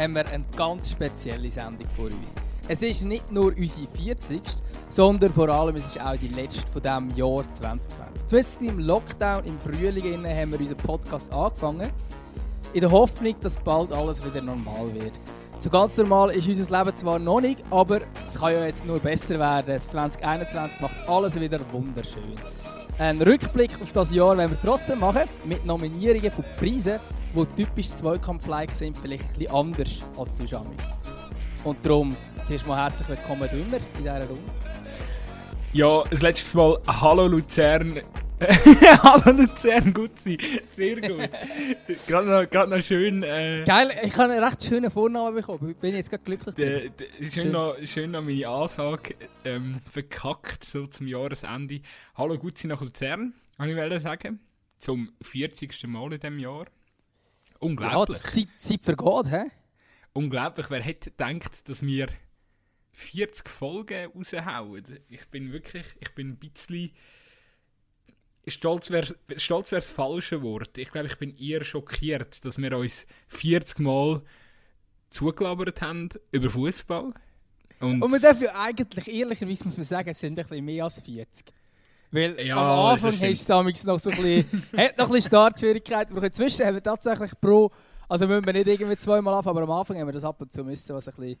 haben wir eine ganz spezielle Sendung vor uns. Es ist nicht nur unsere 40. sondern vor allem es ist auch die letzte von diesem Jahr 2020. Zuletzt im Lockdown im Frühling haben wir unseren Podcast angefangen, in der Hoffnung, dass bald alles wieder normal wird. So ganz normal ist unser Leben zwar noch nicht, aber es kann ja jetzt nur besser werden. Das 2021 macht alles wieder wunderschön. Ein Rückblick auf das Jahr werden wir trotzdem machen, mit Nominierungen von Preisen, die typisch Zweikampf-like sind, vielleicht ein bisschen anders als Zuschauer. Und darum zuerst mal herzlich willkommen Dümmer in dieser Runde. Ja, das letzte Mal Hallo Luzern Hallo Luzern, gut sein. Sehr gut. gerade, noch, gerade noch schön. Äh, Geil, ich habe einen recht schönen Vornamen bekommen. Bin jetzt gerade glücklich. De, de, schön, schön. Noch, schön noch meine Ansage ähm, verkackt, so zum Jahresende. Hallo gut sein nach Luzern, kann ich sagen. Zum 40. Mal in diesem Jahr. Unglaublich. Ja, Zeit, Zeit vergeht, hä? Unglaublich. Wer hätte gedacht, dass wir 40 Folgen raushauen? Ich bin wirklich, ich bin ein bisschen stolz wäre stolz das falsche Wort. Ich glaube, ich bin eher schockiert, dass wir uns 40 Mal zugelabert haben über Fußball. Und, und man darf ja eigentlich, ehrlicherweise muss man sagen, es sind ein bisschen mehr als 40. Weil ja, am Anfang hast du noch so ein bisschen, hat noch ein bisschen Startschwierigkeiten. Aber inzwischen haben wir tatsächlich pro, also müssen wir nicht irgendwie zweimal anfangen, aber am Anfang haben wir das ab und zu müssen, was ein bisschen,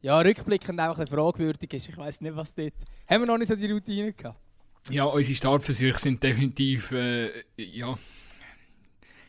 ja, rückblickend auch ein bisschen fragwürdig ist. Ich weiß nicht, was dort, haben wir noch nicht so die Routine gehabt. Ja, unsere Startversuche sind definitiv äh, ja,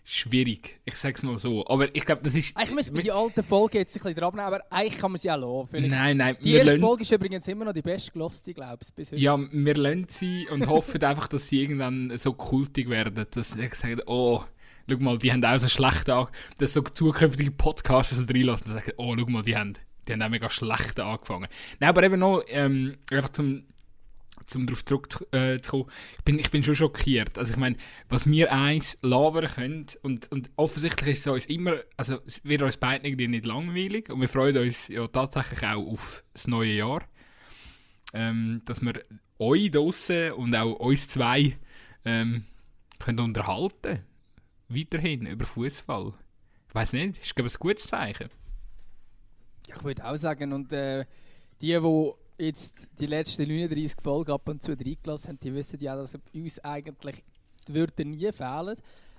schwierig. Ich sag's mal so. Aber ich glaube, das ist. Ich muss mir die alten Folgen jetzt ein bisschen dran aber eigentlich kann man sie auch lassen. Nein, nein. Die erste Folge ist übrigens immer noch die beste geloste, glaube ich, bis heute. Ja, wir lernen sie und hoffen einfach, dass sie irgendwann so kultig werden, dass sie sagen, oh, schau mal, die haben auch so schlechte Tag, dass so zukünftige Podcasts so reinlassen und sagen, oh, schau mal, die haben, die haben auch mega schlecht angefangen. Nein, aber eben noch, ähm, einfach zum um darauf zurückzukommen, äh, ich, bin, ich bin schon schockiert. Also ich meine, was wir eins labern können und, und offensichtlich ist es uns immer, also es wird uns beiden irgendwie nicht langweilig und wir freuen uns ja tatsächlich auch auf das neue Jahr. Ähm, dass wir euch draussen und auch uns zwei ähm, können unterhalten weiterhin über Fußball. Ich weiß nicht, ist glaube ein gutes Zeichen. Ich würde auch sagen und äh, die, die jetzt die letzten 39 Folgen ab und zu reingelassen haben, die wissen ja, dass uns eigentlich würde nie fehlen.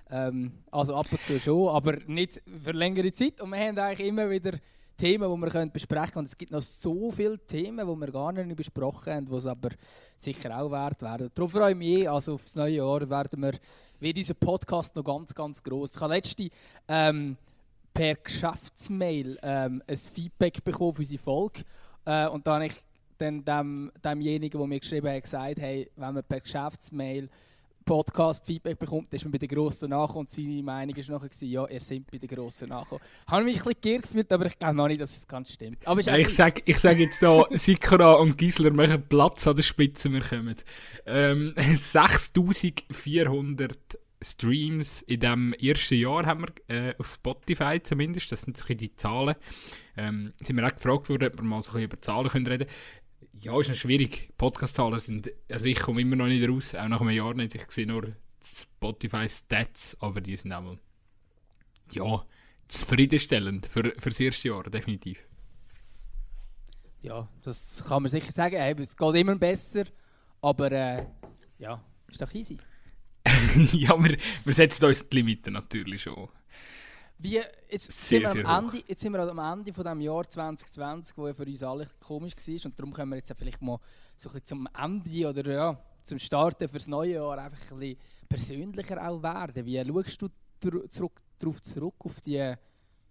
Ähm, also ab und zu schon, aber nicht für längere Zeit. Und wir haben eigentlich immer wieder Themen, die wir können besprechen können. Und es gibt noch so viele Themen, die wir gar nicht besprochen haben, die es aber sicher auch wert werden. Darum freue ich mich, also auf das neue Jahr werden wir, wird unser Podcast noch ganz, ganz groß. Ich habe letzte ähm, per Geschäftsmail ähm, ein Feedback bekommen für unsere Folge. Äh, und da habe ich dann dem, demjenigen, der mir geschrieben hat, gesagt, hey, wenn man per Geschäftsmail Podcast-Feedback bekommt, ist man bei den Grossen nachgekommen und seine Meinung war nachher, ja, ihr seid bei den Grossen nachgekommen. Habe mich ein bisschen geirrt gefühlt, aber ich glaube noch nicht, dass es ganz stimmt. Aber ja, ich sage ich sag jetzt hier, Sikora und Gisler machen Platz an der Spitze, wir kommen. Ähm, 6400 Streams in diesem ersten Jahr haben wir, äh, auf Spotify zumindest, das sind so die Zahlen. Ähm, sind wir auch gefragt worden, ob wir mal so ein bisschen über Zahlen können reden können ja, ist noch schwierig. Podcast-Zahlen sind, also ich komme immer noch nicht raus, auch nach einem Jahr nicht. Ich sehe nur Spotify-Stats, aber die sind auch ja, zufriedenstellend für, für das erste Jahr, definitiv. Ja, das kann man sicher sagen. Es geht immer besser, aber äh, ja, ist doch easy. ja, wir, wir setzen uns die Limiten natürlich schon. Wie, jetzt, sehr, sind wir am Ende, jetzt sind wir am Ende von dem Jahr 2020, wo ja für uns alle komisch war. Und darum können wir jetzt vielleicht mal so ein zum Ende oder ja, zum Starten für das neue Jahr einfach ein bisschen persönlicher auch werden. Wie schaust du zurück, darauf zurück, auf die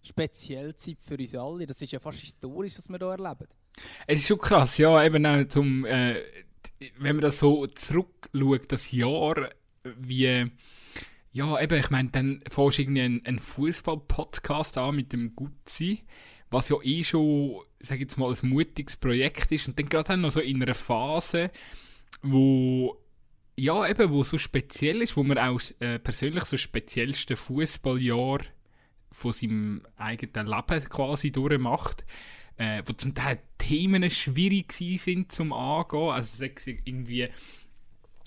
spezielle Zeit für uns alle? Das ist ja fast historisch, was wir hier erleben. Es ist schon krass, ja, eben auch zum, äh, wenn man das so zurückschaut, das Jahr, wie ja, eben, ich meine, dann fährst du irgendwie einen, einen Fußball-Podcast an mit dem Gutzi, was ja eh schon, sag ich jetzt mal, ein mutiges Projekt ist. Und dann gerade noch so in einer Phase, wo ja, eben, wo so speziell ist, wo man auch äh, persönlich so das speziellste Fußballjahr von seinem eigenen Leben quasi durchmacht, äh, wo zum Teil Themen schwierig sind zum Angehen. Also, irgendwie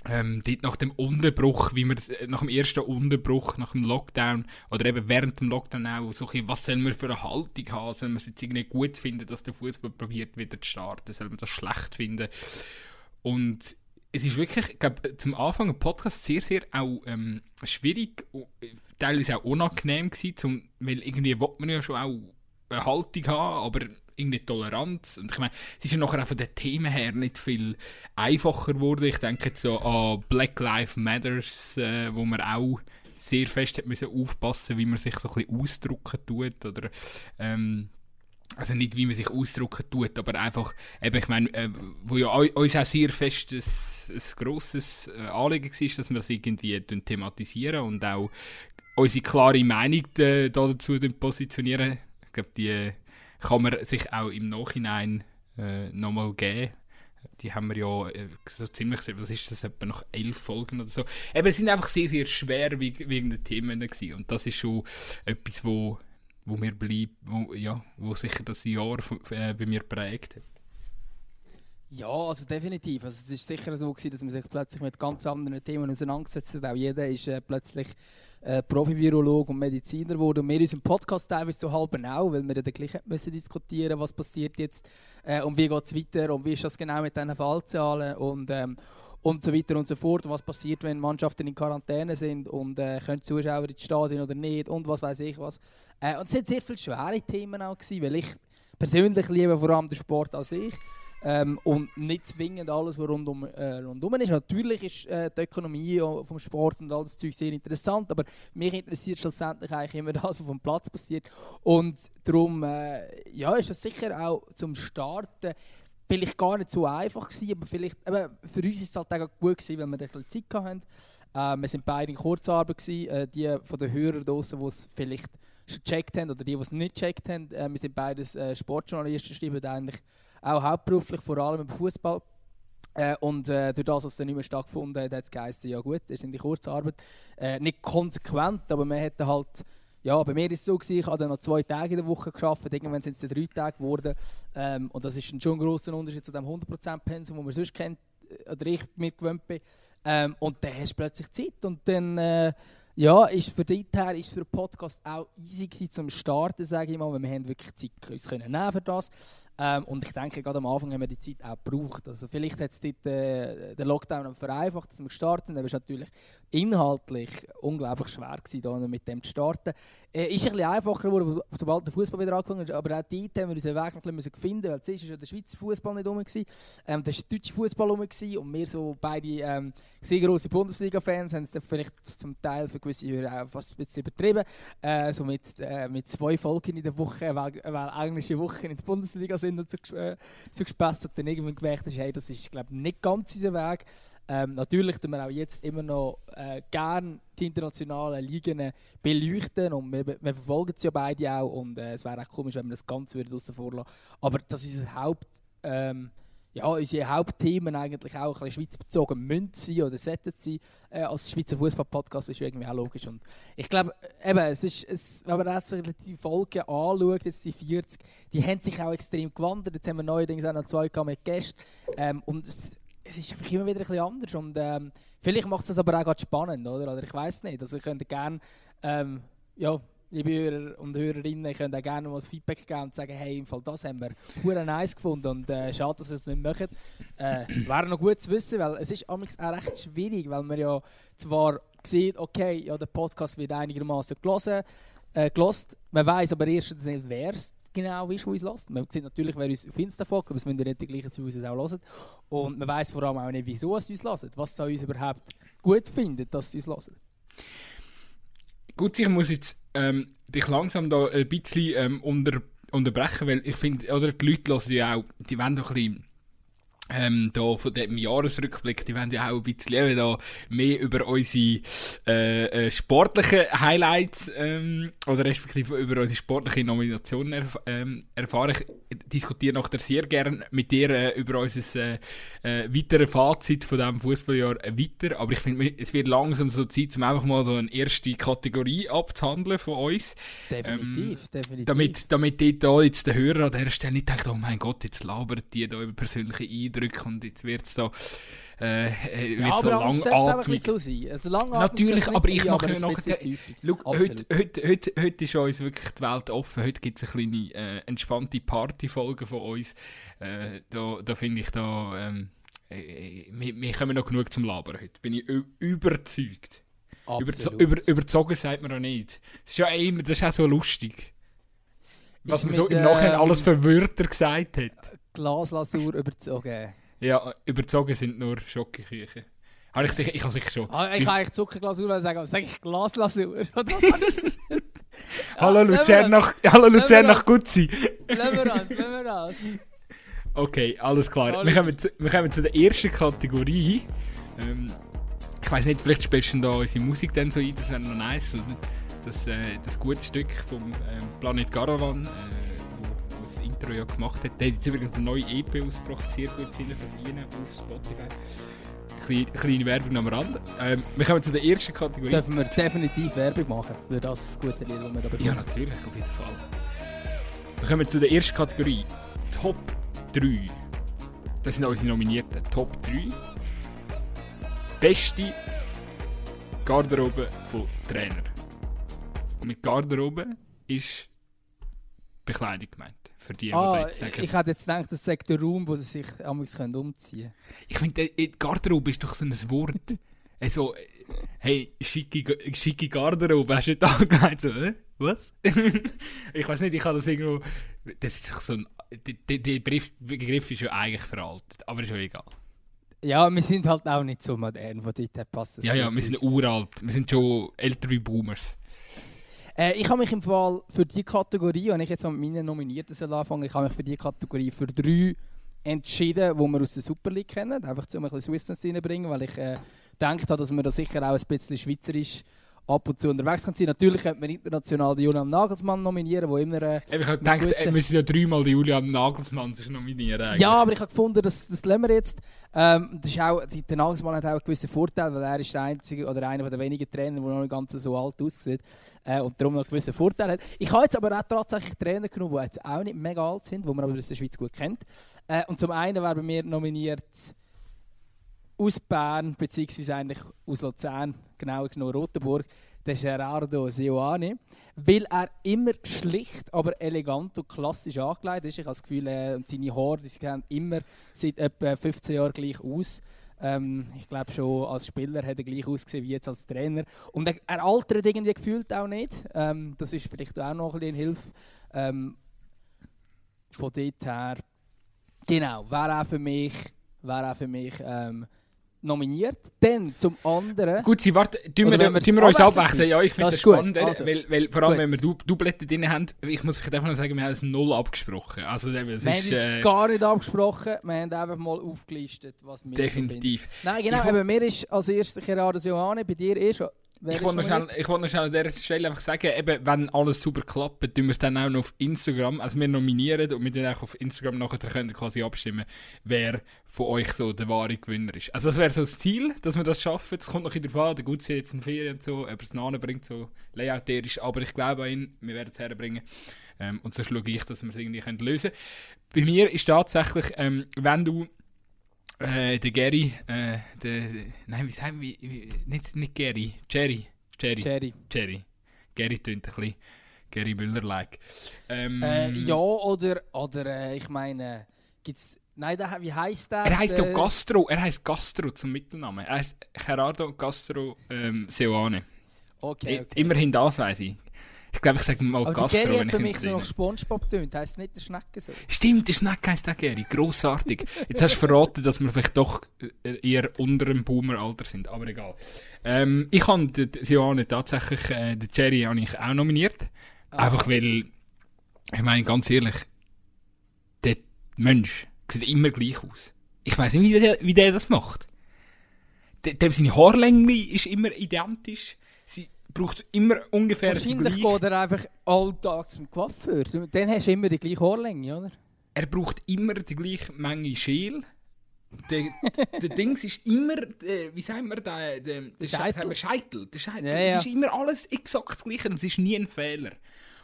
ähm, dort nach dem Unterbruch, wie wir nach dem ersten Unterbruch, nach dem Lockdown oder eben während dem Lockdown auch, so ein was sollen wir für eine Haltung haben? Sollen wir es jetzt irgendwie gut finden, dass der Fußball probiert wieder zu starten? Sollen wir das schlecht finden? Und es ist wirklich, ich glaube, zum Anfang ein Podcast sehr, sehr auch ähm, schwierig, teilweise auch unangenehm gewesen, zum, weil irgendwie will man ja schon auch eine Haltung haben, aber irgendwie Toleranz. Und ich meine, es ist ja nachher auch von den Themen her nicht viel einfacher geworden. Ich denke jetzt so an Black Lives Matters, äh, wo man auch sehr fest hat müssen aufpassen, wie man sich so ein bisschen ausdrücken tut oder ähm, also nicht wie man sich ausdrücken tut, aber einfach, eben, ich meine, äh, wo ja uns auch sehr fest ein, ein grosses äh, Anliegen war, dass wir das irgendwie thematisieren und auch unsere klare Meinung äh, dazu positionieren. Ich glaube, die kann man sich auch im Nachhinein äh, nochmal geben. Die haben wir ja äh, so ziemlich, was ist das, etwa noch elf Folgen oder so. Eben, es sind einfach sehr, sehr schwer wegen Themen gewesen. Und das ist schon etwas, wo, wo mir bleibt, wo, ja, wo sicher das Jahr äh, bei mir prägt hat. Ja, also definitiv. Also es ist sicher so gewesen, dass man sich plötzlich mit ganz anderen Themen auseinandergesetzt hat. Auch jeder ist äh, plötzlich äh, Profi-Virologe und Mediziner geworden. Und wir in unserem Podcast teilweise so halb auch, weil wir dann gleich müssen diskutieren was passiert jetzt äh, und wie geht es weiter und wie ist das genau mit diesen Fallzahlen und, ähm, und so weiter und so fort. Was passiert, wenn Mannschaften in Quarantäne sind und äh, können Zuschauer ins Stadion oder nicht und was weiß ich was. Äh, und es sind sehr viele schwere Themen auch gewesen, weil ich persönlich liebe vor allem den Sport als ich. Ähm, und nicht zwingend alles, was rundum, äh, rundum ist. Natürlich ist äh, die Ökonomie vom Sport und all das Zeug sehr interessant, aber mich interessiert schlussendlich eigentlich immer das, was auf Platz passiert. Und darum äh, ja, ist das sicher auch zum Starten vielleicht gar nicht so einfach gewesen, aber vielleicht, aber für uns ist es halt auch gut gewesen, weil wir ein bisschen Zeit hatten. Äh, wir sind beide in Kurzarbeit gewesen, äh, die von den Hörern draußen, die es vielleicht schon gecheckt haben oder die, die es nicht gecheckt haben. Äh, wir sind beides äh, Sportjournalisten, schreiben eigentlich auch hauptberuflich vor allem im Fußball. Äh, und äh, durch das, was dann nicht mehr stattgefunden hat, hat es geheißen, ja gut, ist in die Kurzarbeit. Äh, nicht konsequent, aber man hätte halt, ja, bei mir ist es so gewesen, ich habe dann noch zwei Tage in der Woche geschafft, irgendwann sind es dann drei Tage geworden. Ähm, und das ist schon ein grosser Unterschied zu dem 100%-Pensum, den man sonst kennt, äh, oder ich mitgewöhnt bin. Ähm, und dann hast du plötzlich Zeit und dann äh, ja, ist für dort her ist für den Podcast auch easy zum Starten, sage ich mal, wir haben wirklich Zeit uns können nehmen für das. Ähm, und ich denke, gerade am Anfang haben wir die Zeit auch gebraucht. Also vielleicht hat es dort äh, den Lockdown vereinfacht, dass wir gestartet sind, aber es war natürlich inhaltlich unglaublich schwer gewesen, mit dem zu starten. Äh, ist ein bisschen einfacher geworden, sobald der Fußball wieder angefangen ist, aber auch dort haben wir unseren Weg ein bisschen finden, weil zuerst war der Schweizer Fußball nicht rum, ähm, da war der deutsche Fußball rum und wir so beide ähm, sehr grosse Bundesliga-Fans haben es dann vielleicht zum Teil für gewisse Hörer auch fast ein bisschen übertrieben, äh, so mit, äh, mit zwei Folgen in der Woche, weil, weil englische Wochen in der Bundesliga sind und so, äh, so gespässt und dann irgendwann gemerkt hast, hey, das ist glaube nicht ganz unser Weg. Ähm, natürlich tun wir auch jetzt immer noch äh, gerne die internationalen Ligen beleuchten und wir, wir verfolgen sie ja beide auch und äh, es wäre auch komisch, wenn wir das Ganze wieder draussen vorlassen. Aber das ist unser Haupt... Ähm, ja, unsere Hauptthemen eigentlich auch ein bisschen schweizbezogen müssen sein oder sollten sein. Äh, als Schweizer Fußball-Podcast ist irgendwie auch logisch. Und ich glaube, eben, es es, wenn man jetzt die Folgen anschaut, jetzt die 40, die haben sich auch extrem gewandert. Jetzt haben wir neuerdings auch noch zwei mit Gästen. Ähm, und es, es, ist einfach immer wieder ein bisschen anders. Und ähm, vielleicht macht es das aber auch gerade spannend, oder? Oder ich weiß nicht. Also ich könnte gerne, ähm, ja, liebe Hörer und Hörerinnen, ihr könnt auch gerne mal ein Feedback geben und sagen, hey, im Fall das haben wir hure nice gefunden und äh, schade, dass ihr es nicht macht. Äh, wäre noch gut zu wissen, weil es ist auch recht schwierig, weil man ja zwar sieht, okay, ja, der Podcast wird einigermaßen gelesen, äh, gelost. Man weiß aber erstens nicht, wer es genau ist, der uns lässt. Man sieht natürlich, wer uns auf Insta folgt, aber es müssen ja nicht die gleichen zu uns auch hören. Und man weiß vor allem auch nicht, wieso es uns lässt, was es uns überhaupt gut findet, dass sie uns hören. Gut, ich muss jetzt ähm, dich langsam da ein bisschen ähm, unter, unterbrechen, weil ich finde, oder die Leute hören ja auch, die wollen doch ein bisschen ähm, da von dem Jahresrückblick, die wollen ja auch ein bisschen da mehr über unsere äh, äh, sportlichen Highlights ähm, oder respektive über unsere sportlichen Nominationen erf ähm, erfahren. Ich diskutiere nachher sehr gerne mit dir äh, über unser äh, äh, weiteres Fazit von diesem Fußballjahr weiter, aber ich finde, es wird langsam so Zeit, um einfach mal so eine erste Kategorie abzuhandeln von uns. Definitiv, ähm, definitiv. Damit, damit dort da jetzt der Hörer an der Stelle nicht denkt, oh mein Gott, jetzt labert die da über persönliche Eindrücke drücke und jetzt wird es da äh, äh, wird Ja, so aber ein langatmig. so. Also langatmig Natürlich, aber ich sein, mache ja nachher- tiefig. Schau, heute, heute, heute, heute ist uns wirklich die Welt offen. Heute gibt es eine kleine äh, entspannte Partyfolge von uns. Äh, da da finde ich, da, ähm, äh, wir, wir kommen noch genug zum Labern heute. Bin ich überzeugt. Überzo über, überzogen sagt man auch nicht. Das ist ja immer, das ist auch so lustig. Was Ist man so im Nachhinein ähm, alles für Wörter gesagt hat. Glaslasur überzogen. Ja, überzogen sind nur Schokoküchen. Habe ich sicher, ich habe sicher schon. Ah, ich kann eigentlich Zuckerglasur sagen, aber sage ich Glaslasur? Oder was anderes? Hallo lassen Luzern nach, hallo Luzern wir nach das. Gutzi. Lassen wir das, lassen wir das. Okay, alles klar. Alles- Wir kommen, zu, wir kommen zu der ersten Kategorie. Ähm, ich weiß nicht, vielleicht spielst du da unsere Musik dann so ein, das wäre noch nice. oder? Das, äh, das gute Stück vom ähm, Planet Caravan, äh, Intro ja gemacht hat. Der hat jetzt übrigens eine neue EP ausgebracht, sehr gut sind das rein auf Spotify. Kleine, kleine Werbung am Rand. Ähm, wir kommen zu der ersten Kategorie. Dürfen wir definitiv Werbung machen für das gute Lied, das wir da bekommen. Ja, natürlich, auf jeden Fall. Wir kommen zu der ersten Kategorie. Top 3. Das sind unsere Nominierten. Top 3. Beste Garderobe von Trainer. Mit Garderobe ist Bekleidung gemeint. Für die, die Ah, jetzt sagen. ich hätte jetzt gedacht, das sagt der Raum, wo sie sich können umziehen Ich finde, äh, Garderobe ist doch so ein Wort. Also, äh, hey, schicke, schicke Garderobe, hast du nicht? So, äh? Was? ich weiß nicht, ich habe das irgendwo. Das ist doch so ein. Der, Begriff, ist ja eigentlich veraltet, aber ist ja egal. Ja, wir sind halt auch nicht so modern, von dort her passt das Ja, ja, wir sind uralt. Wir sind schon ältere Boomers. Äh, ich habe mich im Fall für die Kategorie, wenn ich jetzt mal mit meinen Nominierten soll anfangen ich habe mich für die Kategorie für drei entschieden, die wir aus der Super League kennen. Einfach um ein bisschen Swissness reinbringen, weil ich äh, habe, dass wir da sicher auch ein bisschen schweizerisch ab und zu unterwegs kann sein. Natürlich könnte man international den Julian Nagelsmann nominieren, wo immer... Äh, Ich habe gedacht, äh, wir müssen ja dreimal den Julian Nagelsmann sich nominieren. eigentlich. Ja, aber ich habe gefunden, das, das lassen wir jetzt. Ähm, das ist auch, der Nagelsmann hat auch einen gewissen Vorteil, weil er ist der einzige oder einer der wenigen Trainer, der noch nicht ganz so alt aussieht äh, und darum noch einen gewissen Vorteil hat. Ich habe jetzt aber auch tatsächlich Trainer genommen, die jetzt auch nicht mega alt sind, die man aber aus der Schweiz gut kennt. Äh, und zum einen wäre bei mir nominiert aus Bern, beziehungsweise eigentlich aus Luzern, genauer genommen Rotenburg, der Gerardo Sioane, weil er immer schlicht, aber elegant und klassisch angelegt ist. Ich habe das Gefühl, äh, seine Haare die sehen immer seit etwa 15 Jahren gleich aus. Ähm, ich glaube schon als Spieler hat er gleich ausgesehen wie jetzt als Trainer. Und er, er altert irgendwie gefühlt auch nicht. Ähm, das ist vielleicht auch noch ein bisschen Hilfe. Ähm, von dort her, genau, wäre auch für mich, wäre auch für mich ähm, nominiert. Dann zum anderen. Gut, sie warte, tun wir, wir tun wir uns abwechseln. Ja, ich finde Das das, spannender, Also, weil, weil vor allem, gut. wenn wir du Dubletten drin haben, ich muss vielleicht einfach noch sagen, wir haben es null abgesprochen. Also, das wir ist, haben uns äh, gar nicht abgesprochen, wir haben einfach mal aufgelistet, was wir so definitiv. Nein, genau, eben, mir ist als erstes Gerardo Sioane, bei dir eh schon. Ich ist wollte noch, nominiert? schnell- ich wollte noch schnell an dieser Stelle einfach sagen, eben, wenn alles super klappt, tun wir es dann auch noch auf Instagram, also wir nominieren und wir dann auch auf Instagram nachher können quasi abstimmen, wer von euch so der wahre Gewinner ist. Also das wäre so das Ziel, dass wir das schaffen. Das kommt noch bisschen drauf an, der Gutzi jetzt in Ferien und so, ob er es bringt, so layouterisch, aber ich glaube an ihn, wir werden es herbringen. Ähm, und so schlage ich, dass wir es irgendwie können lösen können. Bei mir ist tatsächlich, ähm, wenn du äh, der Gary, äh, der, nein, wie sagen wir, wie- nicht, nicht Gary, Jerry, Jerry, Jerry. Jerry. Gary tönt ein bisschen Gary Müller-like. Ähm, Äh, ja, oder, oder äh, ich meine, gibt's. Nein, der, wie heißt der? Er heißt ja Gastro, er heißt Gastro zum Mittelnamen. Er heißt Gerardo Gastro ähm, Seoane. Okay, okay. Immerhin das weiß ich. Ich glaube, ich sage mal Aber Gastro, Gary wenn ich für mich so nach Spongebob tönt, heisst nicht der Schnecke so. Stimmt, der Schneck heisst auch Gary. Grossartig. Jetzt hast du verraten, dass wir vielleicht doch äh, eher unter dem Boomer-Alter sind, aber egal. Ähm, ich habe Seoane tatsächlich, äh, den Jerry habe ich auch nominiert. Ah. Einfach weil, ich meine, ganz ehrlich, der Mensch sieht immer gleich aus. Ich weiß nicht, wie der, wie der das macht. Der, der, seine Haarlänge ist immer identisch. Braucht immer ungefähr die Wahrscheinlich gleiche- geht er einfach alltag zum Coiffeur. Dann hast du immer die gleiche Haarlänge, oder? er braucht immer die gleiche Menge Schäl. Der, der Dings ist immer, der, wie sagen wir, der, der, der Scheitel. Scheitel. Der Scheitel. Ja, Es ja. ist immer alles exakt das Gleiche und es ist nie ein Fehler.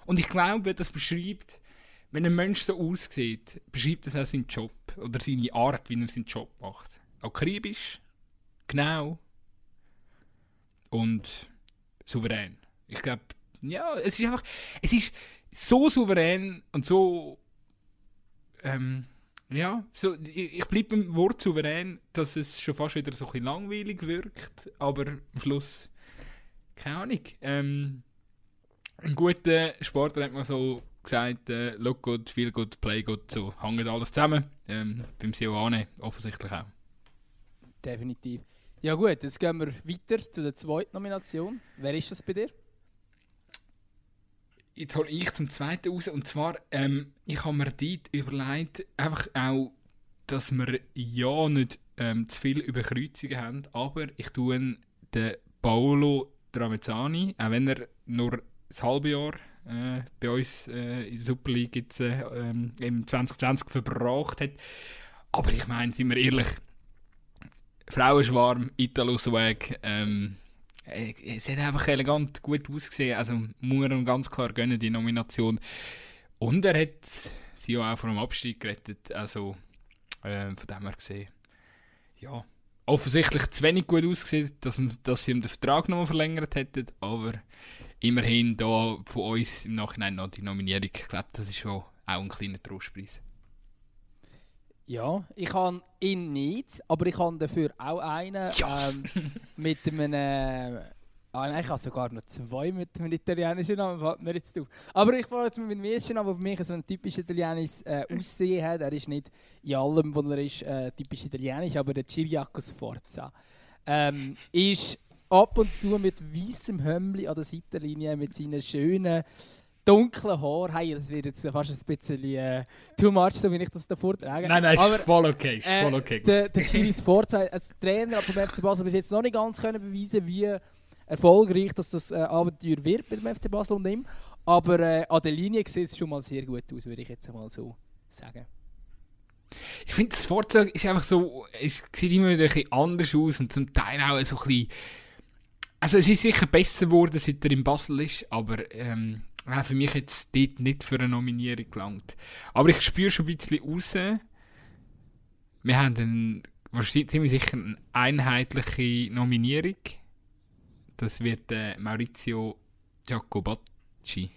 Und ich glaube, das beschreibt, wenn ein Mensch so aussieht, beschreibt das auch seinen Job. oder seine Art, wie er seinen Job macht. Akribisch, genau und souverän. Ich glaube, ja, es ist einfach, es ist so souverän und so, ähm, ja, so, ich, ich bleibe beim Wort souverän, dass es schon fast wieder so ein bisschen langweilig wirkt, aber am Schluss, keine Ahnung, ähm, ein guter Sportler hat man so gesagt, äh, look good, feel good, play good, so hängt alles zusammen. Ähm, beim Sioane offensichtlich auch. Definitiv. Ja gut, jetzt gehen wir weiter zu der zweiten Nomination. Wer ist das bei dir? Jetzt hole ich zum zweiten raus. Und zwar, ähm, ich habe mir dort überlegt, einfach auch, dass wir ja nicht ähm, zu viele Überkreuzungen haben, aber ich tue den Paolo Tramezzani, auch wenn er nur ein halbes Jahr äh, bei uns äh, in der Super League jetzt, äh, ähm, im 2020 verbracht hat. Aber ich meine, sind wir ehrlich, Frauenschwarm, Italo-Swag, ähm, äh, es hat einfach elegant gut ausgesehen. Also muss er ganz klar gönnen, die Nomination. Und er hat sie auch vor dem Abstieg gerettet. Also äh, von dem her gesehen, ja, offensichtlich zu wenig gut ausgesehen, dass, dass sie ihm den Vertrag noch verlängert hätten. Aber immerhin da von uns im Nachhinein noch die Nominierung. Ich glaube, das ist schon auch ein kleiner Trostpreis. Ja, ich habe ihn nicht, aber ich habe dafür auch einen Yes. ähm, mit einem. Äh, ah, nein, ich habe sogar noch zwei mit einem italienischen Namen, fällt mir jetzt auf. Aber ich fange jetzt mit dem ersten an, der für mich so ein typisch italienisches äh, Aussehen hat. Er ist nicht in allem, wo er ist, äh, typisch italienisch, aber der Ciriaco Sforza. Ähm, ist ab und zu mit weißem Hömmli an der Seitenlinie, mit seinen schönen dunklen Haaren. Hey, das wird jetzt fast ein bisschen äh, too much, so wie ich das da vortrage. Nein, nein, Aber, ist voll okay. Ist äh, voll okay. Der, der Giri Sforza als Trainer vom FC Basel bis jetzt noch nicht ganz können beweisen, wie erfolgreich dass das äh, Abenteuer wird mit dem FC Basel und ihm. Aber äh, an der Linie sieht es schon mal sehr gut aus, würde ich jetzt mal so sagen. Ich finde, das Fahrzeug ist einfach so, es sieht immer wieder ein bisschen anders aus und zum Teil auch so ein bisschen, also es ist sicher besser geworden, seit er in Basel ist, aber ähm, ja, für mich jetzt dort nicht für eine Nominierung gelangt. Aber ich spüre schon ein bisschen raus, wir haben einen, wahrscheinlich ziemlich sicher eine einheitliche Nominierung. Das wird äh, Maurizio Giacobacci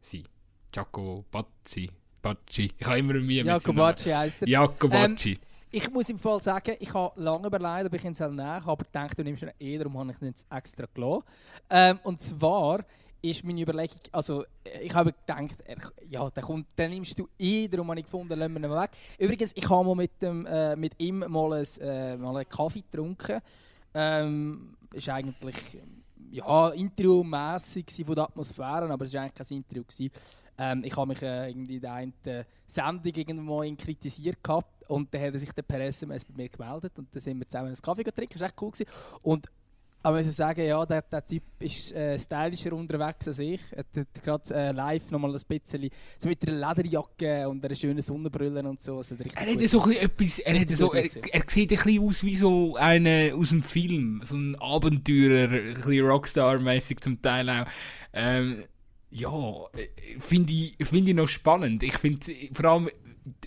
sein. Giacobacci. Bacci. Ich habe immer Mühe mit seinem Jacobacci heisst er. Giacobacci. Ich muss im Fall sagen, ich habe lange überlegt, ob ich ihn nehmen aber ich dachte, du nimmst ihn eh, darum habe ich ihn jetzt extra gelassen. Ähm, und zwar ist meine Überlegung, also äh, ich habe gedacht, er, ja, der kommt, den nimmst du eh, darum habe ich gefunden, lassen wir ihn weg. Übrigens, ich habe mal mit, dem, äh, mit ihm mal, ein, äh, mal einen Kaffee getrunken. Ähm, ist eigentlich ja, interviewmässig von der Atmosphäre, aber es war eigentlich kein Interview. Gewesen. Ähm, ich habe mich äh, in der einen Sendung irgendwo ihn kritisiert gehabt und dann hat er sich dann per SMS bei mir gemeldet und dann sind wir zusammen einen Kaffee getrunken, das war echt cool. Gewesen. Und aber ich muss sagen, ja, der, der Typ ist äh, stylischer unterwegs als ich. Er hat gerade äh, live nochmal ein bisschen so mit einer Lederjacke und einer schönen Sonnenbrille und so. Also Er hat so ein ausgesehen. bisschen etwas, er, hat so, er, er sieht ein bisschen aus wie so einer aus dem Film, so ein Abenteurer, ein bisschen Rockstar-mäßig zum Teil auch. Ähm, ja, äh, finde ich, find ich noch spannend. Ich finde vor allem,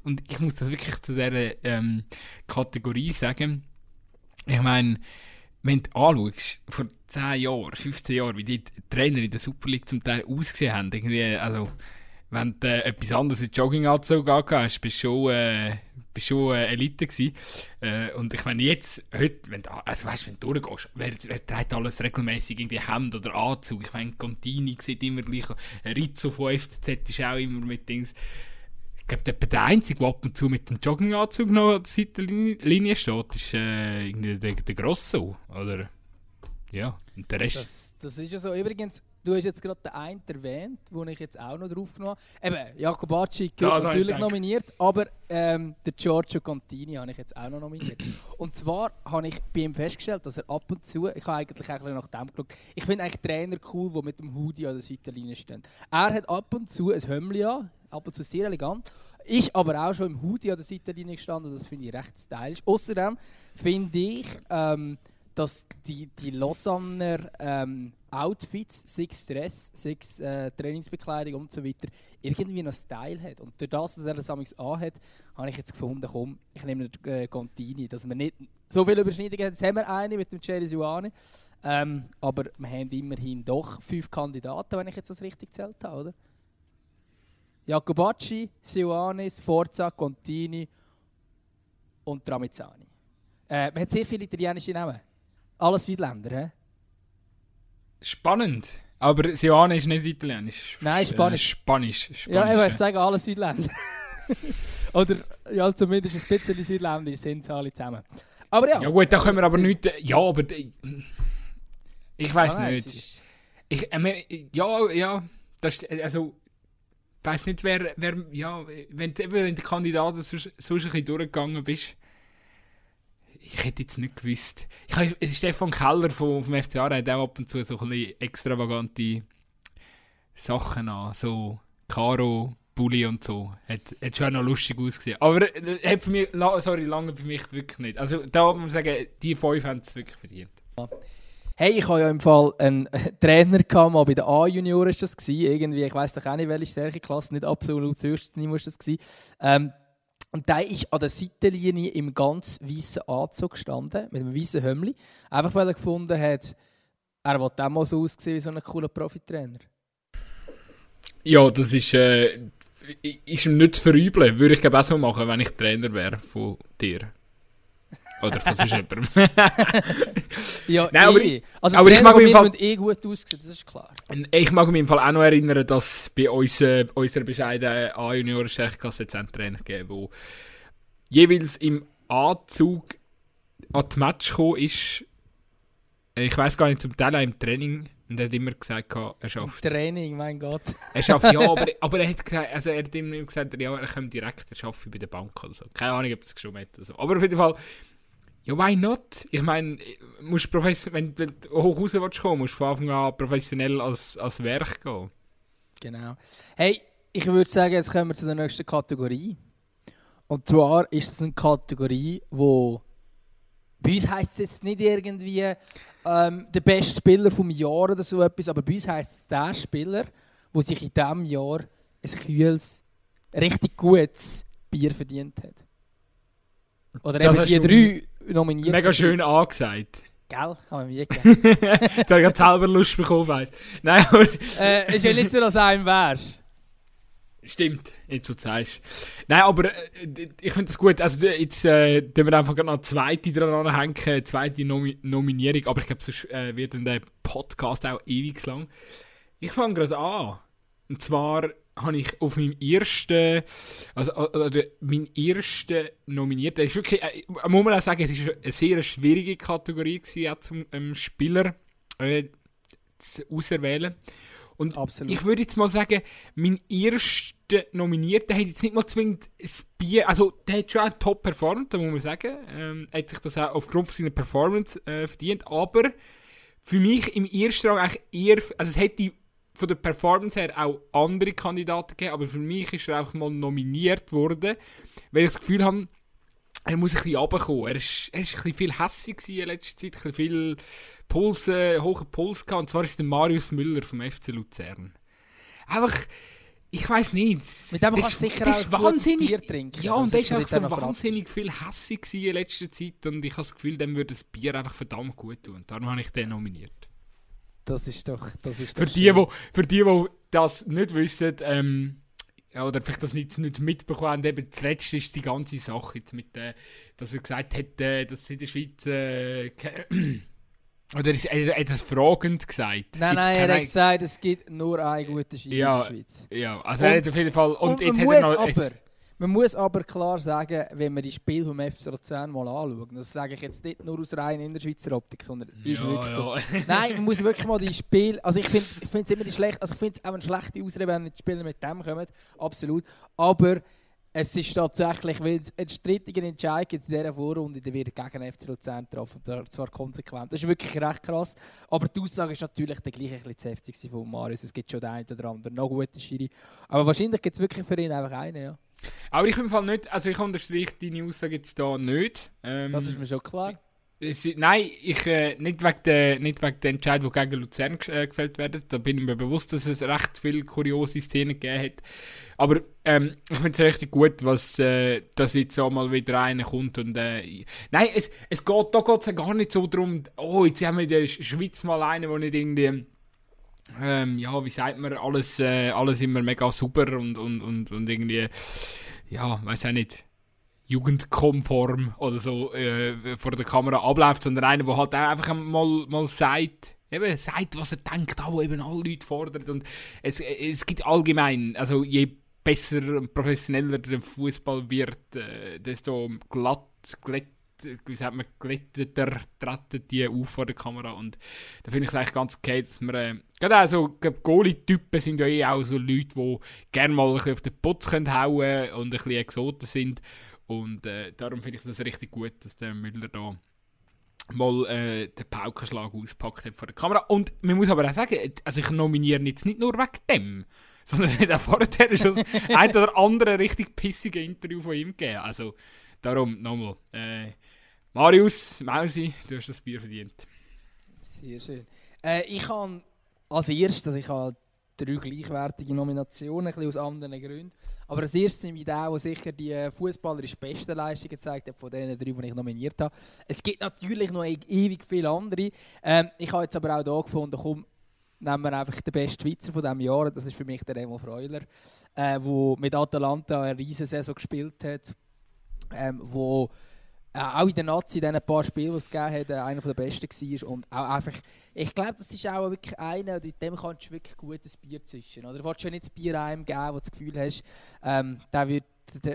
und ich muss das wirklich zu dieser ähm, Kategorie sagen, ich meine, wenn du anschaust, vor 10 Jahren, 15 Jahren, wie die Trainer in der Super League zum Teil ausgesehen haben, irgendwie, also, wenn du äh, etwas anderes als Jogginganzug angehst hast, bist du schon, äh, bist schon äh, Elite gewesen. Äh, und ich meine, jetzt, heute, wenn du, also weißt, wenn du durchgehst, wer, wer trägt alles regelmäßig irgendwie Hemd oder Anzug? Ich meine, Contini sieht immer gleich. Rizzo von FCZ ist auch immer mit Dings. Ich glaube, der, der Einzige, der ab und zu mit dem Jogginganzug noch an der Seitenlinie steht, ist äh, irgendwie der, der Grosso, oder? Ja, und der Rest. Das, das ist ja so. Übrigens, du hast jetzt gerade den einen erwähnt, den ich jetzt auch noch drauf genommen habe. Eben, Jacobacci Ja, das habe ich natürlich nominiert, aber ähm, den Giorgio Contini habe ich jetzt auch noch nominiert. und zwar habe ich bei ihm festgestellt, dass er ab und zu, ich habe eigentlich auch nach dem geschaut, ich finde eigentlich Trainer cool, die mit dem Hoodie an der Seitenlinie stehen. Er hat ab und zu ein Hömmli an, ab und zu sehr elegant, ist aber auch schon im Hoodie an der Seitenlinie gestanden, das finde ich recht stylisch. Außerdem finde ich, ähm, dass die, die Lausanner ähm, Outfits, sechs Dress, sechs äh, Trainingsbekleidung und so weiter, irgendwie noch Style hat. Und durch das, dass er das amigs anhat, habe ich jetzt gefunden, komm, ich nehme den äh, Contini, dass wir nicht so viele Überschneidungen haben. Jetzt haben wir eine mit dem Jerry Suane, ähm, aber wir haben immerhin doch fünf Kandidaten, wenn ich jetzt das richtig gezählt habe, oder? Jacobacci, Siuani, Sforza, Contini und Tramizzani. Äh, man hat sehr viele italienische Namen. Alles Südländer, hä? Spannend. Aber Sione ist nicht italienisch. Nein, Spanisch. Äh, Spanisch. Spanisch. Ja, ich ja. würde sagen, alle Südländer. Oder ja, zumindest ein bisschen Südländisch sind sie alle zusammen. Aber ja. Ja gut, da können wir aber nicht... Ja, aber... Ich weiß Ah, nicht. Ich, ich meine, ja, ja, das, also, ich weiß nicht, wer, wer, ja, wenn, eben, wenn der Kandidat so, so ein bisschen durchgegangen bist, ich hätte jetzt nicht gewusst. Ich habe, Stefan Keller vom, vom FCA hat auch ab und zu so ein extravagante Sachen an, so Karo, Bulli und so. Hat, hat schon noch lustig ausgesehen. Aber äh, hat für mich, sorry, lange für mich wirklich nicht. Also da muss man sagen, die fünf haben es wirklich verdient. Hey, ich habe ja im Fall einen äh, Trainer gehabt, mal bei der A-Junior ist das. Irgendwie, ich weiß doch auch nicht, welche Stärkeklasse, nicht absolut das höchste Niveau ist das. Ähm, und der ist an der Seitenlinie im ganz weißen Anzug gestanden, mit einem weißen Hömmli. Einfach weil er gefunden hat, er will auch mal so aussehen wie so ein cooler Profitrainer. Ja, das ist, äh, ist ihm nicht zu verübeln. Würde ich glaube auch so machen, wenn ich Trainer wäre von dir. Oder von sonst jemandem. Ja, Nein, aber eh. ich- also aber ich mag mir Fall- eh gut aussehen, das ist klar. ich mag mich im Fall auch noch erinnern, dass bei uns, äh, unserer bescheidenen A-Junior Stärkklasse jetzt einen Trainer gegeben wo jeweils im Anzug an die Match gekommen ist. Ich weiß gar nicht, zum Teil auch im Training. Und er hat immer gesagt, er schafft. Training, mein Gott. Er schafft, ja, aber, aber er hat gesagt, also er hat immer gesagt, ja, er kommt direkt, er arbeitet bei der Bank oder so. Keine Ahnung, ob es geschoben hat oder so. Aber auf jeden Fall, ja, why not? Ich meine, musst wenn du hoch raus willst kommen, musst du von Anfang an professionell als, als Werk gehen. Genau. Hey, ich würde sagen, jetzt kommen wir zu der nächsten Kategorie. Und zwar ist es eine Kategorie, wo bei uns heisst es jetzt nicht irgendwie ähm, der beste Spieler vom Jahr oder so etwas, aber bei uns heisst es der Spieler, der sich in diesem Jahr ein kühles, richtig gutes Bier verdient hat. Oder Das eben die drei nominiert. Mega schön angesagt. Gell? Kann man mir geben. Jetzt habe ich selber Lust bekommen. weiss. Nein, aber äh, ist ja nicht so, dass einem wärst. Stimmt, jetzt so zeigst. Nein, aber äh, ich finde das gut. Also jetzt äh, tun wir einfach noch eine zweite dran anhängen, eine zweite Nomi Nominierung. Aber ich glaube, sonst äh, wird dann der Podcast auch ewig lang. Ich fange gerade an. Und zwar habe ich auf meinem ersten, also oder mein ersten Nominierter, das ist wirklich, äh, muss man auch sagen, es ist eine sehr schwierige Kategorie gewesen, auch zum ähm, Spieler äh, zu auserwählen. Und Absolut. ich würde jetzt mal sagen, mein erster Nominierter hat jetzt nicht mal zwingend ein Bier, also der hat schon auch top performt, da muss man sagen. Ähm, hat sich das auch aufgrund seiner Performance äh, verdient, aber für mich im ersten Rang eigentlich eher, also es hätte von der Performance her auch andere Kandidaten gegeben, aber für mich ist er einfach mal nominiert worden, weil ich das Gefühl habe, er muss ein bisschen runterkommen. Er ist, er ist ein bisschen viel hässig in letzter Zeit, ein bisschen viel Puls, äh, hohen Puls gehabt. Und zwar ist der Marius Müller vom FC Luzern. Einfach, ich weiß nicht. Mit dem kannst du sicher auch wahnsinnig. Bier trinken. Ja, Das und der ist so auch noch wahnsinnig viel hässig in letzter Zeit und ich habe das Gefühl, dem würde das Bier einfach verdammt gut tun. Darum habe ich den nominiert. Das ist doch, das ist Für doch die, schön. wo, für die, die das nicht wissen, ähm, oder vielleicht das nicht, nicht mitbekommen haben, eben zuletzt ist die ganze Sache jetzt mit, äh, dass er gesagt hat, äh, dass in der Schweiz, äh, oder ist, er hat das fragend gesagt. Nein, nein, er hat gesagt, es gibt nur einen guten Ski Ja, in der Schweiz. Ja, also er Und- hat auf jeden Fall, und, Und, jetzt hat er noch, aber, es- man muss aber klar sagen, wenn man die Spiele vom FC Luzern mal anschaut, das sage ich jetzt nicht nur aus rein Innerschweizer Optik, sondern es ist ja, wirklich so. ja. Nein, man muss wirklich mal die Spiele. Also ich finde es immer schlecht. Also ich finde es auch eine schlechte Ausrede, wenn die Spieler mit dem kommen. Absolut. Aber es ist tatsächlich, weil es einen strittigen Entscheid gibt in dieser Vorrunde, der wird gegen den FC Luzern getroffen. Und zwar konsequent. Das ist wirklich recht krass. Aber die Aussage ist natürlich der gleiche ein bisschen zu heftig von Marius. Es gibt schon den einen oder anderen noch gute Schiri. Aber wahrscheinlich gibt es wirklich für ihn einfach einen, ja. Aber ich bin im Fall nicht, also ich unterstreiche deine Aussage jetzt da nicht. Ähm, Das ist mir schon klar. es, nein, ich, äh, nicht, wegen der, nicht wegen der Entscheid, die gegen Luzern äh, gefällt werden. Da bin ich mir bewusst, dass es recht viele kuriose Szenen gegeben hat. Aber ähm, ich finde es richtig gut, was, äh, dass jetzt auch mal wieder einer kommt. Und, äh, nein, es, es geht, da geht es ja gar nicht so darum, oh, jetzt haben wir in der Schweiz mal einen, der nicht irgendwie ähm, ja, wie sagt man, alles, äh, alles immer mega super und, und, und, und irgendwie, ja, weiß auch nicht, jugendkonform oder so äh, vor der Kamera abläuft, sondern einer, der halt auch einfach mal, mal sagt, eben sagt, was er denkt, wo eben alle Leute fordert und es, es gibt allgemein, also je besser und professioneller der Fußball wird, äh, desto glatt, glatt wie sagt man, glätteter treten die auf vor der Kamera und da finde ich es eigentlich ganz okay, dass man, äh, gerade auch so, Goalie-Typen sind ja eh auch so Leute, die gerne mal auf den Putz können hauen und ein bisschen Exoten sind und äh, darum finde ich das richtig gut, dass der Müller da mal äh, den Paukenschlag auspackt hat vor der Kamera. Und man muss aber auch sagen, also ich nominiere jetzt nicht nur wegen dem, sondern auch vorher schon ein oder andere richtig pissige Interview von ihm gegeben. Also darum nochmal. Äh, Marius, Mausi, du hast das Bier verdient. Sehr schön. Äh, ich habe als erstes, ich habe drei gleichwertige Nominationen, ein aus anderen Gründen. Aber als erstes nehme ich den, der sicher die fußballerische beste Leistung gezeigt hat, von den drei, die ich nominiert habe. Es gibt natürlich noch e- ewig viele andere. Ähm, ich habe jetzt aber auch hier gefunden, komm, nehmen wir einfach den besten Schweizer von diesem Jahr. Das ist für mich der Remo Freuler, der äh, mit Atalanta eine riesige Saison gespielt hat. Ähm, wo äh, auch in der Nazi, in diesen paar Spielen, die es gegeben hat, äh, einer der besten war. Und auch einfach, ich glaube, das ist auch wirklich einer, mit dem kannst du wirklich gutes Bier zwischen. Oder du willst ja nicht das Bier einem geben, wo du das Gefühl hast, ähm, der wird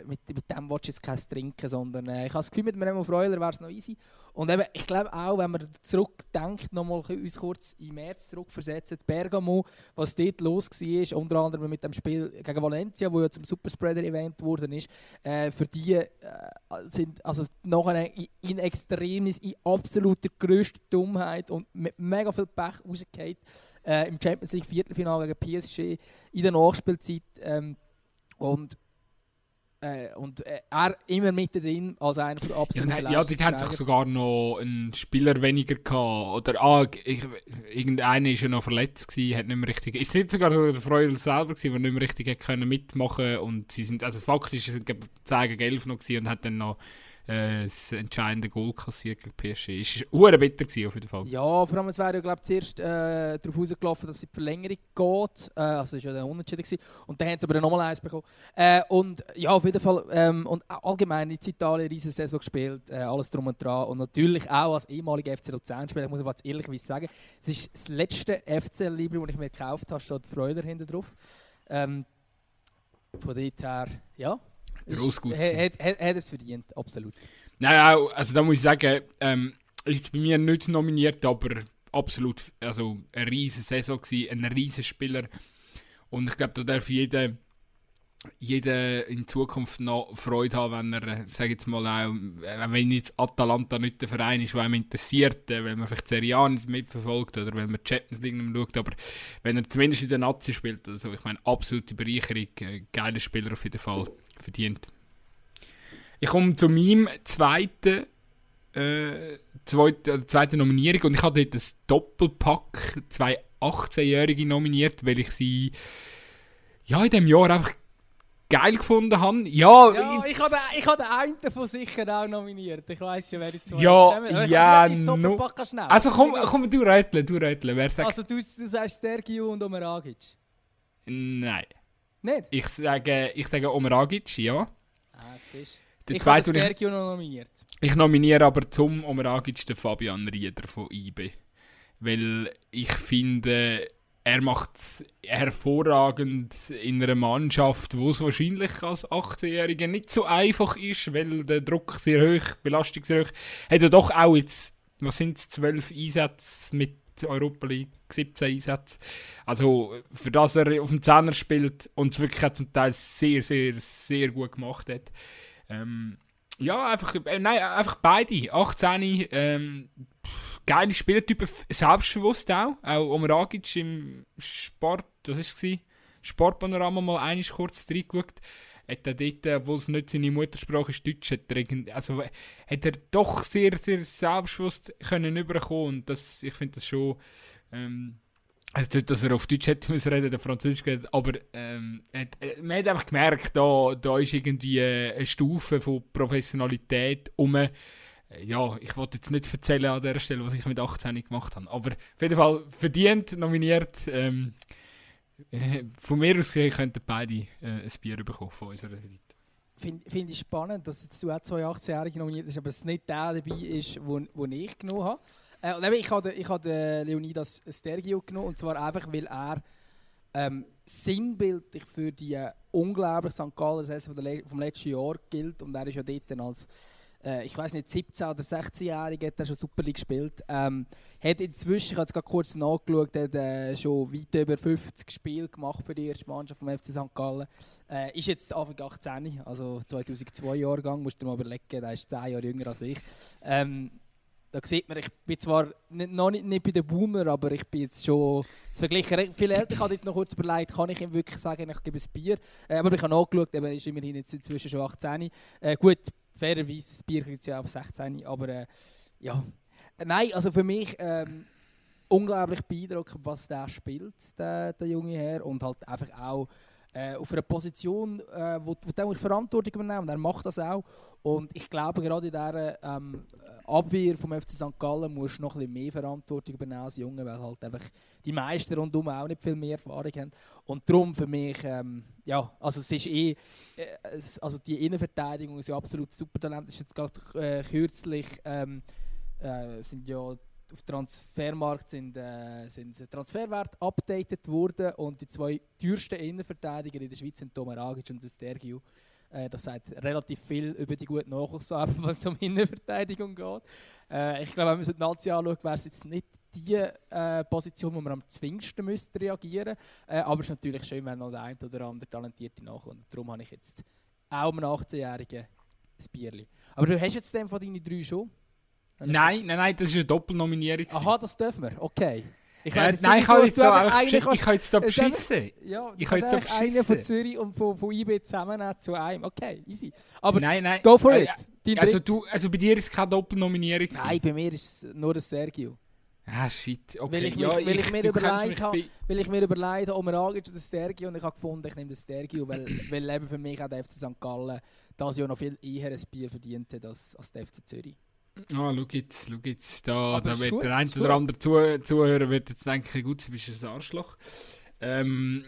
mit, mit dem willst du jetzt kein trinken, sondern äh, ich habe das Gefühl, mit Remo Freuler wäre es noch easy. Und eben, ich glaube auch, wenn man zurückdenkt, nochmal uns kurz im März zurückversetzen, Bergamo, was dort los war, unter anderem mit dem Spiel gegen Valencia, wo ja zum Superspreader-Event geworden ist, äh, für die äh, sind also nachher in Extremis, in absoluter größter Dummheit und mit mega viel Pech rausgefallen äh, im Champions League Viertelfinale gegen PSG in der Nachspielzeit. Ähm, und äh, und äh, er immer mittendrin als einer der absoluten Ja, ja dort haben sich sogar noch einen Spieler weniger gehabt. Oder ah, ich, irgendeiner ist ja noch verletzt gewesen, hat nicht mehr richtig... Ist nicht sogar der Freude selber gewesen, der nicht mehr richtig können mitmachen und sie sind... Also faktisch sind es 10 gegen 11 noch gewesen und hat dann noch äh, das entscheidende Goal kassiert gegen PSG. Es war bitter gewesen, auf jeden Fall. Ja, vor allem es wäre ja glaube zuerst äh, darauf rausgelaufen, dass es in die Verlängerung geht. Äh, also das war ja der Unentschieden. Gewesen. Und dann haben sie aber nochmal eins bekommen. Äh, und ja, auf jeden Fall, ähm, und allgemein in Italien diese Saison gespielt, äh, alles drum und dran. Und natürlich auch als ehemaliger FC Luzern-Spieler, muss ich jetzt ehrlich sagen, es ist das letzte FCL-Libre, das ich mir gekauft habe, steht Freuler hinter drauf. Ähm, von dort her, ja, Gross gut. Hat, hat, hat es verdient, absolut. Nein, also da muss ich sagen, ähm, ist bei mir nicht nominiert, aber absolut also eine riesige Saison gewesen, ein riesiger Spieler. Und ich glaube, da darf jeder, jeder in Zukunft noch Freude haben, wenn er, sage jetzt mal auch, äh, wenn jetzt Atalanta nicht der Verein ist, der einem interessiert, äh, wenn man vielleicht Serie A nicht mitverfolgt oder wenn man Champions League nicht schaut, aber wenn er zumindest in der Nazi spielt, also ich meine, absolute Bereicherung, äh, geiler Spieler auf jeden Fall verdient. Ich komme zu meinem zweiten, äh, zweite, äh, zweite Nominierung und ich habe dort das Doppelpack, zwei 18-Jährige nominiert, weil ich sie ja, in diesem Jahr einfach geil gefunden habe. Ja, ja ich habe ich hab den einen davon sicher auch nominiert. Ich weiß schon, wer die zwei Ja, ja, no. Also komm, komm, du rätle, du rätle. Wer sagt... Also du, du sagst Sergio und Omeragic? Nein. Nicht? Ich sage, ich sage Omeragic, ja. Ah, siehst der ich zweite, habe Sergio noch nominiert. Ich nominiere aber zum Omeragic den Fabian Rieder von IB. Weil ich finde, er macht es hervorragend in einer Mannschaft, wo es wahrscheinlich als 18-Jähriger nicht so einfach ist, weil der Druck sehr hoch, die Belastung sehr hoch. Hat er doch auch jetzt, was sind es, 12 Einsätze mit Europa League 17 Einsätze. Also für das er auf dem Zehner spielt und es wirklich zum Teil sehr, sehr, sehr gut gemacht hat. Ähm, ja, einfach, äh, nein, einfach beide. 18, ähm, geile Spielertypen, selbstbewusst auch. Auch Omragic im Sport, was war es? Sportpanorama mal einmal kurz reingeschaut. Hat er dort, wo es nicht seine Muttersprache ist, Deutsch, hat er, also, hat er doch sehr, sehr selbstbewusst können überkommen und das, ich finde das schon, ähm, also nicht, dass er auf Deutsch hätte müssen reden, der Französisch geredet, aber ähm, hat, äh, man hat einfach gemerkt, da, da ist irgendwie eine Stufe von Professionalität um. Äh, ja, ich wollte jetzt nicht erzählen an der Stelle, was ich mit 18 gemacht habe, aber auf jeden Fall verdient, nominiert. Ähm, äh, von mir aus könnten beide äh, ein Bier bekommen von unserer Seite. Finde find ich spannend, dass jetzt du auch zwei 18-Jährige nominiert hast, aber es nicht der dabei ist, den ich genommen habe. Äh, ich habe ich hab Leonidas Stergio genommen, und zwar einfach, weil er ähm, sinnbildlich für die unglaubliche St. Galler Saison vom letzten Jahr gilt. Und er ist ja dort als, äh, ich weiß nicht, 17- oder 16-Jähriger, hat er schon Super League gespielt. Ähm, hat inzwischen, ich habe es gerade kurz nachgeschaut, hat äh, schon weit über 50 Spiele gemacht für die erste Mannschaft vom FC St. Gallen. Äh, ist jetzt Anfang 18, also 2002 Jahrgang, musst du dir mal überlegen, der ist 10 Jahre jünger als ich. Ähm, da sieht man, ich bin zwar nicht, noch nicht, nicht bei den Boomer, aber ich bin jetzt schon zu vergleichen. Viel älter, ich habe dort noch kurz überlegt, kann ich ihm wirklich sagen, ich gebe ein Bier. Äh, aber ich habe nachgeschaut, er ist immerhin jetzt inzwischen schon 18. Äh, gut, fairerweise, das Bier kriegt ja auf 16, aber äh, ja. Nein, also für mich ähm, unglaublich beeindruckend, was der spielt, der, der junge Herr. Und halt einfach auch äh, auf einer Position, äh, wo, wo der Verantwortung übernehmen und er macht das auch. Und ich glaube, gerade in dieser ähm, Abwehr vom FC St. Gallen musst du noch ein mehr Verantwortung übernehmen als Junge, weil halt einfach die meisten rundum auch nicht viel mehr Erfahrung haben. Und darum für mich, ähm, ja, also es ist eh, äh, also die Innenverteidigung ist ja absolut super Talent. Ist jetzt gerade äh, kürzlich ähm, äh, sind ja auf Transfermarkt sind, äh, sind Transferwert updated worden und die zwei teuersten Innenverteidiger in der Schweiz sind Tomer Agic und Sergio. Äh, das sagt relativ viel über die gute Nachwuchsarbeit, wenn es um Innenverteidigung geht. Äh, ich glaube, wenn man sich die Nazi anschaut, wäre es jetzt nicht die äh, Position, wo man am zwingsten müsste reagieren müsste. Äh, aber es ist natürlich schön, wenn noch der eine oder andere Talentierte nachkommt. Darum habe ich jetzt auch einem 18-Jährigen ein Bierli. Aber du hast jetzt den von deinen drei schon? Nein, nein, nein, das ist eine Doppelnominierung. Aha, das dürfen wir, okay. Ich ja, nein, ich habe jetzt, so ich kann jetzt da beschissen. Ja, ich kann jetzt da beschissen. einen von Zürich und von, von IB zusammen zu einem. Okay, easy. Aber nein, nein. go for it. Also, du, also bei dir ist es keine Doppelnominierung? Nein, bei mir ist es nur der Sergio. Ah, shit. Okay. Weil ich, ja, weil ich, ich mir überlegt habe, weil ich mir überlegt habe, Omeragic oder Sergio und ich habe gefunden, ich nehme den Sergio, weil, weil eben für mich auch der FC St. Gallen das Jahr noch viel eher ein Bier verdiente als, als der FC Zürich. Ah, oh, schau jetzt, schau jetzt, da, da wird gut, der ein oder andere Zuh Zuhörer wird jetzt denken, gut, du bist ein Arschloch. Ähm,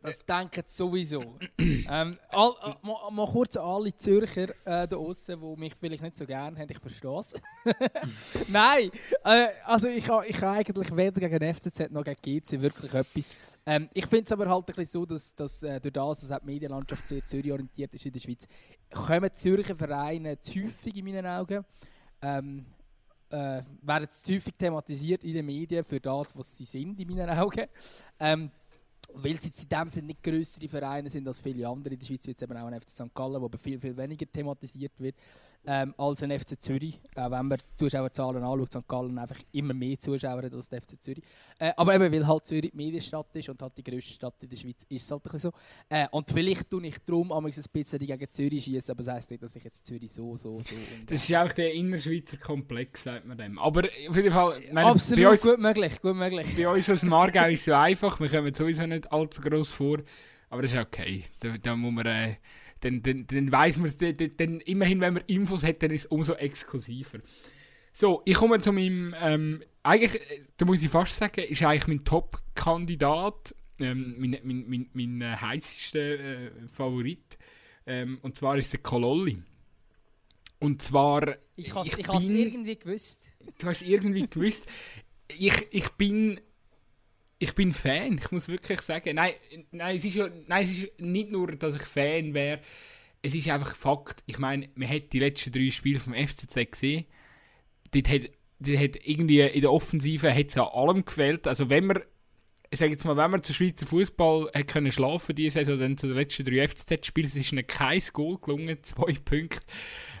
das denken sowieso. ähm, all, äh, mal, mal, kurz an alle Zürcher äh, da draußen, die mich vielleicht nicht so gerne haben, ich verstehe es. Nein, äh, also ich habe ich ha eigentlich weder gegen FCZ noch gegen GC wirklich etwas. Ähm, ich finde es aber halt ein bisschen so, dass, dass äh, durch das, dass die Medienlandschaft sehr Zürich orientiert ist in der Schweiz, kommen Zürcher Vereine zu häufig in meinen Augen ähm, äh, werden zu häufig thematisiert in den Medien für das, was sie sind, in meinen Augen. Ähm, weil sie in dem Sinne nicht größere Vereine sind als viele andere in der Schweiz, wie jetzt eben auch ein FC St. Gallen, wo viel, viel weniger thematisiert wird ähm, als ein FC Zürich. Äh, wenn man die Zuschauerzahlen anschaut, St. Gallen einfach immer mehr Zuschauer als der FC Zürich. Äh, aber eben, weil halt Zürich die Medienstadt ist und halt die grösste Stadt in der Schweiz, ist es halt ein bisschen so. Äh, und vielleicht tue ich darum ein bisschen gegen Zürich schießen, aber das heisst nicht, dass ich jetzt Zürich so, so, so... das ist auch der Innerschweizer Komplex, sagt man dem. Aber auf jeden Fall... Meine, Absolut, uns, gut möglich, gut möglich. Bei uns als Margau ist es so einfach, wir kommen sowieso nicht allzu groß vor, aber das ist okay. Da, da muss man... Äh, dann, dann, dann weiß man es, dann, immerhin, wenn man Infos hat, dann ist es umso exklusiver. So, ich komme zu meinem, ähm, eigentlich, da muss ich fast sagen, ist eigentlich mein Top-Kandidat, ähm, mein, mein, mein, mein äh, heißester äh, Favorit, ähm, und zwar ist der Kololli. Und zwar... Ich habe es irgendwie gewusst. Du hast es irgendwie gewusst. Ich, ich bin ich bin Fan, ich muss wirklich sagen. Nein, nein, es ist, ja, nein, es ist nicht nur, dass ich Fan wäre. Es ist einfach Fakt. Ich meine, man hat die letzten drei Spiele vom FCZ gesehen. Dort hat, dort hat irgendwie in der Offensive hat's an allem gefällt. Also wenn man, ich sage jetzt mal, wenn man zu Schweizer Fußball hat können schlafen diese Saison, dann zu den letzten drei FCZ-Spielen, es ist ihnen kein Goal gelungen, zwei Punkte.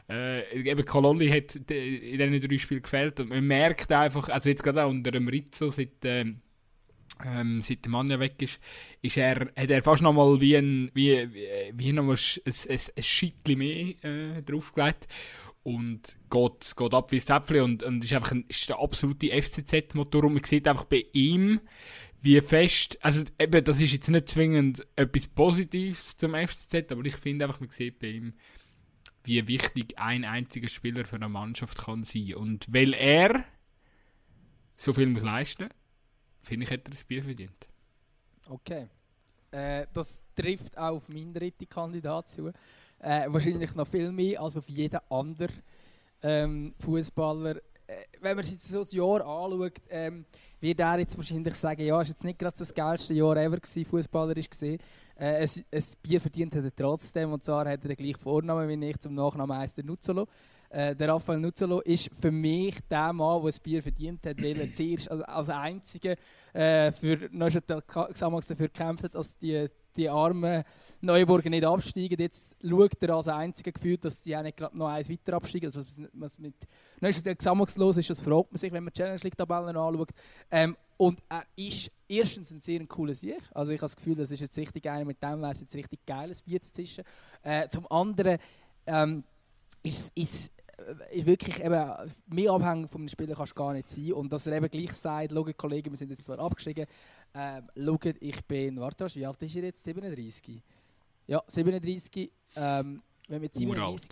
Äh, eben Cololli hat in diesen drei Spielen gefällt und man merkt einfach, also jetzt gerade auch unter dem Rizzo seit... Ähm, ähm, seit der Mann ja weg ist, ist er, hat er fast noch mal wie ein, wie, wie, noch mal ein, ein, ein Schittchen mehr äh, draufgelegt und geht, geht ab wie das Äpfel und, und ist einfach ein, ist der absolute FCZ-Motor und man sieht einfach bei ihm, wie fest, also eben, das ist jetzt nicht zwingend etwas Positives zum FCZ, aber ich finde einfach, man sieht bei ihm, wie wichtig ein einziger Spieler für eine Mannschaft kann sein. Und weil er so viel muss leisten, finde ich, hat er das Bier verdient. Okay. Äh, das trifft auch auf meinen dritten Kandidat zu. Äh, wahrscheinlich noch viel mehr als auf jeden anderen ähm, Fußballer. Äh, wenn man sich jetzt so ein Jahr anschaut, ähm, wird er jetzt wahrscheinlich sagen, ja, es war jetzt nicht gerade so das geilste Jahr ever gewesen, fußballerisch. Äh, ein, Bier verdient hat er trotzdem, und zwar hat er den gleichen Vornamen wie ich zum Nachnamen Meister Nuzzolo. Äh, der Raphael Nuzzolo ist für mich der Mann, der das Bier verdient hat, weil er zuerst als, als einziger äh, für Neuchâtel Xamax dafür gekämpft hat, dass die, die armen Neuburger nicht absteigen. Jetzt schaut er als einziger gefühlt, dass die auch nicht gerade noch eins weiter absteigen. Also, was mit Neuchâtel Xamax los ist, das fragt man sich, wenn man die Challenge League-Tabellen anschaut. Ähm, und er ist erstens ein sehr cooler Sieg. Also ich habe das Gefühl, das ist jetzt richtig einer, mit dem wäre es jetzt richtig geiles Bier zu zischen. Äh, zum anderen ähm, ist, äh, ist wirklich eben, mehr abhängig vom Spieler kannst du gar nicht sein. Und dass er eben gleich sagt, schaut Kollegen, wir sind jetzt zwar abgestiegen, ähm, schaut, ich bin, warte, wie alt ist er jetzt? 37? Ja, 37. Ähm, wenn mit 37...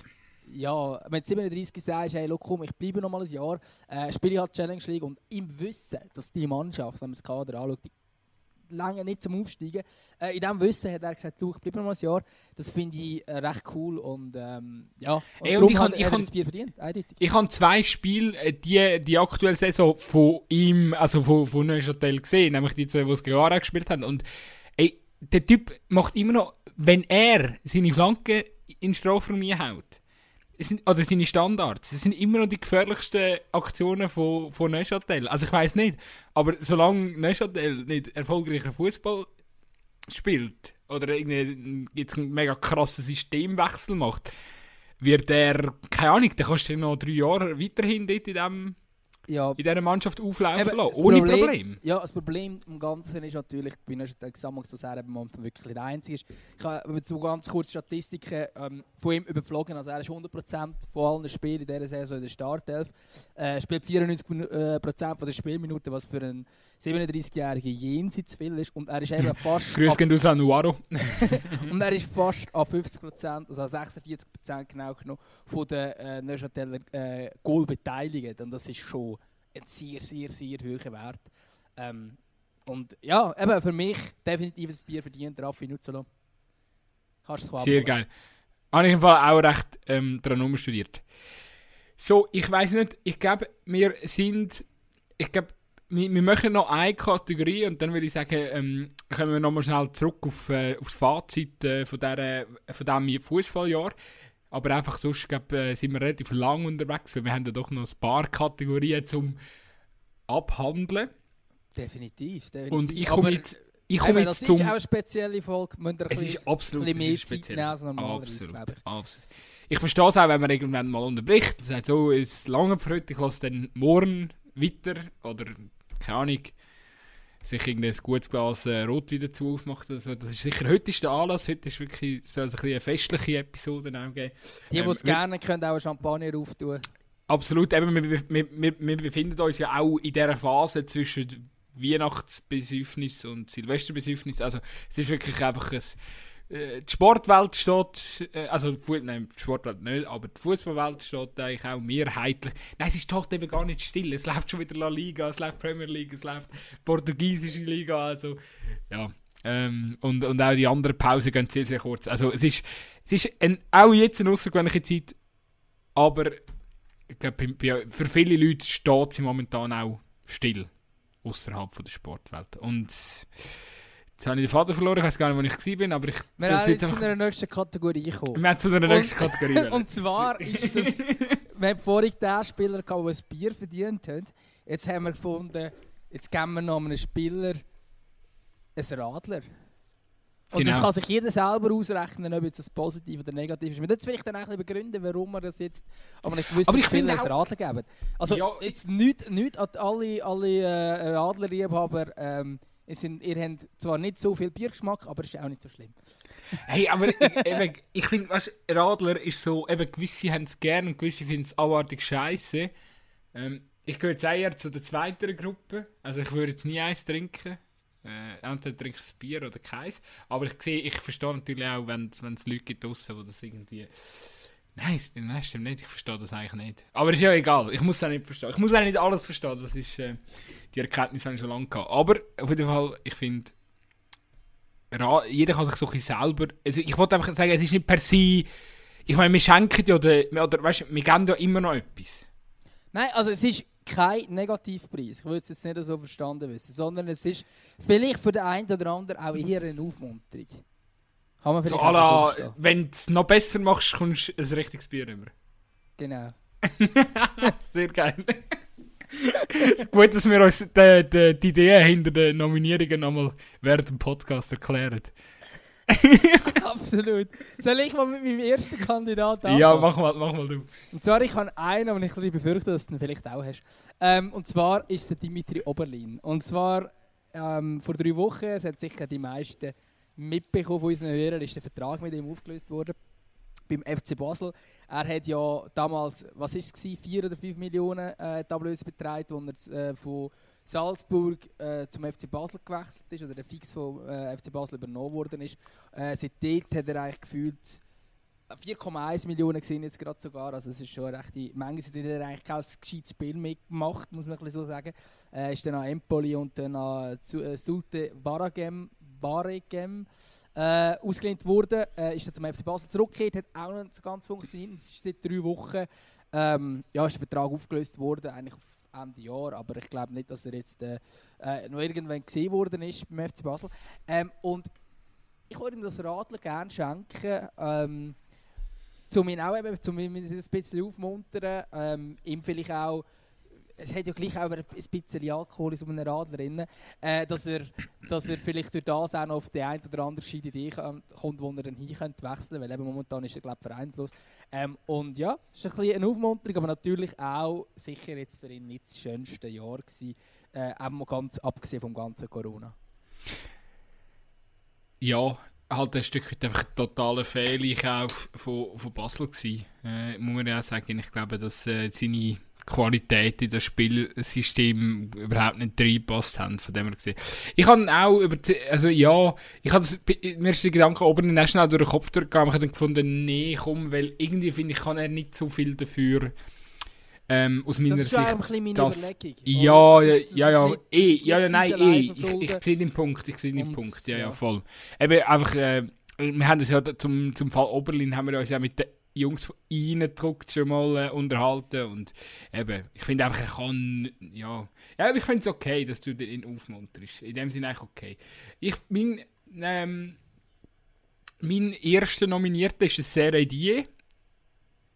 Ja, wenn du 37 sagst, hey, look, komm, ich bleibe noch mal ein Jahr, äh, spiele ich halt Challenge League und im Wissen, dass die Mannschaft, wenn man das Kader anschaut, die lange nicht zum Aufsteigen. Äh, in diesem Wissen hat er gesagt, du, ich bleibe noch ein Jahr. Das finde ich äh, recht cool und ähm, ja, Ey, und ich hat ich das Bier verdient, eindeutig. Ich habe zwei Spiele, äh, die, die aktuelle Saison von ihm, also von, von Neuchâtel gesehen, nämlich die zwei, die es Gara gespielt haben und ey, der Typ macht immer noch, wenn er seine Flanke in den Strafraum haut, sind, oder seine Standards, das sind immer noch die gefährlichsten Aktionen von, von Neuchâtel. Also ich weiß nicht, aber solange Neuchâtel nicht erfolgreicher Fußball spielt oder irgendwie einen mega krassen Systemwechsel macht, wird er, keine Ahnung, dann kannst du noch drei Jahre weiterhin dort in dem ja. in dieser Mannschaft auflaufen Eben, lassen, ohne Problem- Problem. Ja, das Problem im Ganzen ist natürlich, bei Neuchâtel Xamax, dass er momentan wirklich der Einzige ist. Ich habe so ganz kurz Statistiken ähm, von ihm überflogen. Also er ist 100% von allen Spielen in dieser Saison in der Startelf. Äh, Er spielt 94% Minu- äh, Prozent von der Spielminuten, was für einen 37-Jährigen jenseits viel ist. Und er ist eben fast... Grüß gehen aus an Nuaro. und er ist fast an 50%, also an 46% genau genommen, von den äh, Neuchâteler äh, Goal beteiligt. Und das ist schon ein sehr, sehr, sehr hoher Wert. Ähm, und ja, eben für mich definitiv ein Bier verdient, Raffi Nuzzolo. Kannst du es Sehr geil. Habe ich im Fall auch recht ähm, dran studiert. So, ich weiß nicht, ich glaube, wir sind, ich glaube, wir, wir machen noch eine Kategorie und dann würde ich sagen, ähm, kommen wir nochmal schnell zurück auf, äh, auf das Fazit äh, von, der, von diesem Fußballjahr. Aber einfach sonst glaub, äh, sind wir relativ lang unterwegs. Wir haben ja doch noch ein paar Kategorien zum Abhandeln. Definitiv, definitiv. Und ich komme jetzt, ich komme jetzt das zum... ist auch eine spezielle Folge. Müsst ihr Es bisschen- ist absolut ein mehr Zeit nehmen als normalerweise, glaube ich. absolut. Ich verstehe es auch, wenn man irgendwann mal unterbricht und sagt, so, es ist lange für heute, ich lasse dann morgen weiter oder, keine Ahnung, sich irgendwie ein gutes Glas äh, Rot wieder zu aufmacht. Also, das ist sicher, heute ist der Anlass, heute ist wirklich, soll es ein eine festliche Episode geben. Die, die Ähm, es wir- gerne können, auch Champagner auftun. Absolut, eben, wir, wir, wir, wir befinden uns ja auch in dieser Phase zwischen Weihnachtsbesäufnis und Silvesterbesäufnis. Also es ist wirklich einfach ein... Äh, die Sportwelt steht, äh, also nein, die Sportwelt nicht, aber die Fußballwelt steht eigentlich auch mehrheitlich. Nein, es ist doch eben gar nicht still. Es läuft schon wieder La Liga, es läuft Premier League, es läuft portugiesische Liga, also ja. Ähm, und, und auch die anderen Pausen gehen sehr, sehr kurz. Also es ist, es ist ein, auch jetzt eine außergewöhnliche Zeit, aber ich glaube, für viele Leute steht sie momentan auch still außerhalb der Sportwelt. Und jetzt habe ich den Vater verloren, ich weiß gar nicht, wo ich war, aber ich Wir will haben jetzt jetzt zu einer nächsten Kategorie gekommen. wir haben zu der nächsten Kategorie. Und zwar ist das, wir haben vorhin den Spieler gehabt, der ein Bier verdient hat. Jetzt haben wir gefunden, jetzt geben wir noch einem Spieler ein Radler. Und das Genau. kann sich jeder selber ausrechnen, ob jetzt das positiv oder negativ ist. Wir müssen vielleicht dann auch begründen, warum wir das jetzt an einem gewissen Aber ich Spieler ein Radler geben. Also Ja, jetzt nicht, nicht an alle, alle äh, Radlerliebhaber. Ähm, sind, ihr habt zwar nicht so viel Biergeschmack, aber es ist auch nicht so schlimm. Hey, aber ich, ich finde, weißt, Radler ist so, eben gewisse haben es gerne und gewisse finden es abartig scheiße. Ähm, ich gehöre jetzt eher zu der zweiten Gruppe. Also ich würde jetzt nie eins trinken. Äh, entweder trinke ich Bier oder keins. Aber ich sehe, ich verstehe natürlich auch, wenn es Leute gibt draussen, die das irgendwie... Nein, nein, stimmt nicht. Ich verstehe das eigentlich nicht. Aber ist ja egal. Ich muss es auch nicht verstehen. Ich muss auch nicht alles verstehen. Das ist, äh, die Erkenntnis habe ich schon lange gehabt. Aber auf jeden Fall, ich finde, jeder kann sich so ein bisschen selber... Also ich wollte einfach sagen, es ist nicht per se... Ich meine, wir schenken ja, oder, oder weißt, wir geben ja immer noch etwas. Nein, also es ist kein Negativpreis. Ich würde es jetzt nicht so verstanden wissen. Sondern es ist vielleicht für den einen oder anderen auch eher eine Aufmunterung. Kann man vielleicht so, Wenn du es noch besser machst, kommst du ein richtiges Bier rüber. Genau. Sehr geil. Gut, dass wir uns die, die, die Ideen hinter den Nominierungen nochmal während dem Podcast erklären. Absolut. Soll ich mal mit meinem ersten Kandidat anfangen? Ja, mach mal, mach mal du. Und zwar, ich habe einen, den ich befürchte, dass du ihn vielleicht auch hast. Ähm, und zwar ist der Dimitri Oberlin. Und zwar ähm, vor drei Wochen, es hat sicher die meisten mitbekommen von unseren Hörern, ist der Vertrag mit ihm aufgelöst worden beim FC Basel. Er hat ja damals, was ist es, 4 oder 5 Millionen äh, betreut, als er äh, von Salzburg äh, zum FC Basel gewechselt ist oder der Fix vom äh, FC Basel übernommen worden ist. Äh, seitdem hat er eigentlich gefühlt 4,1 Millionen gesehen jetzt gerade sogar, also es ist schon eine rechte Menge. Seitdem hat er eigentlich kein gescheites Spiel mitgemacht, muss man so sagen. Er ist dann an Empoli und dann an äh, Sulte Baragem, Baregem äh, ausgelehnt worden, äh, ist dann zum FC Basel zurückgekehrt, hat auch noch nicht so ganz funktioniert. Es ist seit drei Wochen ähm, ja, ist der Vertrag aufgelöst worden, eigentlich auf Ende Jahr, aber ich glaube nicht, dass er jetzt äh, äh, noch irgendwann gesehen worden ist beim FC Basel. Ähm, und ich würde ihm das Radler gerne schenken, ähm, um ihn auch eben, um ihn ein bisschen aufmuntern, ähm, ihm vielleicht auch es hat ja gleich auch ein bisschen Alkohol in so einem Radler drin, äh, dass, er, dass er vielleicht durch das auch noch auf die eine oder andere gescheite Idee kommt, wo er dann hin könnte wechseln, weil eben momentan ist er glaube vereinslos. Ähm, und ja, es ist ein bisschen eine Aufmunterung, aber natürlich auch sicher jetzt für ihn nicht das schönste Jahr gewesen, äh, auch ganz abgesehen vom ganzen Corona. Ja, halt ein Stück weit einfach ein totaler Fehleinkauf von, von Basel gewesen, äh, muss man ja auch sagen. Ich glaube, dass äh, seine Qualität in das Spielsystem überhaupt nicht reingepasst haben, von dem her gesehen. Ich habe auch über, also ja, ich habe mir ist der Gedanke oben schnell durch den Kopf durchgegangen, ich habe dann gefunden, nee, komm, weil irgendwie finde ich, kann er nicht so viel dafür, ähm, aus meiner Sicht. Das ist Sicht, ein bisschen meine dass, Überlegung. Ja, ja, ja, ja, eh, ja, ja, nein, eh, ich, ich sehe den Punkt, ich sehe den Punkt, ja, ja, voll. Eben einfach, äh, wir haben das ja zum, zum Fall Oberlin haben wir uns ja mit der Jungs von reingedruckt schon mal äh, unterhalten und eben, ich finde einfach, er kann, ja, ja, ich finde es okay, dass du ihn aufmunterst. In dem Sinne eigentlich okay. Ich, mein, ähm, mein erster Nominierter ist ein Serie Die.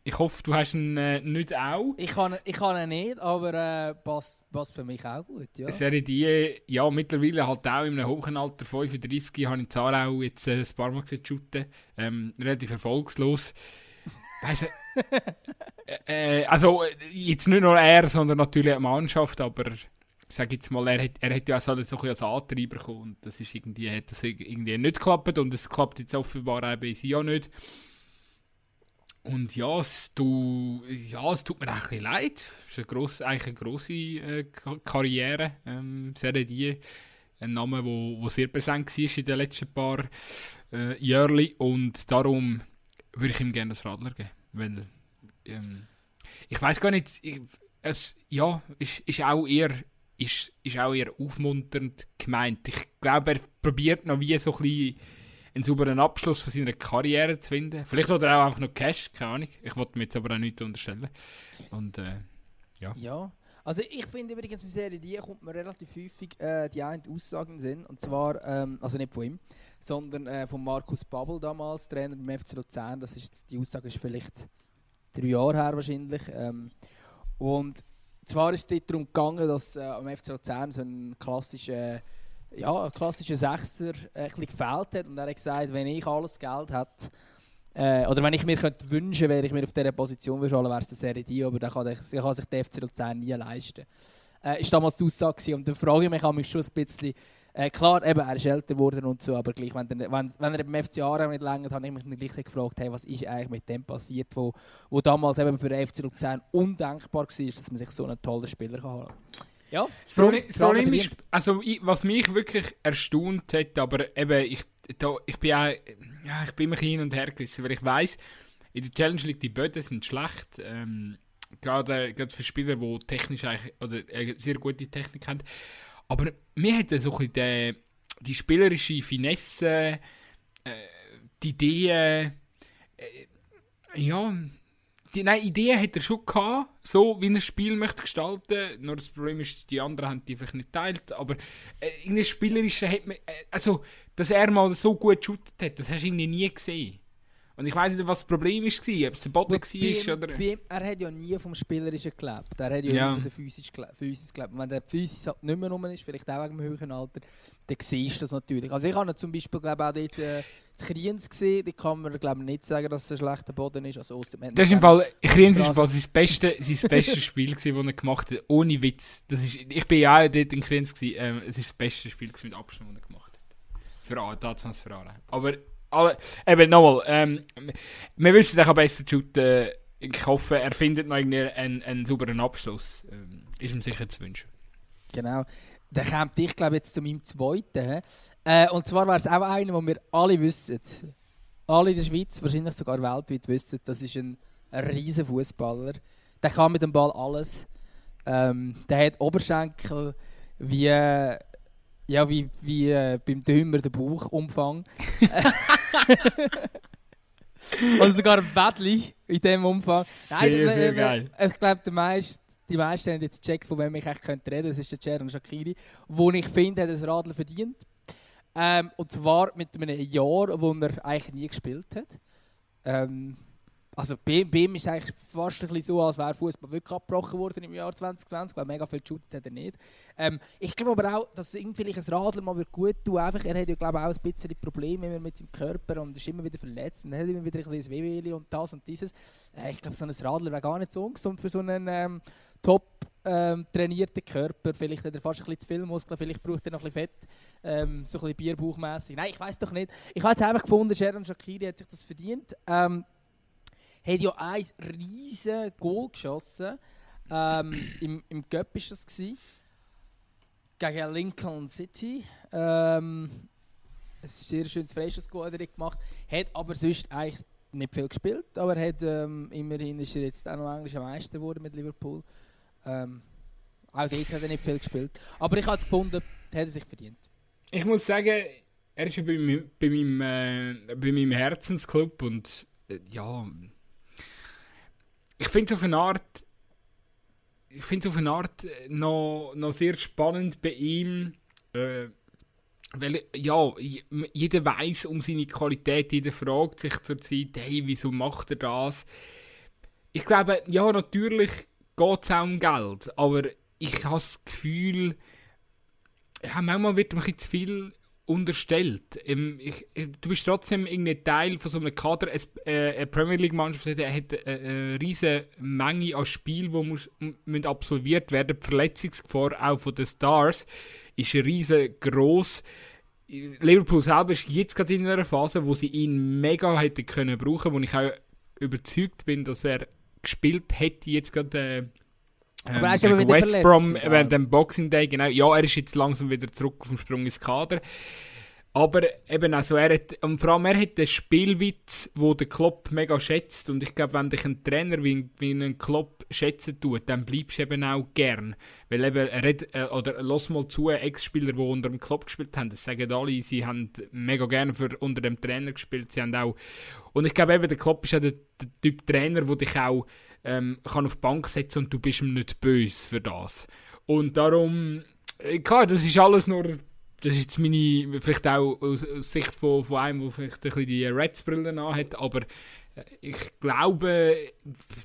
Ich hoffe, du hast ihn äh, nicht auch. Ich kann, ich kann ihn nicht, aber äh, passt, passt für mich auch gut, ja. Serie Die, ja, mittlerweile halt auch in einem hohen Alter, 35, habe ich Zarau jetzt äh, ein paar Mal gesehen, shooten. Ähm, relativ erfolgslos. Weißt äh, äh, also jetzt nicht nur er, sondern natürlich die Mannschaft, aber ich sage jetzt mal, er hat, er hat ja auch so ein bisschen als Antreiber bekommen und das ist irgendwie, hat das irgendwie nicht geklappt und es klappt jetzt offenbar eben bei sie auch nicht. Und ja, es, du, ja, es tut mir auch ein bisschen leid. Es ist eine grosse, eigentlich eine grosse äh, Karriere, ähm, Serie. Ein Name, der wo, wo sehr präsent war in den letzten paar äh, Jahren. Und darum würde ich ihm gerne das Radler geben. Weil, ähm, ich weiß gar nicht, ich, es, ja, ist, ist, auch eher, ist, ist auch eher aufmunternd gemeint. Ich glaube, er probiert noch wie so ein bisschen einen sauberen Abschluss von seiner Karriere zu finden. Vielleicht hat er auch einfach noch Cash, keine Ahnung. Ich wollte mir jetzt aber auch nichts unterstellen. Und, äh, ja. Ja. Also ich finde übrigens bei Serie die kommt mir relativ häufig äh, die eine Aussagen sind und zwar ähm, also nicht von ihm, sondern äh, von Markus Babbel damals Trainer beim FC Luzern. Das ist die Aussage ist vielleicht drei Jahre her wahrscheinlich. Ähm, und zwar ist es darum gegangen, dass äh, am FC Luzern so ein klassischer ja, ein Sechser äh, gefehlt hat und er hat gesagt, wenn ich alles Geld hätte äh, oder wenn ich mir könnte wünschen, wäre ich mir auf dieser Position wäre es der Serie D, aber dann kann, ich, kann sich der FC Luzern nie leisten. Äh, ist damals die Aussage und dann frage ich mich, mich schon ein bisschen, Äh, klar, eben, er ist älter geworden und so, aber gleich, wenn, der, wenn, wenn er beim FC Aarau nicht länger habe ich mich gleich gefragt, hey, was ist eigentlich mit dem passiert, wo, wo damals eben für den FC Luzern undenkbar war, dass man sich so einen tollen Spieler kann haben ja, das Problem, das Problem ist, also ich, was mich wirklich erstaunt hat, aber eben, ich, da, ich bin auch, ja, ich bin immer hin und her gerissen, weil ich weiß, in der Challenge League die Böden sind schlecht, ähm, gerade, gerade für Spieler, die technisch eigentlich, oder äh, sehr gute Technik haben. Aber mir hat so ein die, die spielerische Finesse, äh, die Ideen, äh, ja, die nein, Ideen hat er schon gehabt, so wie er das Spiel möchte gestalten. Nur das Problem ist, die anderen haben die vielleicht nicht teilt. Aber äh, irgendwie spielerische hat man, äh, also, dass er mal so gut geshootet hat, das hast du irgendwie nie gesehen. Und ich weiß nicht, was das Problem war, ob es der Boden war oder... Bei, er hat ja nie vom Spielerischen gelebt. Er hat ja, ja. immer von der Physis, gelebt. Wenn der Physis halt nicht mehr rum ist, vielleicht auch wegen dem höheren Alter, dann siehst du das natürlich. Also ich habe zum Beispiel glaube auch dort äh, Kriens gesehen, da kann man glaube nicht sagen, dass es ein schlechter Boden ist. Also, das ist im Fall, Kriens ist sein, beste, sein bestes Spiel das er gemacht hat, ohne Witz. Das ist, ich bin ja auch dort in Kriens, ähm, es ist das beste Spiel mit Abstand, das er gemacht hat. Für, damals für alle. Aber aber eben nochmal, ähm, wir wissen, er kann besser shooten. Ich hoffe, er findet noch einen, einen sauberen Abschluss. Ähm, ist ihm sicher zu wünschen. Genau. Dann kommt ich glaube jetzt zu meinem zweiten. Äh, und zwar wäre es auch einer, den wir alle wissen. Alle in der Schweiz, wahrscheinlich sogar weltweit wissen, das ist ein, riesen Fußballer. Der kann mit dem Ball alles. Ähm, der hat Oberschenkel wie ja, wie, wie äh, beim Dümmer der Bauchumfang. Und sogar ein Bettli in diesem Umfang. Sehr, Nein, sehr äh, geil. Ich glaube, die meisten haben jetzt gecheckt, von wem ich echt reden könnte. Das ist der Jaron Shakiri, wo ich finde, hat das Radler verdient. Ähm, und zwar mit einem Jahr, wo er eigentlich nie gespielt hat. Ähm, also bei, bei ihm ist es eigentlich fast ein bisschen so, als wäre Fußball wirklich abgebrochen worden im Jahr 2020, weil mega viel geshootet hat er nicht. Ähm, ich glaube aber auch, dass irgendwie ein Radler mal gut tun Einfach, Er hat ja glaube auch ein bisschen Probleme mit seinem Körper und ist immer wieder verletzt und hat immer wieder ein bisschen Wehwehli und das und dieses. Äh, ich glaube, so ein Radler wäre gar nicht so ungesund für so einen ähm, top ähm, trainierten Körper. Vielleicht hat er fast ein bisschen zu viel Muskeln, vielleicht braucht er noch ein bisschen Fett, ähm, so ein bisschen Bierbauchmässig. Nein, ich weiß doch nicht. Ich habe jetzt einfach gefunden, Sharon Shakiri hat sich das verdient. Ähm, hat ja ein riesen Goal geschossen. Ähm, Im im Cup war das. Gewesen, gegen Lincoln City. Ähm, ein sehr schönes Freistoßgoal gemacht. Hat aber sonst eigentlich nicht viel gespielt. Aber hat, ähm, immerhin ist er jetzt auch noch englischer Meister geworden mit Liverpool. Ähm, auch dort hat er nicht viel gespielt. Aber ich habe es gefunden, hat er sich verdient. Ich muss sagen, er ist ja bei, bei, meinem, äh, bei meinem Herzensclub und äh, ja, ich finde es auf eine Art, ich finde auf eine Art äh, noch, noch sehr spannend bei ihm, äh, weil ja, jeder weiß um seine Qualität, jeder fragt sich zurzeit, hey, wieso macht er das? Ich glaube, ja, natürlich geht es auch um Geld, aber ich habe das Gefühl, ja, manchmal wird ein zu viel unterstellt. Ähm, ich, du bist trotzdem irgendwie Teil von so einem Kader. Es, äh, eine Premier League Mannschaft hat, hat eine, riesige Menge an Spielen, die muss, müssen absolviert werden. Die Verletzungsgefahr auch von den Stars ist riesengroß. Liverpool selber ist jetzt gerade in einer Phase, wo sie ihn mega hätte können brauchen, wo ich auch überzeugt bin, dass er gespielt hätte jetzt gerade. Äh, ähm, aber er ist aber wieder West Brom während dem Boxing Day, genau. Ja, er ist jetzt langsam wieder zurück auf dem Sprung ins Kader. Aber eben also er hat, und vor allem er hat den Spielwitz, wo der Klopp mega schätzt. Und ich glaube, wenn dich ein Trainer wie, wie einen Klopp schätzen tut, dann bleibst du eben auch gern. Weil eben, er hat, äh, oder lass mal zu, Ex-Spieler, die unter dem Klopp gespielt haben, das sagen alle, sie haben mega gerne für unter dem Trainer gespielt. Sie haben auch, und ich glaube eben, der Klopp ist ja der, der Typ Trainer, der dich auch ähm, kann auf die Bank setzen und du bist ihm nicht böse für das. Und darum, äh, klar, das ist alles nur, das ist jetzt meine, vielleicht auch aus, aus Sicht von, von einem, der vielleicht ein bisschen die Reds-Brille hat, aber äh, ich glaube,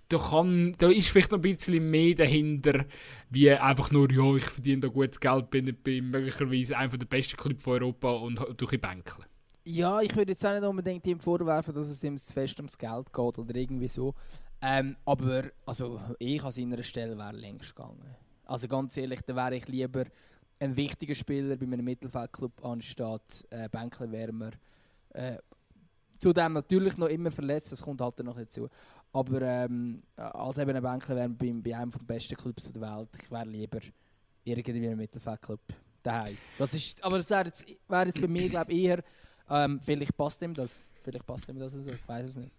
da, kann, da ist vielleicht noch ein bisschen mehr dahinter, wie einfach nur, ja, ich verdiene da gutes Geld, bin, bin möglicherweise einer der besten Clubs von Europa und durch die Bänke. Ja, ich würde jetzt auch nicht unbedingt ihm vorwerfen, dass es ihm fest ums Geld geht oder irgendwie so. Ähm, aber also, ich an seiner Stelle wäre längst gegangen. Also ganz ehrlich, da wäre ich lieber ein wichtiger Spieler bei einem Mittelfeldclub anstatt äh, Bänklerwärmer. Äh, zudem natürlich noch immer verletzt, das kommt halt noch dazu. Aber ähm, als eben ein Bänklerwärmer bei, bei einem der besten Clubs der Welt, ich wäre lieber irgendwie ein Mittelfeldclub daheim. Das ist, aber das wäre jetzt, wär jetzt bei mir glaube eher, ähm, vielleicht passt ihm das, vielleicht passt ihm das so, ich weiß es nicht.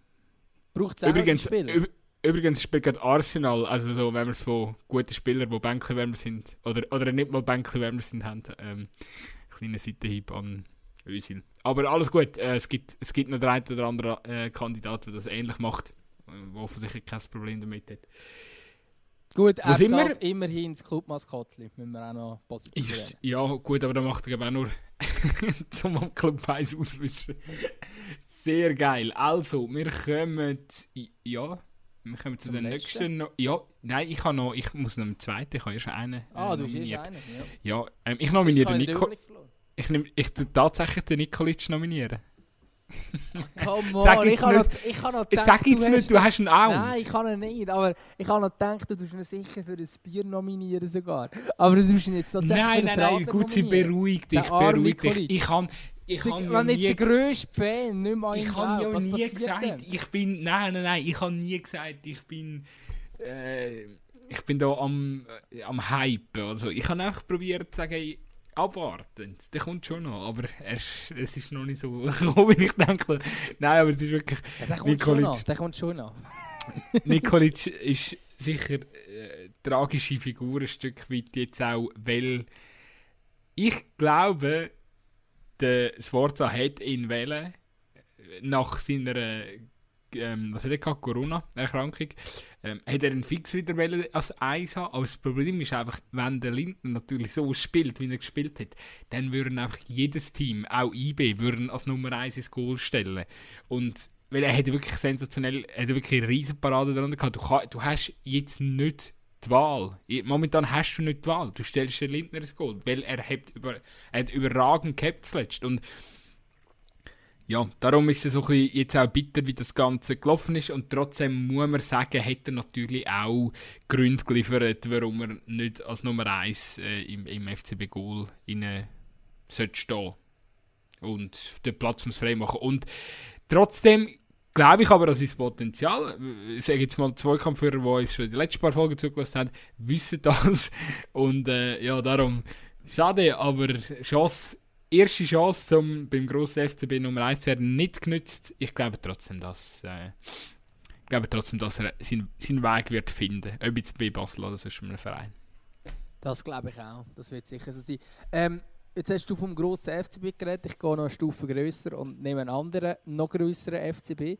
Braucht es Übrigens, Spieler? Übrigens spielt gerade Arsenal, also so, wenn wir es von guten Spielern, die Bänklerwärmer sind, oder, oder nicht mal Bänklerwärmer sind, haben, ähm, kleine Seitenhieb an Özil. Aber alles gut, äh, es, gibt, es gibt noch der eine oder andere äh, Kandidat, der das ähnlich macht, äh, der offensichtlich kein Problem damit hat. Gut, er sind wir? immerhin das Clubmaskottli, müssen wir auch noch positiv ist, Ja, gut, aber da macht er auch nur zum am Club 1 auswischen. Sehr geil. Also, wir kommen... Ja... Wir kommen zu den nächsten. Noch, ja, nein, ich habe noch, ich muss noch einen zweiten, ich habe erst einen. Ah, äh, du hast erst einen, ja. Ja, ähm, ich nominiere den Nico. Ich, nehm, ich tue tatsächlich den Nikolic nominieren. Come on, sag ich, habe noch, ich habe noch gedacht, Sag jetzt nicht, du hast ihn auch. Nein, ich kann ihn nicht, aber ich habe noch gedacht, du tust ihn sicher für ein Bier nominieren sogar. Aber du musst ihn jetzt tatsächlich Nein, nein, nein, gut, sie beruhigt dich, beruhigt dich. Ich kann... Ich habe ja jetzt der grösste Fan, nicht mal Ich habe ja nie gesagt, denn? ich bin... Nein, nein, nein, ich habe nie gesagt, ich bin... Äh, ich bin da am, äh, am Hypen. Also ich habe einfach probiert zu sagen, abwartend. Der kommt schon noch, aber er, es ist noch nicht so wie ich denke. Nein, aber es ist wirklich... Ja, der, kommt Nikolic, noch. der kommt schon noch. Nikolic ist sicher äh, tragische Figur ein Stück weit jetzt auch, weil ich glaube, der Sforza hat ihn wählen nach seiner ähm, was hat er gehabt? Corona-Erkrankung, ähm, hat er einen wieder als Eis haben. Aber das Problem ist einfach, wenn der Lindner natürlich so spielt, wie er gespielt hat, dann würden einfach jedes Team, auch IB, würden als Nummer 1 ins Goal stellen. Und weil er hätte wirklich sensationell, er hätte wirklich eine riesen Parade darunter gehabt. Du, du hast jetzt nicht die Wahl. Momentan hast du nicht die Wahl. Du stellst den Lindner ins Goal, weil er hat, über, er hat überragend gehabt zuletzt. Und ja, darum ist es so ein bisschen jetzt auch bitter, wie das Ganze gelaufen ist. Und trotzdem muss man sagen, hat er natürlich auch Gründe geliefert, warum er nicht als Nummer 1 äh, im, im FCB Goal rein sollte stehen. Und den Platz muss frei machen. Und trotzdem glaube ich aber an sein Potenzial. Ich sage jetzt mal, Zweikampfführer, die uns schon die letzten paar Folgen zugelassen haben, wissen das. Und äh, ja, darum schade, aber Chance erste Chance, um beim grossen FCB Nummer 1 zu werden, nicht genützt. Ich glaube trotzdem, dass, äh, ich glaube trotzdem, dass er seinen, seinen Weg wird finden. Ob jetzt bei Basel oder sonst einem Verein. Das glaube ich auch. Das wird sicher so sein. Ähm, jetzt hast du vom grossen FCB geredet. Ich gehe noch eine Stufe grösser und nehme einen anderen, noch größeren FCB.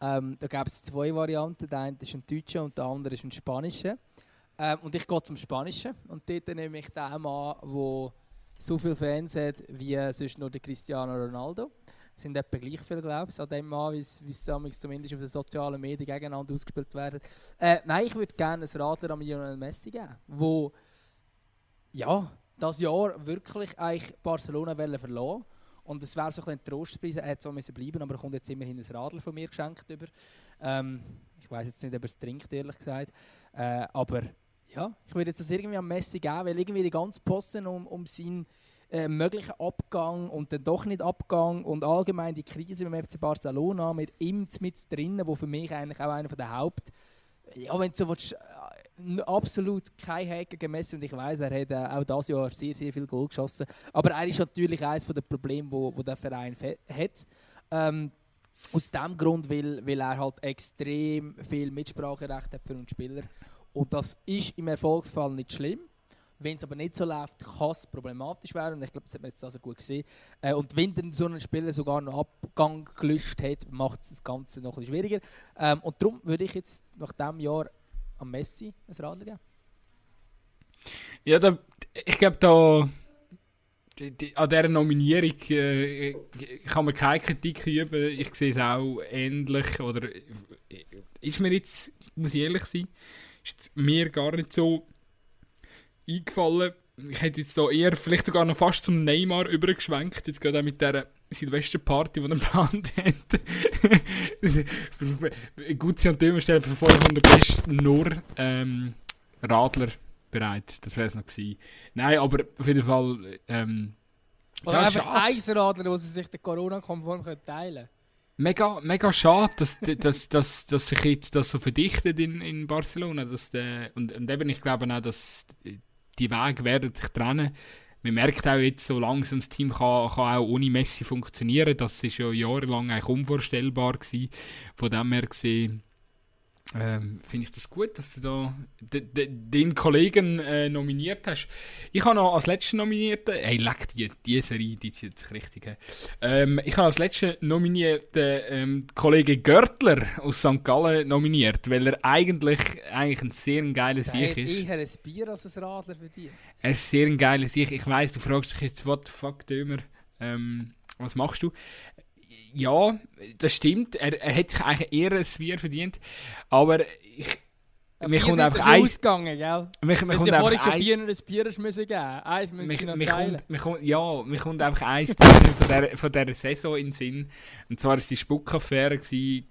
Ähm, da gab es zwei Varianten. Der eine ist ein deutscher und der andere ist ein spanischer. Ähm, und ich gehe zum Spanischen. Und dort nehme ich den Mann, der so viele Fans hat wie sonst nur der Cristiano Ronaldo. Es sind etwa gleich viele, glaube ich, an dem Mann, wie es zumindest auf den sozialen Medien gegeneinander ausgespielt werden. Äh, nein, ich würde gerne ein Radler an Lionel Messi geben, wo ja, das Jahr wirklich eigentlich Barcelona verloren und es wäre so ein, ein Trostpreis, er hätte zwar müssen bleiben, aber er kommt jetzt immerhin ein Radler von mir geschenkt über. Ähm, ich weiß jetzt nicht, ob er es trinkt, ehrlich gesagt. Äh, aber ja, ich würde jetzt das irgendwie am Messi geben, weil irgendwie die ganze Posten um, um seinen äh, möglichen Abgang und dann doch nicht Abgang und allgemein die Krise beim FC Barcelona mit ihm mit drinnen, wo für mich eigentlich auch einer der Haupt ja, wenn du so willst, absolut kein Hack gegen Messi und ich weiß, er hat äh, auch dieses Jahr sehr, sehr viel Goal geschossen. Aber er ist natürlich eines der Probleme, wo, wo der Verein hat. Ähm, aus dem Grund, weil, weil er halt extrem viel Mitspracherecht hat für einen Spieler. Und das ist im Erfolgsfall nicht schlimm. Wenn es aber nicht so läuft, kann es problematisch werden. Und ich glaube, das hat man jetzt also gut gesehen. Äh, und wenn dann so ein Spieler sogar einen Abgang gelöscht hat, macht es das Ganze noch ein bisschen schwieriger. Ähm, und darum würde ich jetzt nach diesem Jahr am Messi ein Radler geben. Ja, da, ich glaube, da die, die, an dieser Nominierung äh, kann man keine Kritik üben. Ich sehe es auch ähnlich. Oder äh, ist mir jetzt, muss ich ehrlich sein, ist mir gar nicht so eingefallen. Ich hätte jetzt so eher vielleicht sogar noch fast zum Neymar übergeschwenkt, jetzt gerade auch mit dieser Silvesterparty, die er geplant hat. Gutzi und Dömer stellen für 500 Gäste nur ähm, Radler bereit. Das wäre es noch gewesen. Nein, aber auf jeden Fall. Ähm, Oder Ja, einfach. Eisenradler, wo sie sich den Corona-konform teilen können. mega, mega schade, dass, dass, dass, dass sich jetzt das so verdichtet in, in Barcelona. Dass der, und, und eben, ich glaube auch, dass die Wege werden sich trennen. Man merkt auch jetzt, so langsam das Team kann, kann auch ohne Messi funktionieren. Das ist ja jahrelang eigentlich unvorstellbar gewesen. Von dem her gesehen, ähm, finde ich das gut, dass du da de, de, den Kollegen äh, nominiert hast. Ich habe noch als letzten Nominierten, hey, leck die, die Serie, die zieht sich richtig. Ähm, ich habe als letzten Nominierten ähm, Kollege Görtler aus St. Gallen nominiert, weil er eigentlich, eigentlich ein sehr geiler Sieg ist. eher ein Bier als ein Radler verdient. Er ist sehr ein geiler Sieg. Ich weiss, du fragst dich jetzt, what the fuck, Dömer, ähm, was machst du? Ja, das stimmt. Er, er hat sich eigentlich eher ein Bier verdient. Aber ich, Aber Mir kommt einfach schon eins- ausgegangen, gell? mir Wenn kommt einfach schon ein, vier ein Bier müssen geben eins müssen noch kommt, kommt, ja, mir kommt einfach eins von dieser, von dieser Saison in den Sinn. Und zwar war es die Spuckaffäre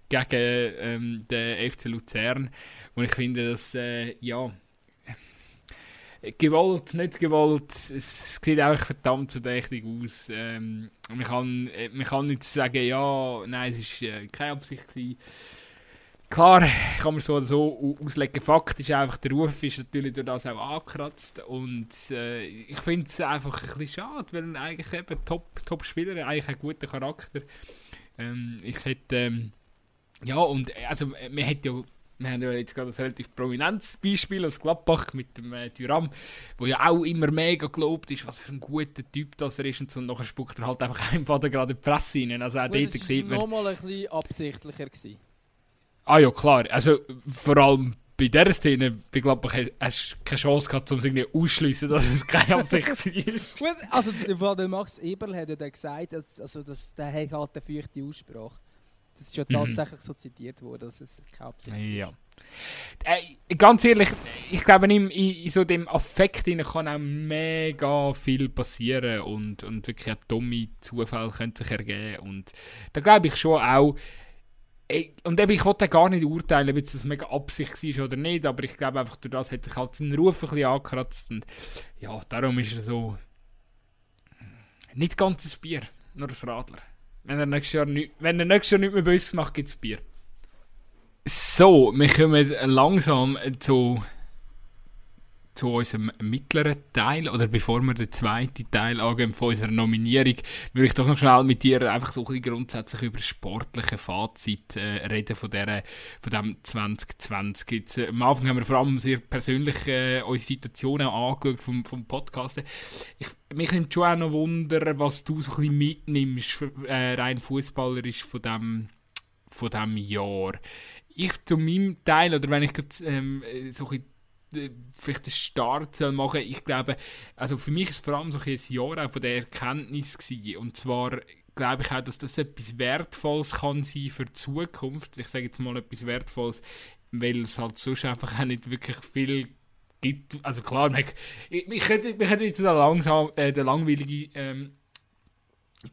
gegen ähm, den FC Luzern. Und ich finde, dass, äh, ja, gewollt, nicht gewollt, es sieht einfach verdammt verdächtig aus. Ähm, man, kann, äh, man kann nicht sagen, ja, nein, es war äh, keine Absicht. Gewesen. Klar, kann man so oder so au- auslegen. Fakt ist einfach, der Ruf ist natürlich durch das auch angekratzt. Und äh, ich finde es einfach ein bisschen schade, weil eigentlich eben Top- Top-Spieler, eigentlich einen guten Charakter. Ähm, ich hätte, ähm, ja, und äh, also, äh, wir hätten ja wir haben ja jetzt gerade ein relativ prominentes Beispiel aus Gladbach mit dem äh, Thuram, wo ja auch immer mega gelobt ist, was für ein guter Typ das er ist und so. Und nachher spuckt er halt einfach einfach gerade in die Presse rein. Also auch Gut, dort das sieht war man... nochmal ein bisschen absichtlicher. Gewesen. Ah ja, klar. Also vor allem bei dieser Szene bei Gladbach hast du keine Chance gehabt, um es irgendwie ausschließen, dass es keine Absicht. Gut, also der, Max Eberl hat ja dann gesagt, dass, also, dass der hat halt eine feuchte Aussprache. Das ist ja Mhm. tatsächlich so zitiert worden, dass es keine Absicht ist. Ja. Äh, ganz ehrlich, ich glaube, in, in, so dem Affekt kann auch mega viel passieren und, und wirklich auch dumme Zufälle können sich ergeben. Und da glaube ich schon auch, Ey, und eben, ich wollte gar nicht urteilen, ob das mega Absicht war oder nicht, aber ich glaube einfach, durch das hat sich halt sein Ruf ein bisschen angekratzt. Und ja, darum ist er so. Nicht ganzes Bier, nur ein Radler. Wenn er nächstes Jahr nicht, wenn er nächstes Jahr nicht mehr bei uns macht, gibt es Bier. So, wir kommen langsam zu, zu unserem mittleren Teil, oder bevor wir den zweiten Teil angehen von unserer Nominierung, würde ich doch noch schnell mit dir einfach so ein bisschen grundsätzlich über sportliche Fazit äh, reden von, der, von dem 2020. Jetzt, äh, am Anfang haben wir vor allem sehr persönlich äh, unsere Situationen angeschaut vom, vom Podcast. Ich, mich nimmt schon auch noch Wunder, was du so ein bisschen mitnimmst, für, äh, rein fußballerisch von dem, von dem Jahr. Ich zu meinem Teil, oder wenn ich grad, ähm, äh, so ein bisschen, vielleicht den Start soll machen ich glaube, also für mich ist es vor allem so ein Jahr auch von der Erkenntnis gewesen. Und zwar glaube ich auch, dass das etwas Wertvolles kann sein für die Zukunft. Ich sage jetzt mal etwas Wertvolles, weil es halt sonst einfach auch nicht wirklich viel gibt. Also klar, man, ich, ich, hätte, ich hätte jetzt da langsam äh, der langweilige ähm,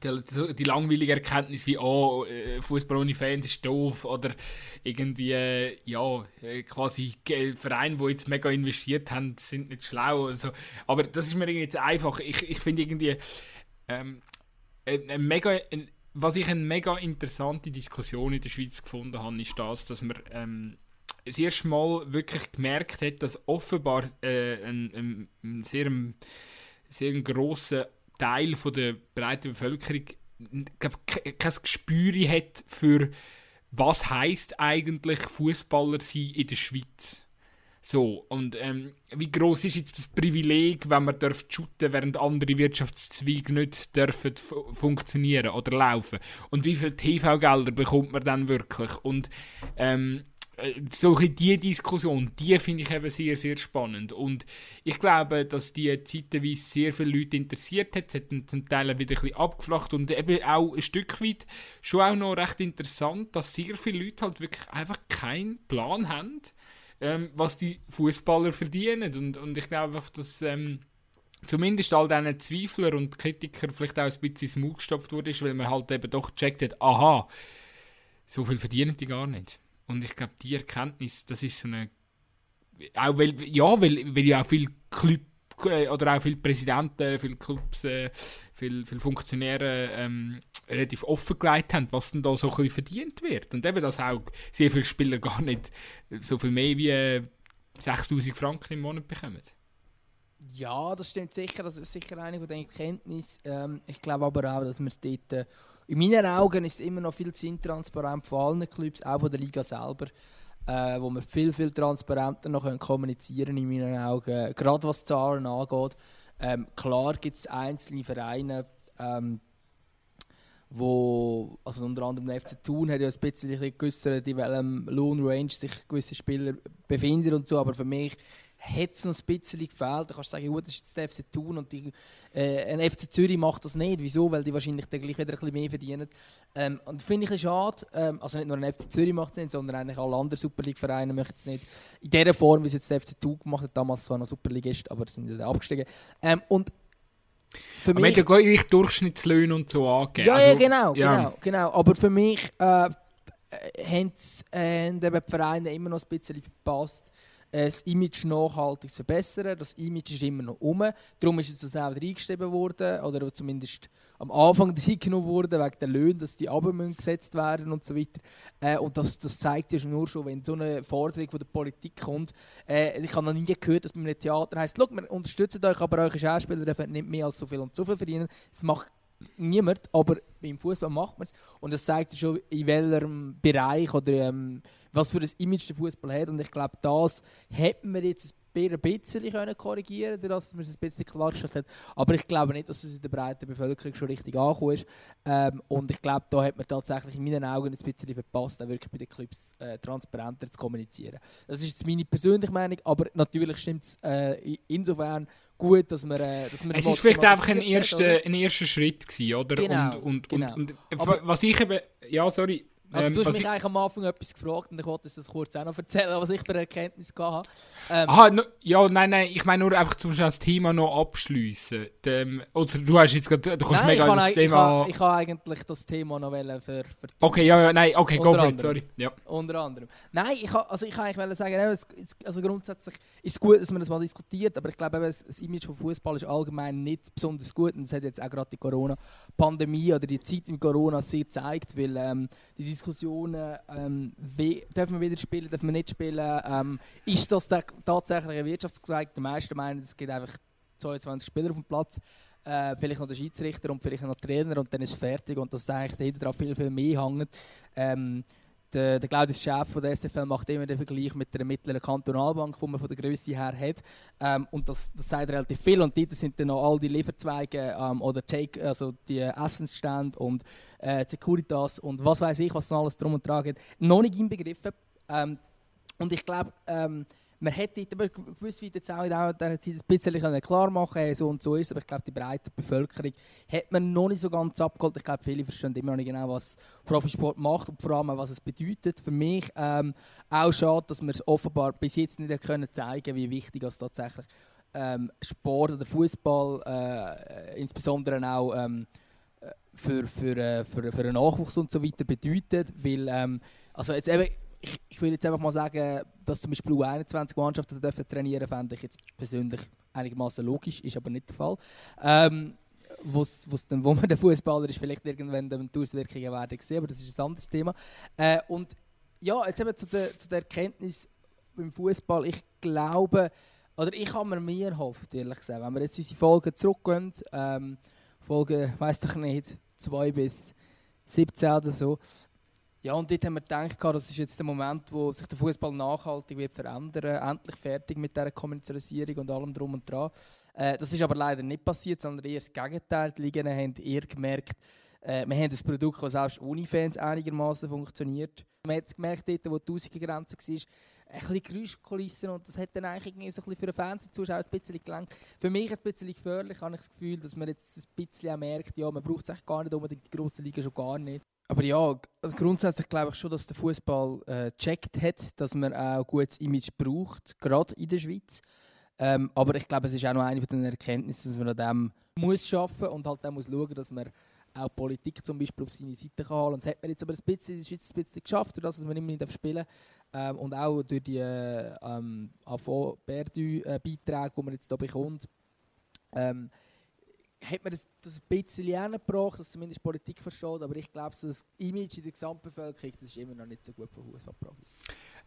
die, die langweilige Erkenntnis wie, oh, äh, Fußball ohne Fans ist doof oder irgendwie, äh, ja, äh, quasi Vereine, die jetzt mega investiert haben, sind nicht schlau. Also. Aber das ist mir irgendwie jetzt einfach. Ich, ich finde irgendwie, ähm, ein, ein mega, ein, was ich eine mega interessante Diskussion in der Schweiz gefunden habe, ist das, dass man ähm, das erste Mal wirklich gemerkt hat, dass offenbar äh, ein, ein, ein sehr, sehr ein grosser Teil von der breiten Bevölkerung glaub, ke- kein Gespür hat für was heißt eigentlich Fußballer sein in der Schweiz. So, und ähm, wie groß ist jetzt das Privileg, wenn man darf shooten, während andere Wirtschaftszweige nicht dürfen fu- funktionieren oder laufen? Und wie viele TV-Gelder bekommt man dann wirklich? Und ähm, äh, solche die Diskussion, die finde ich eben sehr, sehr spannend. Und ich glaube, dass die zeitweise sehr viele Leute interessiert hat. Es hat zum Teil wieder ein bisschen abgeflacht und eben auch ein Stück weit schon auch noch recht interessant, dass sehr viele Leute halt wirklich einfach keinen Plan haben, ähm, was die Fußballer verdienen. Und, und ich glaube einfach, dass ähm, zumindest all diesen Zweifler und Kritiker vielleicht auch ein bisschen ins Maul gestopft wurde, weil man halt eben doch gecheckt hat, aha, so viel verdienen die gar nicht. Und ich glaube, die Erkenntnis, das ist so eine auch weil, ja, weil, weil ja auch viele Club äh, oder auch viele Präsidenten, viele Clubs, äh, viele, viele Funktionäre ähm, relativ offengelegt haben, was denn da so ein bisschen verdient wird. Und eben, dass auch sehr viele Spieler gar nicht so viel mehr wie äh, 6000 Franken im Monat bekommen. Ja, das stimmt sicher. Das ist sicher eine von den Erkenntnissen. Ähm, ich glaube aber auch, dass man es dort. In meinen Augen ist es immer noch viel zu intransparent von allen Clubs, auch von der Liga selber. Äh, wo man viel, viel transparenter noch kommunizieren in meinen Augen, gerade was Zahlen angeht. Ähm, klar gibt es einzelne Vereine, ähm, wo, also unter anderem der FC Thun hat ja ein bisschen geäussert, in welchem Lohnrange sich gewisse Spieler befinden und so, aber für mich hat es noch ein bisschen gefehlt. Da kannst du sagen, gut, das ist jetzt der FC Thun und die, äh, ein FC Zürich macht das nicht. Wieso? Weil die wahrscheinlich dann gleich wieder ein bisschen mehr verdienen. Ähm, und finde ich ein schade. Ähm, also nicht nur ein FC Zürich macht es nicht, sondern eigentlich alle anderen Super League-Vereine möchten es nicht in der Form, wie es jetzt der FC Thun gemacht hat. Damals zwar noch Super League aber sind ja abgestiegen. Ähm, und für mich... Aber gleich Durchschnittslöhne und so angegeben. Ja, also, ja, genau, ja. genau, genau. Aber für mich äh, haben äh, die Vereine immer noch ein bisschen verpasst, das Image nachhaltig zu verbessern. Das Image ist immer noch um. Darum ist jetzt das auch reingeschrieben worden, oder zumindest am Anfang reingenommen worden, wegen der Löhne, dass die gesetzt werden und so weiter. Äh, und das, das zeigt ja nur schon, wenn so eine Forderung von der Politik kommt. Äh, ich habe noch nie gehört, dass man einem Theater heisst, wir unterstützen euch, aber eure Schauspieler dürfen nicht mehr als so viel und so viel verdienen. Das macht niemand, aber beim Fußball macht man es. Und das zeigt schon, in welchem Bereich oder ähm, was für ein Image der Fußball hat. Und ich glaube, das hätten wir jetzt ein bisschen können korrigieren können, dass man es ein bisschen klargestellt hat. Aber ich glaube nicht, dass es in der breiten Bevölkerung schon richtig angekommen ist. Ähm, und ich glaube, da hat man tatsächlich in meinen Augen ein bisschen verpasst, auch wirklich bei den Clubs äh, transparenter zu kommunizieren. Das ist jetzt meine persönliche Meinung, aber natürlich stimmt es äh, insofern gut, dass man, äh, dass man Es ist vielleicht einfach ein erster, ein erster Schritt gewesen, oder? Genau, und, und, genau. und, und was ich eben, ja, sorry, also ähm, du hast mich eigentlich am Anfang etwas gefragt und ich wollte das kurz auch noch erzählen, was ich für Erkenntnis hatte. Ähm, Aha, no, ja, nein, nein, ich meine nur einfach zum das Thema noch abschliessen. Oder du hast jetzt gerade, du kannst nein, mega das Thema... Ich habe eigentlich das Thema noch für, für Okay, ja, ja, nein, okay, go for it, sorry. Ja. Unter anderem. Nein, ich habe also ich eigentlich sagen, also grundsätzlich ist es gut, dass man das mal diskutiert, aber ich glaube, das Image von Fußball ist allgemein nicht besonders gut und das hat jetzt auch gerade die Corona-Pandemie oder die Zeit im Corona sehr gezeigt, weil ähm, die Diskussionen, ähm, wie, dürfen wir wieder spielen, dürfen wir nicht spielen, ähm, ist das tatsächlich ein Wirtschaftszweig? Die meisten meinen, es gibt einfach 22 Spieler auf dem Platz, äh, vielleicht noch der Schiedsrichter und vielleicht noch der Trainer und dann ist es fertig und das eigentlich dahinter viel, viel mehr hängt. Ähm, der, der Claudius Chef von der SFL macht immer den Vergleich mit der mittleren Kantonalbank, die man von der Größe her hat. Ähm, und das, das sagt relativ viel. Und dort sind dann noch all die Lieferzweige ähm, oder Take, also die Essensstände und äh, Securitas und was weiß ich, was alles drum und dran geht, noch nicht inbegriffen. Ähm, und ich glaube, ähm, man hätte wie jetzt auch in dieser Zeit ein bisschen klar machen können, so und so ist aber ich glaube, die breite Bevölkerung hat man noch nicht so ganz abgeholt. Ich glaube, viele verstehen immer noch nicht genau, was Profisport macht und vor allem, was es bedeutet. Für mich ähm, auch schade, dass wir es offenbar bis jetzt nicht können zeigen wie wichtig es tatsächlich ähm, Sport oder Fußball, äh, insbesondere auch ähm, für, für, äh, für, für den Nachwuchs und so weiter bedeutet. Weil, ähm, also jetzt eben, ich, ich würde jetzt einfach mal sagen, dass zum Beispiel U21-Mannschaften dürfen trainieren, fände ich jetzt persönlich einigermaßen logisch, ist aber nicht der Fall. Ähm, wo's, wo's dann, wo man der Fußballer ist, vielleicht irgendwann die Auswirkungen werden sehen, aber das ist ein anderes Thema. Äh, und ja, jetzt eben zu der, zu der Erkenntnis beim Fußball. Ich glaube, oder ich habe mir mehr erhofft, ehrlich gesagt, wenn wir jetzt unsere Folgen zurückgehen, ähm, Folge, weiß doch nicht, 2 bis 17 oder so, ja, und dort haben wir gedacht, das ist jetzt der Moment, wo sich der Fußball nachhaltig wird verändern, endlich fertig mit dieser Kommerzialisierung und allem drum und dran. Äh, das ist aber leider nicht passiert, sondern eher das Gegenteil. Die Ligen haben eher gemerkt, äh, wir haben ein Produkt, das selbst ohne Fans einigermaßen funktioniert. Man hat es gemerkt, dort, wo die Ausgegrenze war, ein bisschen Geräuschkulissen und das hat dann eigentlich so für den Fernsehzuschauer ein bisschen gelangt. Für mich ein bisschen gefährlich, habe ich das Gefühl, dass man jetzt ein bisschen merkt, ja, man braucht es eigentlich gar nicht unbedingt, die grossen Ligen schon gar nicht. Aber ja, grundsätzlich glaube ich schon, dass der Fußball äh, hat, dass man auch ein gutes Image braucht, gerade in der Schweiz. Ähm, aber ich glaube, es ist auch noch eine von den Erkenntnissen, dass man an dem muss schaffen und halt dann muss schauen, dass man auch Politik zum Beispiel auf seine Seite kann holen. Und das hat man jetzt aber ein bisschen in der Schweiz ein bisschen geschafft, durch das, dass man immer nicht spielen ähm, Und auch durch die äh, ähm, Perdu-Beiträge, die man jetzt hier bekommt, ähm, hat man das, das ein bisschen angebracht, dass zumindest Politik versteht, aber ich glaube, so das Image in der Gesamtbevölkerung, das ist immer noch nicht so gut für Fußballprofis.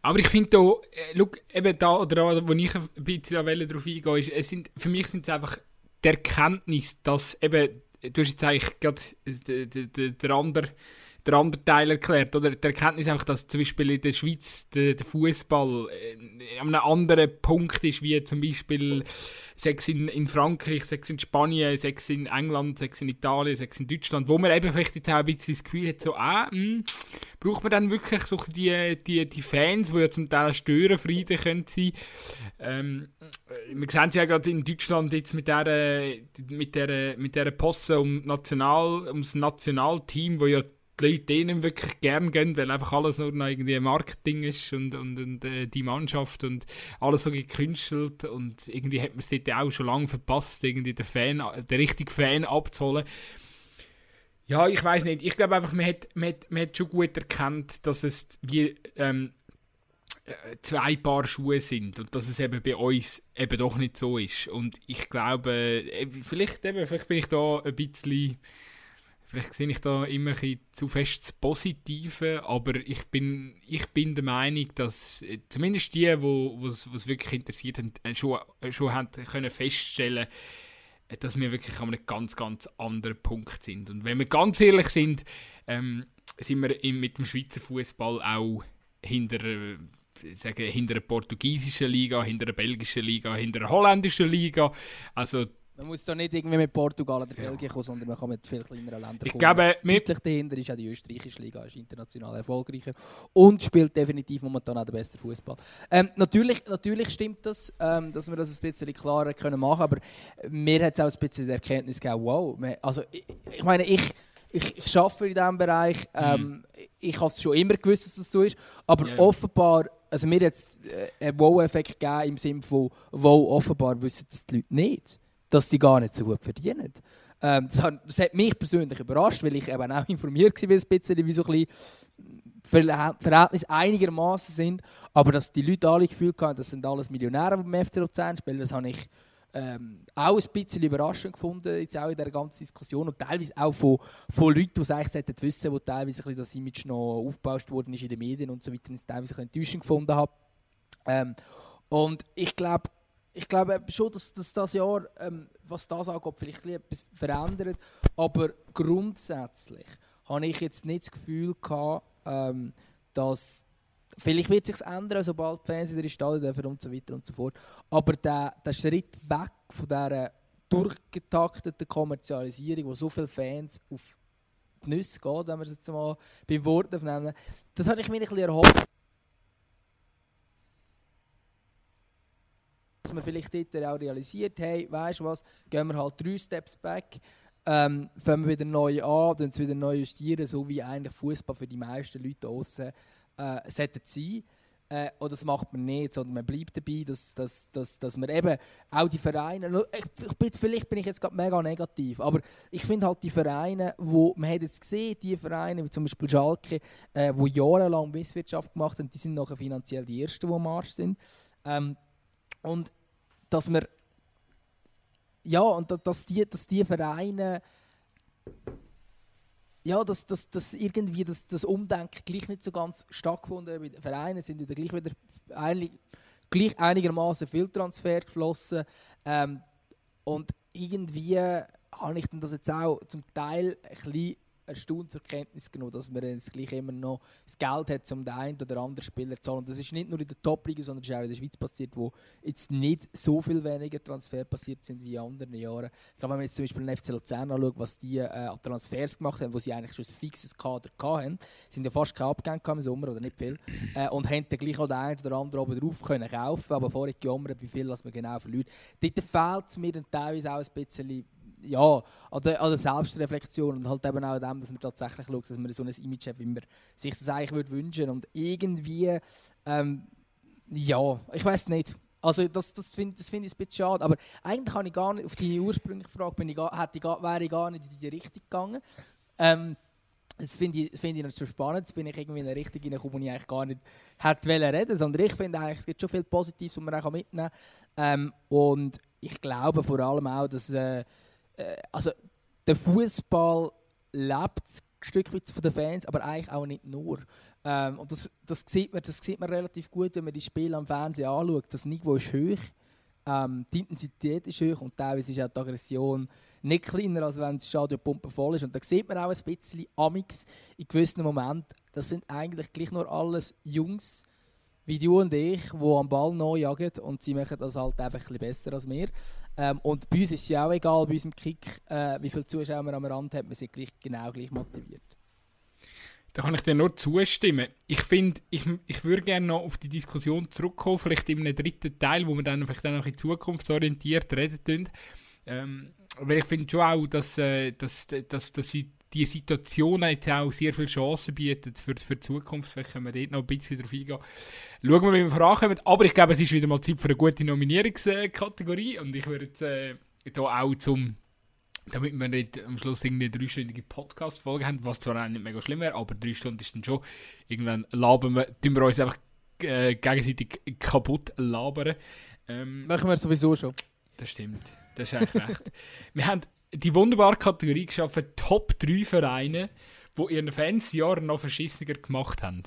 Aber ich finde da, äh, eben da oder da, wo ich ein bisschen darauf eingehe, ist, es sind, für mich sind es einfach die Erkenntnis, dass eben, du hast jetzt eigentlich gerade der, der, der andere der andere Teil erklärt. Oder die Erkenntnis einfach, dass zum Beispiel in der Schweiz der, der Fußball äh, an einem anderen Punkt ist, wie zum Beispiel sechs in, in Frankreich, sechs in Spanien, sechs in England, sechs in Italien, sechs in Deutschland, wo man eben vielleicht jetzt auch ein bisschen das Gefühl hat, so, ah, mh, hm, braucht man dann wirklich so die, die, die Fans, die ja zum Teil Störenfrieden können. Ähm, wir sehen es ja gerade in Deutschland jetzt mit der, mit der, mit der Posse um National, ums Nationalteam, wo ja Leute denen wirklich gern gehen, weil einfach alles nur noch irgendwie Marketing ist und, und, und äh, die Mannschaft und alles so gekünstelt und irgendwie hat man es dort auch schon lange verpasst, irgendwie den Fan, den richtigen Fan abzuholen. Ja, ich weiß nicht. Ich glaube einfach, man hat, man, hat, man hat schon gut erkannt, dass es wie ähm, äh, zwei Paar Schuhe sind und dass es eben bei uns eben doch nicht so ist. Und ich glaube, äh, vielleicht, eben, vielleicht bin ich da ein bisschen vielleicht sehe ich da immer ein zu fest das Positive, aber ich bin, ich bin der Meinung, dass äh, zumindest die, die es wirklich interessiert haben, äh, schon, äh, schon haben können feststellen dass wir wirklich an einem ganz, ganz anderen Punkt sind. Und wenn wir ganz ehrlich sind, ähm, sind wir im, mit dem Schweizer Fußball auch hinter, sagen, hinter der portugiesischen Liga, hinter der belgischen Liga, hinter der holländischen Liga. Also man muss da nicht irgendwie mit Portugal oder. Belgien kommen, sondern man kann mit viel kleineren Ländern ich kommen. Glaube, Deutlich dahinter ist auch die österreichische Liga, ist international erfolgreicher und spielt definitiv momentan auch den besten Fußball. Ähm, natürlich, natürlich stimmt das, ähm, dass wir das ein bisschen klarer können machen aber mir hat es auch ein bisschen die Erkenntnis gegeben, wow, also ich, ich meine, ich, ich, ich arbeite in diesem Bereich, ähm, mhm. ich habe es schon immer gewusst, dass das so ist, aber yeah. offenbar also mir hat es äh, einen Wow-Effekt gegeben im Sinne von, wow, offenbar wissen das die Leute nicht dass die gar nicht so gut verdienen. Ähm, das, hat, das, hat, mich persönlich überrascht, weil ich eben auch informiert war, ein bisschen, wie so ein Verhältnis einigermaßen sind. Aber dass die Leute alle Gefühl hatten, das sind alles Millionäre, die beim FC Luzern spielen, das habe ich ähm, auch ein bisschen überraschend gefunden, jetzt auch in dieser ganzen Diskussion. Und teilweise auch von, von Leuten, die es eigentlich sollten wissen, wo teilweise ein bisschen das Image noch aufgebaut worden ist in den Medien und so weiter, und es teilweise enttäuschend gefunden habe. Ähm, und ich glaube, ich glaube schon, dass, dass das Jahr, ähm, was das angeht, vielleicht etwas verändert. Aber grundsätzlich habe ich jetzt nicht das Gefühl gehabt, ähm, dass vielleicht wird sich ändern, sobald die Fans in Stadion dürfen und so weiter und so fort. Aber der, der Schritt weg von dieser durchgetakteten Kommerzialisierung, wo so viele Fans auf die Nüsse geht, wenn wir es jetzt mal beim Wort nennen, das habe ich mir ein bisschen erhofft. Dass man vielleicht dort auch realisiert, hey, weißt du was, gehen wir halt drei Steps back, ähm, fangen wir wieder neu an, dann wieder neu justieren, so wie eigentlich Fußball für die meisten Leute außen äh, sollte sein. Äh, oder das macht man nicht, sondern man bleibt dabei, dass, dass, dass, dass man eben auch die Vereine, ich bin, vielleicht bin ich jetzt gerade mega negativ, aber ich finde halt die Vereine, wo, man hat jetzt gesehen, die Vereine, wie zum Beispiel Schalke, äh, wo jahrelang Misswirtschaft gemacht haben, die sind nachher finanziell die Ersten, die am Arsch sind. Ähm, und dass wir ja, und dass die, dass die Vereine ja, dass, dass, dass irgendwie das, das Umdenken gleich nicht so ganz stattgefunden hat. Die Vereine sind wieder gleich wieder gleich einigermaßen viel Transfer geflossen. Ähm, und irgendwie habe ich das jetzt auch zum Teil ein bisschen erstaunt zur Kenntnis genommen, dass man jetzt gleich immer noch das Geld hat, um den einen oder anderen Spieler zu zahlen. Und das ist nicht nur in der Top-Liga, sondern es ist auch in der Schweiz passiert, wo jetzt nicht so viel weniger Transfer passiert sind wie in anderen Jahren. Glaube, wenn man jetzt zum Beispiel den FC Luzern anschaut, was die äh, an Transfers gemacht haben, wo sie eigentlich schon ein fixes Kader hatten, sind ja fast keine Abgänge im Sommer oder nicht viel, äh, und haben dann gleich auch den einen oder anderen oben drauf können kaufen, aber vorher gejammert, wie viel man genau verliert. Dort fehlt es mir dann teilweise auch ein bisschen ja, an der, an der Selbstreflexion und halt eben auch an dem, dass man tatsächlich schaut, dass man so ein Image hat, wie man sich das eigentlich würde wünschen und irgendwie, ähm, ja, ich weiß nicht. Also das, das finde das find ich ein bisschen schade, aber eigentlich habe ich gar nicht, auf die ursprüngliche Frage bin ich gar, hätte ich wäre ich gar nicht in die Richtung gegangen. Ähm, das finde ich, das find ich noch spannend. Jetzt bin ich irgendwie in eine Richtung hineingekommen, wo ich eigentlich gar nicht hätte reden sondern ich finde eigentlich, es gibt schon viel Positives, was man auch mitnehmen kann. Ähm, und ich glaube vor allem auch, dass äh, äh, also der Fußball lebt Stück weit von den Fans, aber eigentlich auch nicht nur. Ähm, und das, das, sieht man, das sieht man relativ gut, wenn man die Spiele am Fernsehen anschaut. Das Niveau ist hoch, ähm, die Intensität ist hoch und teilweise ist auch die Aggression nicht kleiner, als wenn das Stadion voll ist. Und da sieht man auch ein bisschen Amix in gewissen Momenten. Das sind eigentlich gleich nur alles Jungs, wie du und ich, die am Ball neu jagen und sie machen das halt einfach ein besser als wir. Ähm, und bei uns ist es ja auch egal, bei unserem Kick, äh, wie viele Zuschauer man am Rand hat, wir sind gleich, genau gleich motiviert. Da kann ich dir nur zustimmen. Ich finde, ich, ich würde gerne noch auf die Diskussion zurückkommen, vielleicht in einem dritten Teil, wo wir dann vielleicht dann noch in zukunftsorientiert reden. Ähm, weil ich finde schon auch, dass, äh, dass, dass, dass sie die Situation jetzt auch sehr viele Chancen bietet für, für die Zukunft. Vielleicht können wir dort noch ein bisschen drauf eingehen. Schauen wir, wie wir vorankommen. Aber ich glaube, es ist wieder mal Zeit für eine gute Nominierungskategorie. Und ich würde jetzt äh, hier auch zum, damit wir nicht am Schluss eine dreistündige Podcast-Folge haben, was zwar auch nicht mega schlimm wäre, aber drei Stunden ist dann schon. Irgendwann labern wir, tun wir uns einfach äh, gegenseitig kaputt labern. Ähm, Machen wir sowieso schon. Das stimmt. Das ist eigentlich recht. Wir haben die wunderbare Kategorie geschaffen, Top 3 Vereine, die ihren Fans Jahre noch verschissener gemacht haben.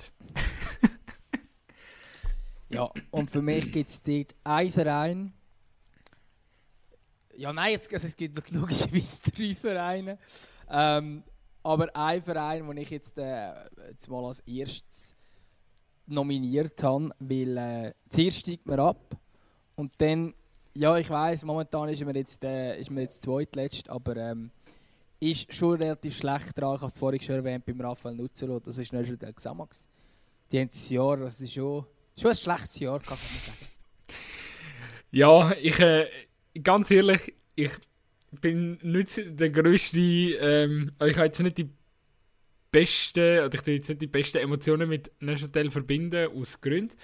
ja, und für mich gibt es dort einen Verein. Ja, nein, es, also es gibt logischerweise drei Vereine. Ähm, aber ein Verein, den ich jetzt, äh, jetzt mal als erstes nominiert habe, weil äh, zuerst steigt man ab und dann ja, ich weiß, momentan ist man jetzt, äh, ist man jetzt zweitletzt, aber ähm, ist schon relativ schlecht dran. Ich habe es vorhin schon erwähnt beim Raphael Nutzerlo, das ist nicht der Xamax. Die haben das Jahr, das ist schon, schon ein schlechtes Jahr, kann man sagen. Ja, ich, äh, ganz ehrlich, ich bin nicht der größte, ähm, ich habe jetzt nicht die beste, oder ich jetzt nicht die besten Emotionen mit Neuchâtel verbinden, aus Gründen.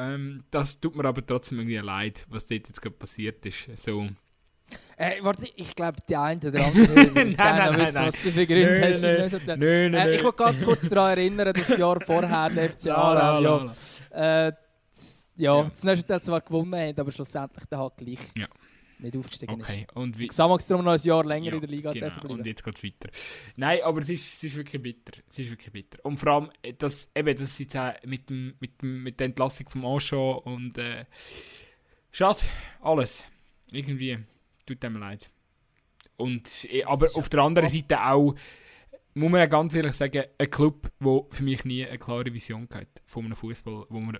Ähm, das tut mir aber trotzdem irgendwie leid, was dort jetzt gerade passiert ist. So. Äh, warte, ich glaube, die eine oder andere nein, nein, wissen, nein, was du für Gründe nö, hast. Nö, nö, nö, äh, ich will ganz kurz daran erinnern, dass das Jahr vorher der FC Aarau ja, ja, ja, das nächste Teil zwar gewonnen hat, aber schlussendlich der hat gleich. Ja nicht aufgestiegen okay. ist. Und wie... Xamax darum noch ein Jahr länger ja, in der Liga genau. Und jetzt geht es weiter. Nein, aber es ist, es ist wirklich bitter. Es ist wirklich bitter. Und vor allem, äh, das, eben, das jetzt auch mit, dem, mit, dem, mit der Entlassung vom Anschau und äh, schade, alles. Irgendwie tut dem leid. Und, äh, aber auf der anderen Seite auch, muss man ganz ehrlich sagen, ein Club, der für mich nie eine klare Vision hat von einem Fußball, wo man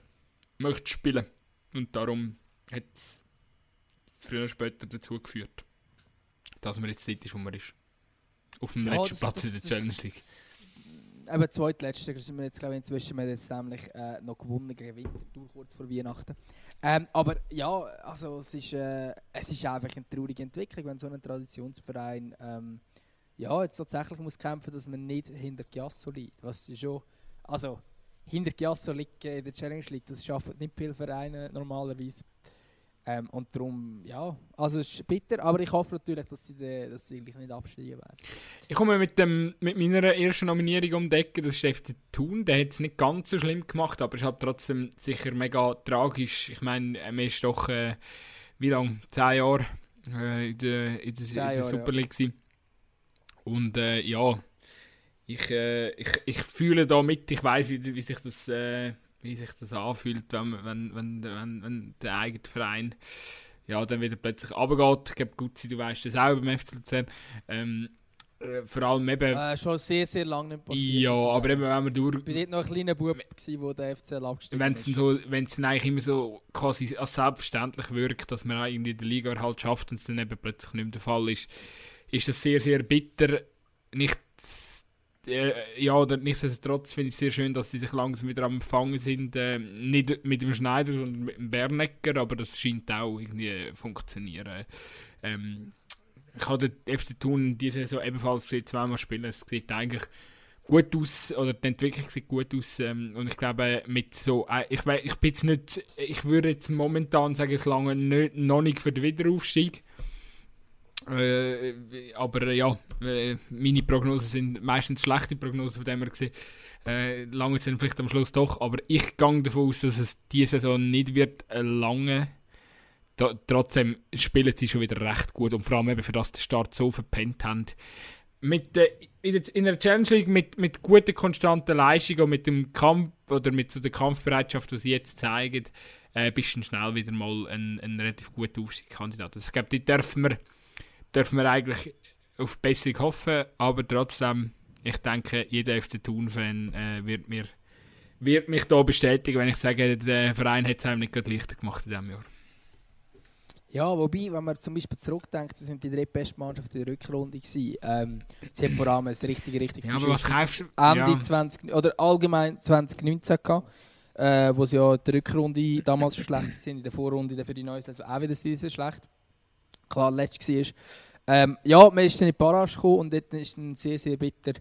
möchte spielen. Und darum hat es früher oder später dazu geführt, dass man jetzt dort ist, wo man ist. Auf dem ja, letzten das, Platz das, in der Challenge League. Eben zweitletzter sind wir jetzt, glaube ich, inzwischen wir jetzt nämlich äh, noch gewonnen gegen Winterthur kurz vor Weihnachten. Ähm, aber ja, also es ist, äh, es ist einfach eine traurige Entwicklung, wenn so ein Traditionsverein ähm, ja, jetzt tatsächlich muss kämpfen, dass man nicht hinter Giasso liegt. Was schon, also hinter Giasso liegt in der Challenge League, das schaffen nicht viele Vereine normalerweise. Ähm, und darum, ja, also es ist bitter, aber ich hoffe natürlich, dass sie, de, dass sie eigentlich nicht absteigen werden. Ich komme mit, dem, mit meiner ersten Nominierung um das ist FC Thun. Der hat es nicht ganz so schlimm gemacht, aber es hat trotzdem sicher mega tragisch. Ich meine, er ist doch, äh, wie lange? Zehn Jahre äh, in der, in der, in der Super League. Ja. Und äh, ja, ich, äh, ich, ich fühle da mit, ich weiß, wie, wie sich das äh, wie sich das anfühlt, wenn, wenn, wenn, wenn, wenn der eigene Verein ja, dann wieder plötzlich runtergeht. Ich glaube, gut, du weißt das auch beim FC Luzern. Ähm, äh, vor allem eben... Äh, schon sehr, sehr lange nicht passiert. Ja, aber eben, wenn man durch... Ich war dort noch ein kleiner Bub, gewesen, wo der FCL abgestiegen wenn's ist. So, wenn es dann eigentlich immer so quasi als selbstverständlich wirkt, dass man auch irgendwie die Liga halt schafft und es dann eben plötzlich nicht mehr der Fall ist, ist das sehr, sehr bitter. Nicht äh, ja, oder nichtsdestotrotz finde ich es sehr schön, dass sie sich langsam wieder am Empfangen sind. Äh, nicht mit dem Schneider, sondern mit dem Bernecker, aber das scheint auch irgendwie funktionieren. Ähm, ich habe den FC Thun diese Saison ebenfalls zweimal spielen. Es sieht eigentlich gut aus, oder die Entwicklung sieht gut aus. Ähm, und ich glaube, mit so, äh, ich, ich bin jetzt nicht, ich würde jetzt momentan sagen, es lange nicht, noch nicht für den Wiederaufstieg. Äh, aber äh, ja, äh, meine Prognosen sind meistens schlechte Prognosen, von dem her gesehen. Äh, lange sind vielleicht am Schluss doch, aber ich gehe davon aus, dass es diese Saison nicht wird lange. Da, trotzdem spielen sie schon wieder recht gut und vor allem eben für das den Start so verpennt haben. Mit, äh, in, der, in der Challenge League mit, mit guter, konstanter Leistung und mit dem Kampf oder mit so der Kampfbereitschaft, die sie jetzt zeigen, äh, bist du schnell wieder mal ein, ein relativ guter Aufstiegskandidat. Also ich glaube, die dürfen wir, dürfen wir eigentlich auf Besserung hoffen, aber trotzdem, ich denke, jeder FC Thun-Fan äh, wird, mir, wird mich da bestätigen, wenn ich sage, der Verein hat es einem nicht gerade leichter gemacht in diesem Jahr. Ja, wobei, wenn man zum Beispiel zurückdenkt, das sind die drei besten Mannschaften in der Rückrunde gewesen. Ähm, sie haben vor allem ein richtig, richtig Ja, aber was kaufst du? Ende Ja. 20, oder allgemein 2019 gehabt, äh, wo sie ja die Rückrunde damals schon schlecht sind, in der Vorrunde für die neue Saison auch wieder sehr schlecht. Klar, letztes war. Ähm, ja, man ist dann in die Barrage gekommen und dort ist dann sehr, sehr bitter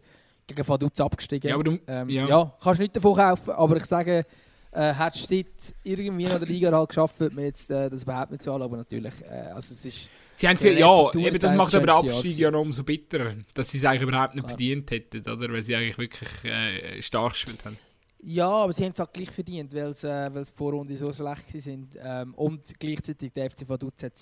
gegen Vaduz abgestiegen. Ja, aber du, ähm, ja. ja. kannst nicht davon kaufen, aber ich sage, äh, hättest du dort irgendwie in der Liga halt geschafft, würde man jetzt äh, das überhaupt nicht zahlen, aber natürlich, äh, also es ist... Sie haben sie, ja, eben das macht aber den Abstieg ja noch umso bitterer, dass sie es eigentlich überhaupt nicht Klar. verdient hätten, oder? Weil sie eigentlich wirklich äh, stark gespielt haben. Ja, aber sie haben es auch gleich verdient, weil sie äh, weil sie die Vorrunde so schlecht sind. Ähm, und gleichzeitig der FC Vaduz hat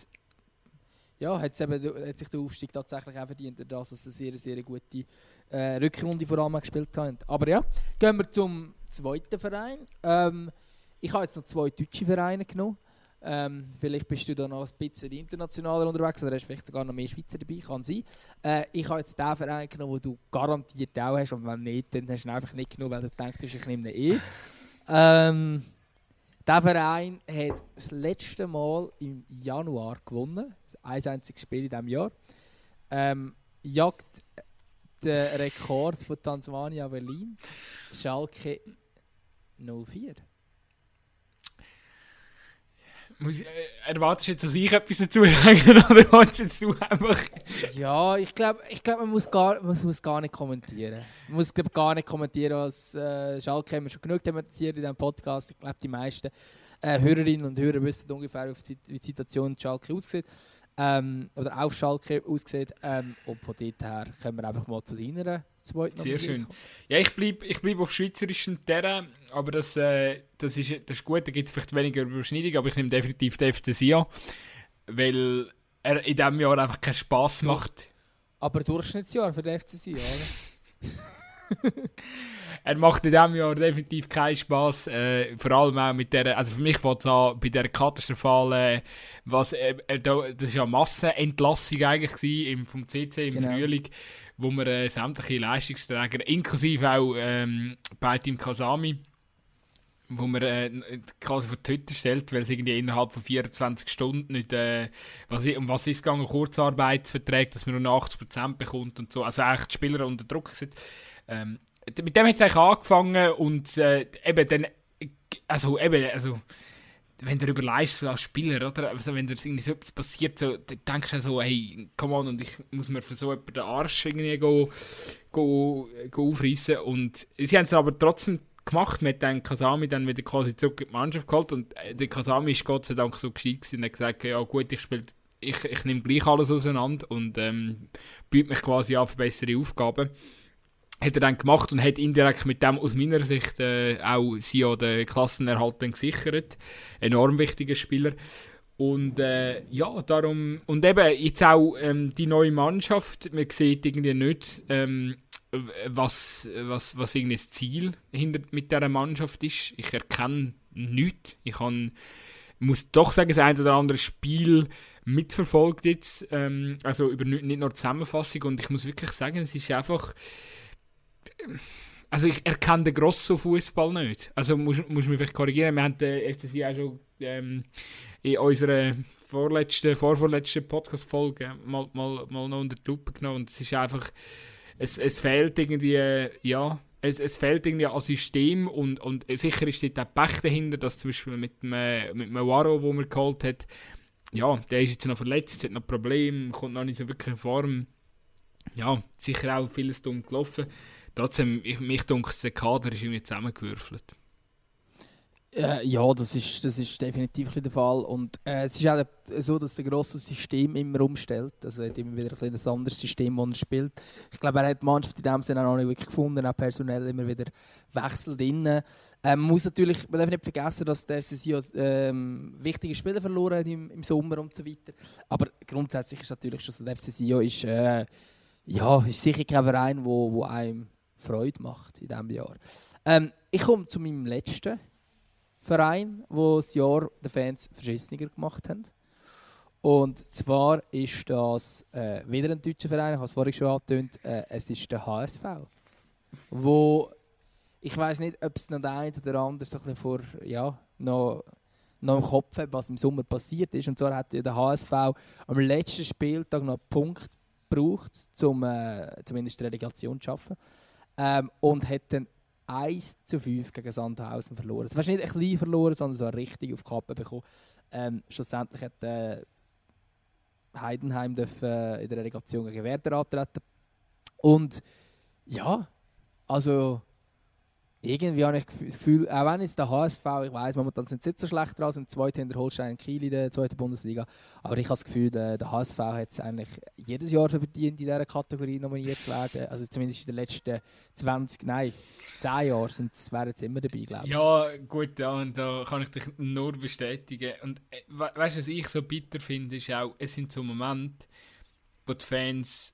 ja, hat's eben, hat sich der Aufstieg tatsächlich auch verdient, dadurch, dass sie eine sehr, sehr gute äh, Rückrunde vor allem gespielt haben. Aber ja, gehen wir zum zweiten Verein. Ähm, ich habe jetzt noch zwei deutsche Vereine genommen. Ähm, vielleicht bist du da noch ein bisschen internationaler unterwegs oder hast vielleicht sogar noch mehr Schweizer dabei, kann sein. Äh, ich habe jetzt den Verein genommen, den du garantiert auch hast und wenn nicht, dann hast du ihn einfach nicht genommen, weil du denkst, ich nehme ihn eh. ähm, der Verein hat das letzte Mal im Januar gewonnen, ein einziges Spiel in diesem Jahr. Ähm, jagt den Rekord von Tansania Berlin, Schalke 04. Muss, ich- äh, erwartest du jetzt, dass ich etwas dazu sage, oder willst jetzt du einfach... Ja, ich glaube, ich glaub, man, muss gar, man muss gar nicht kommentieren. Man muss glaub, gar nicht kommentieren, was äh, Schalke haben wir schon genug thematisiert in diesem Podcast. Ich glaube, die meisten äh, Hörerinnen und Hörer wissen ungefähr, wie die, wie die Situation in Schalke aussieht. Ähm, oder auf Schalke aussieht. Ähm, und von dort her können wir einfach mal zu seiner zweiten Sehr schön. kommen. Ja, ich bleibe ich bleib auf schweizerischem Terrain, aber das, äh, das, ist, das ist gut, da gibt es vielleicht weniger Überschneidung, aber ich nehme definitiv den FC Sion, weil er in diesem Jahr einfach keinen Spass macht. Aber Durchschnittsjahr für den FCC, oder? Er macht in diesem Jahr definitiv keinen Spass. Äh, vor allem auch mit der, also für mich fängt es an bei der katastrophalen, was, äh, äh, da- das war ja eine Massenentlassung eigentlich gewesen, im, vom CC im Genau. Frühling, wo wir äh, sämtliche Leistungsträger, inklusive auch ähm, bei Team Kasami, wo man äh, quasi vor die Hütte stellt, weil es irgendwie innerhalb von 24 Stunden nicht, äh, was, um was ist gegangen, Kurzarbeitsverträge, dass man nur noch 80% bekommt und so, also eigentlich die Spieler unter Druck sind. Ähm, mit dem hat es eigentlich angefangen und äh, eben dann, also eben, also wenn du überleist als Spieler, oder? Also wenn dir irgendwie so etwas passiert, so, dann denkst du so, hey, come on, und ich muss mir für so jemanden den Arsch irgendwie go, go, go aufreißen. Und sie haben es aber trotzdem gemacht, mit dem Kasami dann wieder quasi zurück in die Mannschaft geholt und äh, der Kasami ist Gott sei Dank so gescheit und hat gesagt, ja gut, ich spiele, ich, ich nehme gleich alles auseinander und ähm, biete mich quasi an für bessere Aufgaben hat er dann gemacht und hat indirekt mit dem aus meiner Sicht äh, auch sie ja den Klassenerhalt dann gesichert. Enorm wichtiger Spieler. Und äh, ja, darum, und eben jetzt auch ähm, die neue Mannschaft, man sieht irgendwie nicht, ähm, was, was, was irgendwie das Ziel hinter, mit dieser Mannschaft ist. Ich erkenne nichts. Ich kann, muss doch sagen, das ein oder andere Spiel mitverfolgt jetzt, ähm, also über nicht, nicht nur die Zusammenfassung und ich muss wirklich sagen, es ist einfach also ich erkenne den grossen Fußball nicht. Also muss, muss mich vielleicht korrigieren. Wir haben den FCC auch schon ähm, in unserer vorletzten, vorvorletzten Podcast-Folge mal, mal, mal noch unter die Lupe genommen. Und es ist einfach, es, es fehlt irgendwie, äh, ja, es, es fehlt irgendwie an System und, und sicher ist dort auch Pech dahinter, dass zum Beispiel mit dem, äh, mit dem Waro, wo man geholt hat, ja, der ist jetzt noch verletzt, hat noch Probleme, kommt noch nicht so wirklich in Form. Ja, sicher auch vieles dumm gelaufen. Trotzdem, ich, mich dunkt, der Kader ist irgendwie zusammengewürfelt. Äh, ja, das ist, das ist definitiv der Fall. Und äh, es ist auch so, dass der grosse System immer umstellt. Also er hat immer wieder ein, ein anderes System, das er spielt. Ich glaube, er hat die Mannschaft in dem Sinne auch nicht wirklich gefunden, auch personell immer wieder wechselt innen. Ähm, muss natürlich, man darf nicht vergessen, dass der FCC ähm, wichtige Spieler verloren hat im, im Sommer und so weiter. Aber grundsätzlich ist natürlich schon so, der FCC ist, äh, ja, ist sicher kein Verein, wo, wo einem Freude macht in diesem Jahr. Ähm, ich komme zu meinem letzten Verein, wo das Jahr den Fans verschissener gemacht haben. Und zwar ist das äh, wieder ein deutscher Verein, ich habe es vorhin schon angetönt, äh, es ist der HSV. Wo ich weiß nicht, ob es noch der eine oder andere so ein vor, ja, noch, noch im Kopf hat, was im Sommer passiert ist. Und zwar hat der HSV am letzten Spieltag noch einen Punkt gebraucht, um äh, zumindest die Relegation zu schaffen. Ähm, und hat dann 1 zu 5 gegen Sandhausen verloren. Das war nicht ein klein verloren, sondern so richtig auf die Kappe bekommen. Ähm, schlussendlich hat äh, Heidenheim dürfen, äh, in der Relegation gegen Werder antreten. Und ja, also irgendwie habe ich das Gefühl, auch wenn jetzt der HSV, ich weiß, momentan sind sie nicht so schlecht dran, sind zweite hinter Holstein Kiel in der zweiten Bundesliga, aber ich habe das Gefühl, der, der HSV hat es eigentlich jedes Jahr verdient, in dieser Kategorie nominiert zu werden. Also zumindest in den letzten 20, nein, 10 Jahren sind, wären sie immer dabei, glaube ich. Ja, gut, ja, und da kann ich dich nur bestätigen. Und äh, weißt du, was ich so bitter finde, ist auch, es sind so Momente, wo die Fans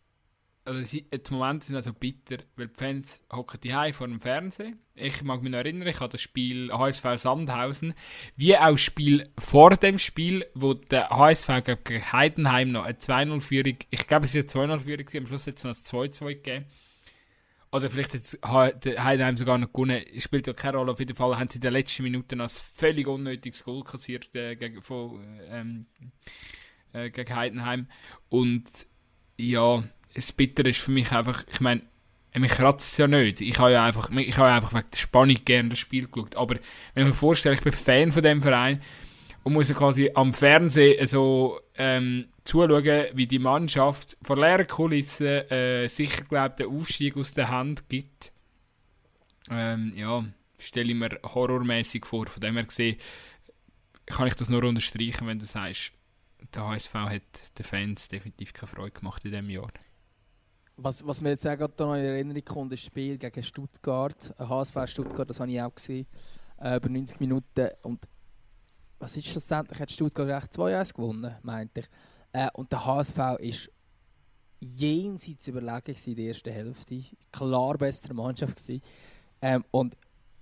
also die Momente sind also bitter, weil die Fans hocken die vor dem Fernsehen. Ich mag mich noch erinnern, ich habe das Spiel HSV Sandhausen, wie auch das Spiel vor dem Spiel, wo der HSV gegen Heidenheim noch eine 2-0-Führung, ich glaube es ist eine 2-0-Führung, am Schluss hat es noch ein 2-2 gegeben. Oder vielleicht hat Heidenheim sogar noch gewonnen, spielt ja keine Rolle. Auf jeden Fall haben sie in den letzten Minuten noch ein völlig unnötiges Goal kassiert äh, gegen, von, ähm, äh, gegen Heidenheim. Und ja, das Bittere ist für mich einfach, ich meine, mich kratzt es ja nicht. Ich habe ja einfach, ich habe einfach wegen der Spannung gerne das Spiel geschaut. Aber wenn ich mir vorstelle, ich bin Fan von dem Verein und muss quasi am Fernsehen so ähm, zuschauen, wie die Mannschaft vor leeren Kulissen äh, sicher glaubt, den Aufstieg aus der Hand gibt. Ähm, ja, stelle ich mir horrormäßig vor. Von dem her gesehen kann ich das nur unterstreichen, wenn du sagst, der HSV hat den Fans definitiv keine Freude gemacht in diesem Jahr. Was, was mir jetzt auch noch in Erinnerung kommt, ist das Spiel gegen Stuttgart. HSV Stuttgart, das habe ich auch gesehen. Äh, über 90 Minuten. Und was ist schlussendlich? Hat Stuttgart recht 2-1 gewonnen, meinte ich. Äh, und der HSV ist jenseits überlegen in der ersten Hälfte. Klar bessere Mannschaft gewesen. Ähm, und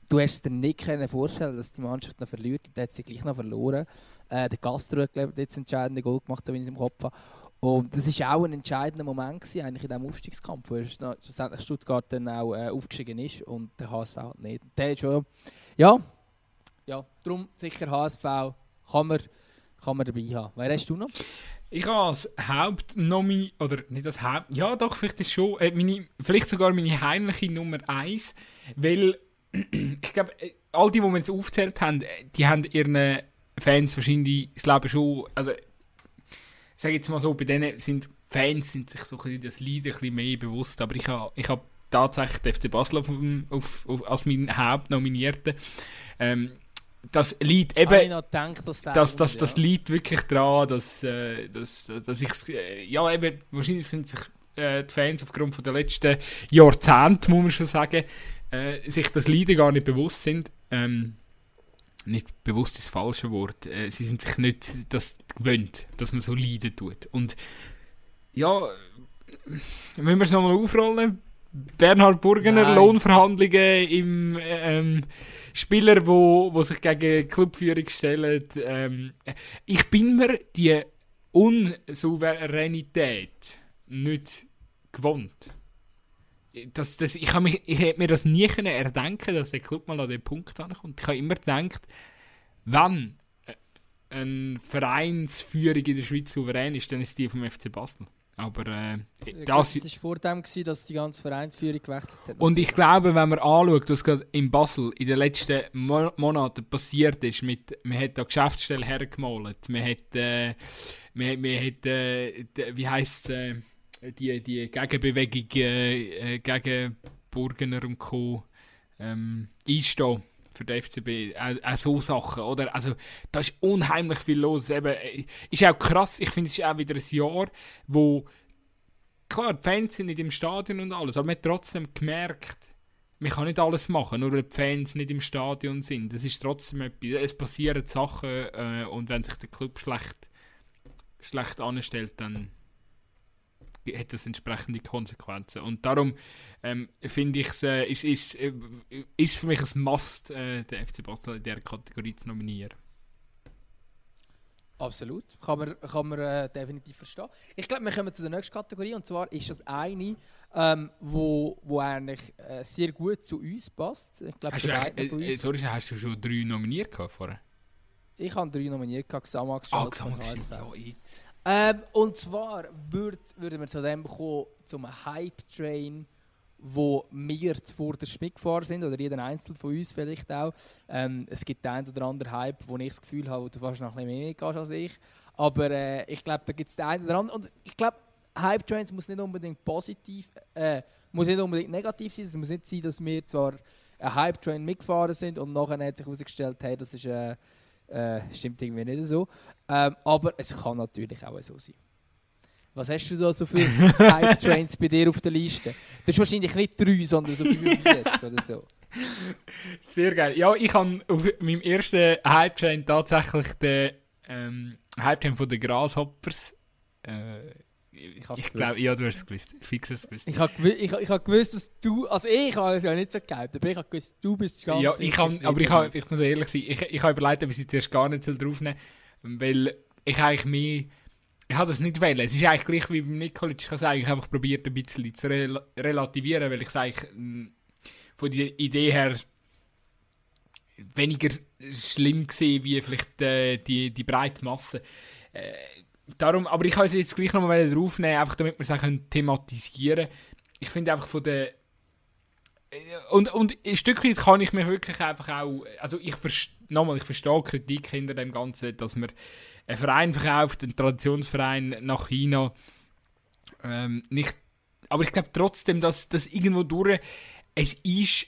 du hast dir nicht vorstellen dass die Mannschaft noch verliert. Die hat sie gleich noch verloren. Äh, der Gastro hat jetzt entscheidende Goal gemacht, so wie ich es im Kopf habe. Und das war auch ein entscheidender Moment gewesen, eigentlich in diesem Aufstiegskampf, wo schlussendlich Stuttgart dann auch äh, aufgestiegen ist und der HSV halt nicht. Der schon, ja, ja, darum sicher HSV kann man, kann man dabei haben. Wer hast du noch? Ich habe als Hauptnomi, oder nicht als Haupt, ja doch, vielleicht ist schon, äh, meine, vielleicht sogar meine heimliche Nummer 1, weil ich glaube, äh, all die, die wir jetzt aufgezählt haben, äh, die haben ihren Fans wahrscheinlich das Leben schon, also sage jetzt mal so, bei denen sind Fans sind sich so ein bisschen das Lied ein bisschen mehr bewusst, aber ich habe ich hab tatsächlich den FC Basel auf, auf, auf, als meinen Hauptnominierten. Ähm, das Lied eben, gedacht, dass das, das, das ja. Lied wirklich dran, dass, äh, dass, dass ich, äh, ja eben, wahrscheinlich sind sich äh, die Fans aufgrund von der letzten Jahrzehnte, muss man schon sagen, äh, sich das Lied gar nicht bewusst sind. Ähm, nicht bewusst das falsche Wort, äh, sie sind sich nicht das gewöhnt, dass man so leiden tut. Und ja, wenn wir es nochmal aufrollen, Bernhard Burgener, Nein. Lohnverhandlungen im ähm, Spieler, wo, wo sich gegen Clubführung stellen. Ähm, ich bin mir die Unsouveränität nicht gewohnt. Das, das, ich, mich, ich hätte mir das nie können erdenken dass der Club mal an den Punkt ankommt. Ich habe immer gedacht, wenn eine Vereinsführung in der Schweiz souverän ist, dann ist die vom FC Basel. Aber äh, das, das war vor dem, gewesen, dass die ganze Vereinsführung gewechselt hat. Und ich glaube, wenn man anschaut, was gerade in Basel in den letzten Mo Monaten passiert ist, mit, man hat da Geschäftsstellen hergemalt, man hat, äh, man, man hat äh, wie heisst es, äh, die, die Gegenbewegung äh, äh, gegen Burgener und Co. Ähm, einstehen. für den FCB. Auch, auch so Sachen, oder? Also, da ist unheimlich viel los. Eben, äh, ist auch krass, ich finde, es ist auch wieder ein Jahr, wo, klar, die Fans sind nicht im Stadion und alles, aber man hat trotzdem gemerkt, man kann nicht alles machen, nur weil die Fans nicht im Stadion sind. Das ist trotzdem etwas, es passieren Sachen äh, und wenn sich der Club schlecht, schlecht anstellt, dann hat das entsprechende Konsequenzen. Und darum ähm, finde ich es äh, ist, ist, äh, ist für mich ein Must, äh, den FC Basel in dieser Kategorie zu nominieren. Absolut, kann man, kann man äh, definitiv verstehen. Ich glaube, wir kommen zu der nächsten Kategorie und zwar ist das eine, ähm, wo, wo eigentlich äh, sehr gut zu uns passt. Ich glaube, hast, du, äh, sorry, hast du schon drei nominiert vorher? Ich habe drei nominiert, Xamax, ah, Xamax, ja, ähm, und zwar würd, würden wir zu dem kommen, zum Hype-Train, wo wir zuvorderst mitgefahren sind, oder jeder Einzelne von uns vielleicht auch. Ähm, es gibt den einen oder anderen Hype, wo ich das Gefühl habe, wo du fast noch ein bisschen mehr mitgehst als ich. Aber äh, ich glaube, da gibt es den einen oder anderen. Und ich glaube, Hype-Trains muss nicht unbedingt positiv, äh, muss nicht unbedingt negativ sein. Es muss nicht sein, dass wir zwar ein Hype-Train mitgefahren sind und nachher hat sich herausgestellt, hey, das ist... Äh, äh, stimmt irgendwie nicht so. Ähm, aber es kann natürlich auch so sein. Was hast du da so für Hype-Trains bei dir auf der Liste? Das ist wahrscheinlich nicht drei, sondern so 45 oder so. Sehr geil. Ja, ich habe auf meinem ersten Hype-Train tatsächlich den ähm, Hype-Train von den Grasshoppers äh, ich, ich glaube, ja, du hast es gewusst. Fix es gewusst. Ich habe ich, ich hab gewusst, dass du. Also, ich habe es ja nicht so geglaubt, aber ich habe gewusst, du bist ganz. Ja, ich kann, aber ich, hab, ich muss ehrlich sein, ich, ich habe überlegt, ob ich sie zuerst gar nicht draufnehmen soll, weil ich eigentlich mehr. Ich habe das nicht wählen. Es ist eigentlich gleich wie beim Nikolic. Ich habe es eigentlich einfach probiert, ein bisschen zu rel relativieren, weil ich es eigentlich hm, von der Idee her weniger schlimm gesehen wie vielleicht äh, die, die breite Masse. Äh, darum, aber ich kann es jetzt gleich nochmal draufnehmen, einfach damit wir es auch thematisieren können. Ich finde einfach von der äh, und, und ein Stück weit kann ich mich wirklich einfach auch, also ich nochmal, ich verstehe Kritik hinter dem Ganzen, dass man einen Verein verkauft, einen Traditionsverein nach China, ähm, nicht, aber ich glaube trotzdem, dass das irgendwo durch, es ist,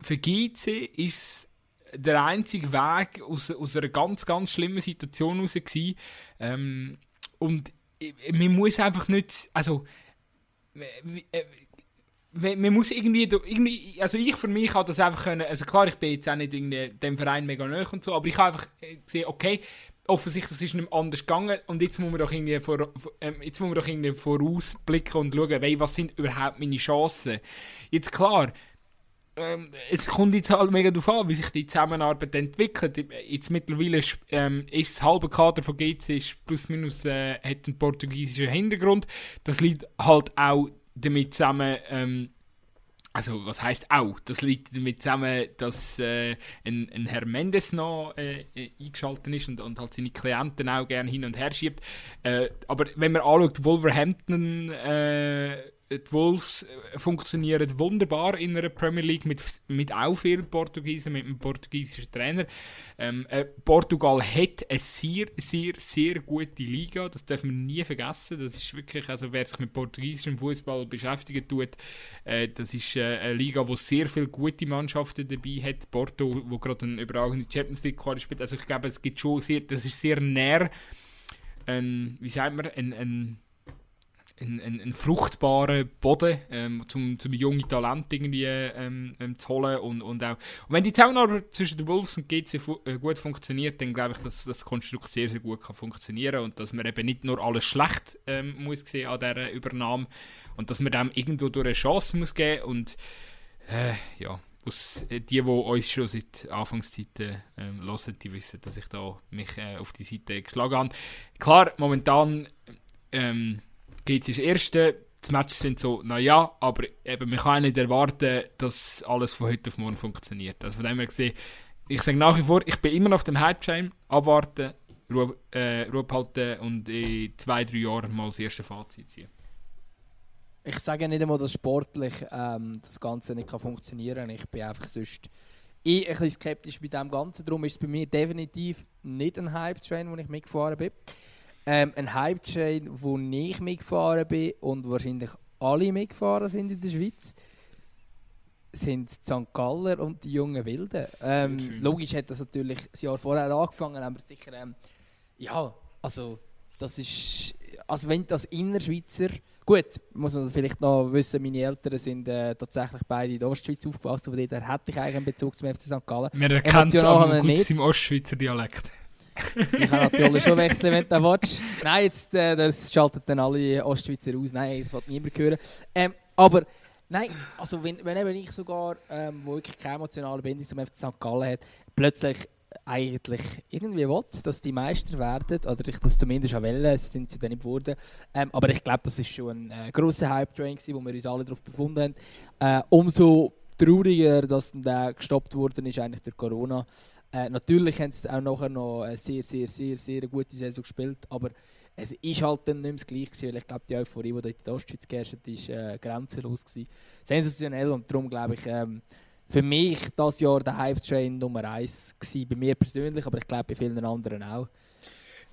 für GC ist der einzige Weg aus, aus einer ganz, ganz schlimmen Situation raus gewesen. Ähm, und man muss einfach nicht, also äh, man muss irgendwie, irgendwie, also ich für mich habe das einfach können, also klar, ich bin jetzt auch nicht dem Verein mega neu und so, aber ich habe einfach gesehen, okay, offensichtlich ist es nicht anders gegangen und jetzt muss man doch irgendwie, vor, ähm, jetzt muss man doch irgendwie vorausblicken und schauen, was sind überhaupt meine Chancen. Jetzt klar, ähm, es kommt jetzt halt mega darauf an, wie sich die Zusammenarbeit entwickelt. Jetzt mittlerweile ist, ähm, ist das halbe Kader von GC ist plus minus äh, hat einen portugiesischen Hintergrund. Das liegt halt auch damit zusammen, ähm, also was heißt auch? Das liegt damit zusammen, dass äh, ein, ein Herr Mendes noch äh, eingeschaltet ist und, und halt seine Klienten auch gerne hin und her schiebt. Äh, aber wenn man anschaut, Wolverhampton äh, die Wolves äh, funktionieren wunderbar in einer Premier League mit, mit auch vielen Portugiesen, mit einem portugiesischen Trainer. Ähm, äh, Portugal hat eine sehr, sehr, sehr gute Liga, das darf man nie vergessen. Das ist wirklich, also wer sich mit portugiesischem Fußball beschäftigen tut, äh, das ist äh, eine Liga, wo sehr viele gute Mannschaften dabei hat. Porto, wo gerade eine überragende Champions League Quali spielt. Also ich glaube, es gibt schon sehr, das ist sehr näher, ein, wie sagt man, ein, ein ein, ein, ein fruchtbarer Boden, ähm, zum, zum junge Talent irgendwie ähm, ähm, zu holen. Und, und, auch, und wenn die Zusammenarbeit zwischen den Wolves und GC fu äh, gut funktioniert, dann glaube ich, dass das Konstrukt sehr, sehr gut kann funktionieren und dass man eben nicht nur alles schlecht ähm, muss sehen an dieser Übernahme und dass man dem irgendwo durch eine Chance muss geben und äh, ja, aus, äh, die, die uns schon seit Anfangszeiten ähm, hören, die wissen, dass ich da mich äh, auf die Seite geschlagen habe. Klar, momentan ähm, GC ist Erste. Die Matches sind so, naja, aber eben, man kann nicht erwarten, dass alles von heute auf morgen funktioniert. Also von dem her gesehen, ich sage nach wie vor, ich bin immer noch auf dem Hype-Train, abwarten, Ruhe, äh, Ruhe behalten und in zwei, drei Jahren mal das erste Fazit ziehen. Ich sage nicht einmal, dass sportlich ähm, das Ganze nicht kann funktionieren kann. Ich bin einfach sonst ich ein bisschen skeptisch bei dem Ganzen. Darum ist es bei mir definitiv nicht ein Hype-Train, wo ich mitgefahren bin. Ähm, ein Hype-Train, wo ich mitgefahren bin und wahrscheinlich alle mitgefahren sind in der Schweiz, sind die St. Galler und die jungen Wilden. Ähm, logisch hat das natürlich das Jahr vorher angefangen, aber sicher, ähm, ja, also das ist, also wenn das Innerschweizer, gut, muss man vielleicht noch wissen, meine Eltern sind äh, tatsächlich beide in der Ostschweiz aufgewachsen, von daher hätte ich eigentlich einen Bezug zum FC St. Gallen. Wir erkennen es aber gut im Ostschweizer Dialekt. Ich kann natürlich schon wechseln, wenn du willst. Nein, jetzt äh, das schaltet dann alle Ostschweizer aus. Nein, das wird niemand hören. Ähm, aber nein, also wenn, wenn ich sogar, ähm, wo wirklich keine emotionale Bindung zum FC St. Gallen hat, plötzlich eigentlich irgendwie will, dass die Meister werden, oder ich das zumindest auch wollen, es sind sie dann nicht geworden. Ähm, aber ich glaube, das ist schon ein äh, grosser Hype-Train, wo wir uns alle darauf befunden haben. Äh, umso trauriger, dass dann der gestoppt worden ist, eigentlich durch Corona. Äh, natürlich haben sie auch nachher noch eine sehr, sehr, sehr, sehr gute Saison gespielt, aber es ist halt dann nicht mehr das Gleiche weil ich glaube, die Euphorie, die dort in der Ostschweiz geherrscht ist äh, grenzenlos gewesen. Sensationell und darum glaube ich, ähm, für mich das Jahr der Hype-Train Nummer 1 gewesen, bei mir persönlich, aber ich glaube bei vielen anderen auch.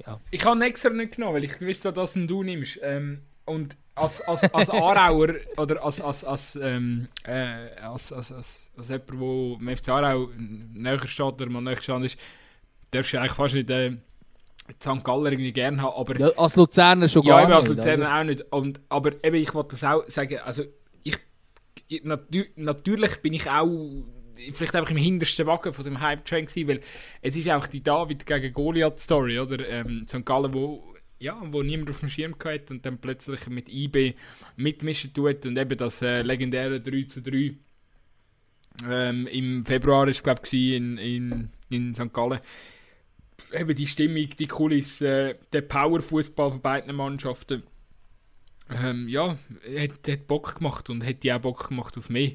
Ja. Ich habe ihn extra nicht genommen, weil ich wusste, dass du nimmst. Ähm, und als, als, als Aarauer oder als, als, als, ähm, äh, als, als, als, als jemand, der im FC Aarau näher steht oder mal näher gestanden ist, darfst du eigentlich fast nicht äh, St. Galler irgendwie gerne haben. Aber Ja, als Luzerner schon ja, gar eben als nicht. Luzerner oder? auch nicht. Und, aber eben, ich wollte das auch sagen, also ich, ich natü natürlich bin ich auch vielleicht einfach im hintersten Wagen von dem Hype-Train gewesen, weil es ist auch die David gegen Goliath-Story, oder? Ähm, St. Gallen, wo, ja, wo niemand auf dem Schirm hatte und dann plötzlich mit IB mitmischen tut und eben das äh, legendäre 3 zu 3 ähm, im Februar ist glaube ich in, in, in St. Gallen eben die Stimmung, die Kulisse, äh, der Powerfußball von beiden Mannschaften. Ähm, ja, hat, hat Bock gemacht und hätte auch Bock gemacht auf mehr.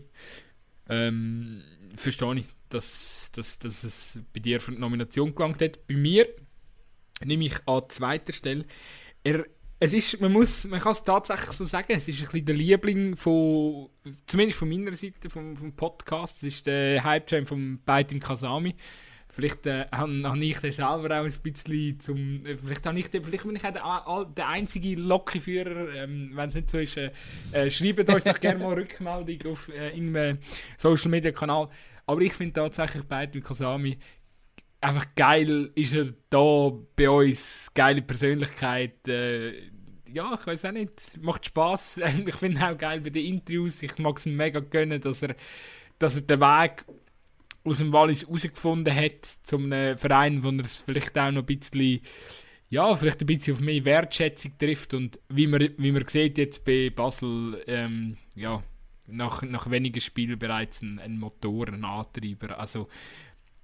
Ähm, verstehe ich, dass, dass, dass es bei dir für die Nomination gelangt hat. Bei mir nehme ich an zweiter Stelle. Er, es ist, man muss, man kann es tatsächlich so sagen, es ist ein bisschen der Liebling von, zumindest von meiner Seite vom, vom Podcast, es ist der Hype-Train von Baitin Kasami. Vielleicht äh, habe ich den selber auch ein bisschen zum. äh, Vielleicht, ich den, vielleicht bin ich auch der, der einzige Lokführer. Ähm, Wenn es nicht so ist, äh, äh, schreibt uns doch gerne mal Rückmeldung auf äh, irgendeinem Social Media Kanal. Aber ich finde tatsächlich Baitin Kasami einfach geil, ist er da bei uns. Geile Persönlichkeit. Äh, ja, ich weiß auch nicht. Macht Spaß. Ich finde auch geil bei den Interviews. Ich mag es mega gönnen, dass er, dass er den Weg aus dem Wallis herausgefunden hat, zum einem Verein, wo er es vielleicht auch noch ein bisschen, ja, vielleicht ein bisschen auf mehr Wertschätzung trifft und wie man, wie man sieht jetzt bei Basel, ähm, ja, nach, nach wenigen Spielen bereits ein, ein Motor, ein Antreiber, also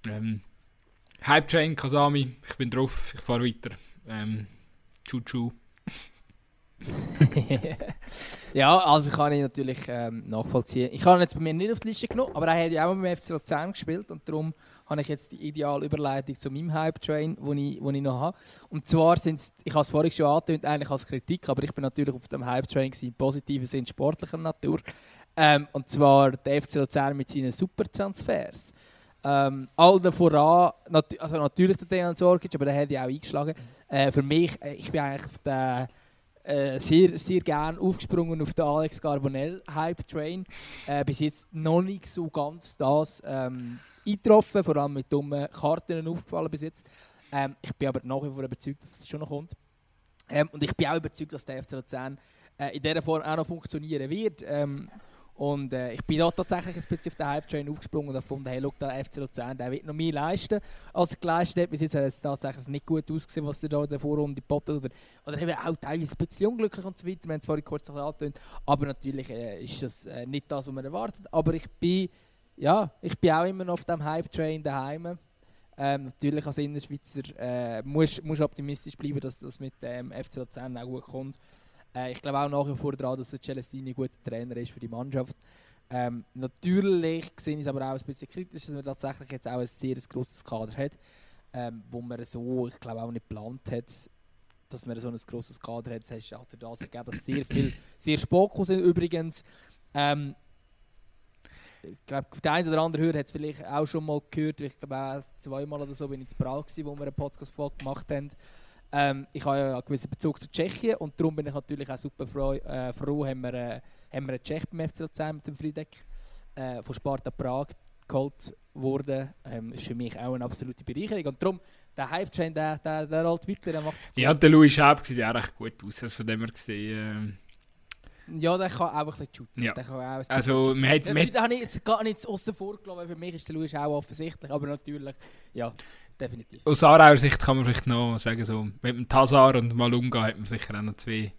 ähm, Hype Train, Kasami, ich bin drauf, ich fahre weiter. Ähm, tschu tschu. ja, also kann ich natürlich ähm, nachvollziehen. Ich habe ihn jetzt bei mir nicht auf die Liste genommen, aber er hat ja auch beim FC Luzern gespielt und darum habe ich jetzt die ideale Überleitung zu meinem Hype-Train, den ich, wo ich noch habe. Und zwar sind es, ich habe es vorhin schon angetönt, eigentlich als Kritik, aber ich bin natürlich auf dem Hype-Train im positiven Sinn sportlicher Natur. Ähm, und zwar der FC Luzern mit seinen Supertransfers. Ähm, allen voran, nat also natürlich der Dejan Sorgic, aber der hat ja auch eingeschlagen. Äh, für mich, äh, ich bin eigentlich auf den äh, sehr, sehr gern aufgesprungen auf den Alex Carbonell Hype Train. Äh, bis jetzt noch nicht so ganz das ähm, eingetroffen, vor allem mit dummen Karten aufgefallen bis jetzt. Ähm, ich bin aber nach wie vor überzeugt, dass es schon noch kommt. Ähm, und ich bin auch überzeugt, dass der FC Luzern äh, in dieser Form auch noch funktionieren wird. Ähm, und äh, ich bin da tatsächlich ein bisschen auf den Hype-Train aufgesprungen und gefunden, hey, look, der FC Luzern, der wird noch mehr leisten, als er geleistet hat. Bis jetzt hat es tatsächlich nicht gut ausgesehen, was er da in der Vorrunde geboten oder, oder eben auch teilweise ein bisschen unglücklich und so weiter. Wir haben es vorhin kurz angetönt. Aber natürlich äh, ist das äh, nicht das, was man erwartet. Aber ich bin, ja, ich bin auch immer noch auf dem Hype-Train daheim. Ähm, natürlich als Innerschweizer äh, musst optimistisch bleiben, dass das mit dem FC Luzern auch gut kommt. Äh, ich glaube auch nach wie vor daran, dass der Celestini ein guter Trainer ist für die Mannschaft. Ähm, natürlich sehe ich es aber auch ein bisschen kritisch, dass man tatsächlich jetzt auch ein sehr grosses Kader hat, ähm, wo man so, ich glaube auch nicht geplant hat, dass man so ein grosses Kader hat. Das heißt auch das ergeben, dass sehr viel, sehr Spoko sind übrigens. Ähm, ich glaube, der eine oder andere Hörer hat es vielleicht auch schon mal gehört. Ich glaube, auch zweimal oder so bin ich in Prag, gewesen, wo wir eine Podcast-Folge gemacht haben. Ähm, ich habe ja einen gewissen Bezug zu Tschechien und darum bin ich natürlich auch super froh, äh, froh haben, wir, äh, haben wir einen Tschech beim FC Luzern mit dem Friedeck. äh, von Sparta Prag geholt wurde, ähm, ist für mich auch eine absolute Bereicherung. Und darum, der Hype-Train, der, der, der rollt weiter, der macht das gut. Ja, der Louis Schaub sieht ja auch recht gut aus, also von dem her gesehen. Äh, ja, der kann auch ein bisschen shooten. Ja. Der kann auch ein also, man hat... Man habe ich jetzt gar nicht außen vor gelassen, für mich ist der Louis auch offensichtlich, aber natürlich, ja, definitiv. Aus Aarauer Sicht kann man vielleicht noch sagen, so, mit dem Tazar und Malunga hat man sicher auch noch zwei,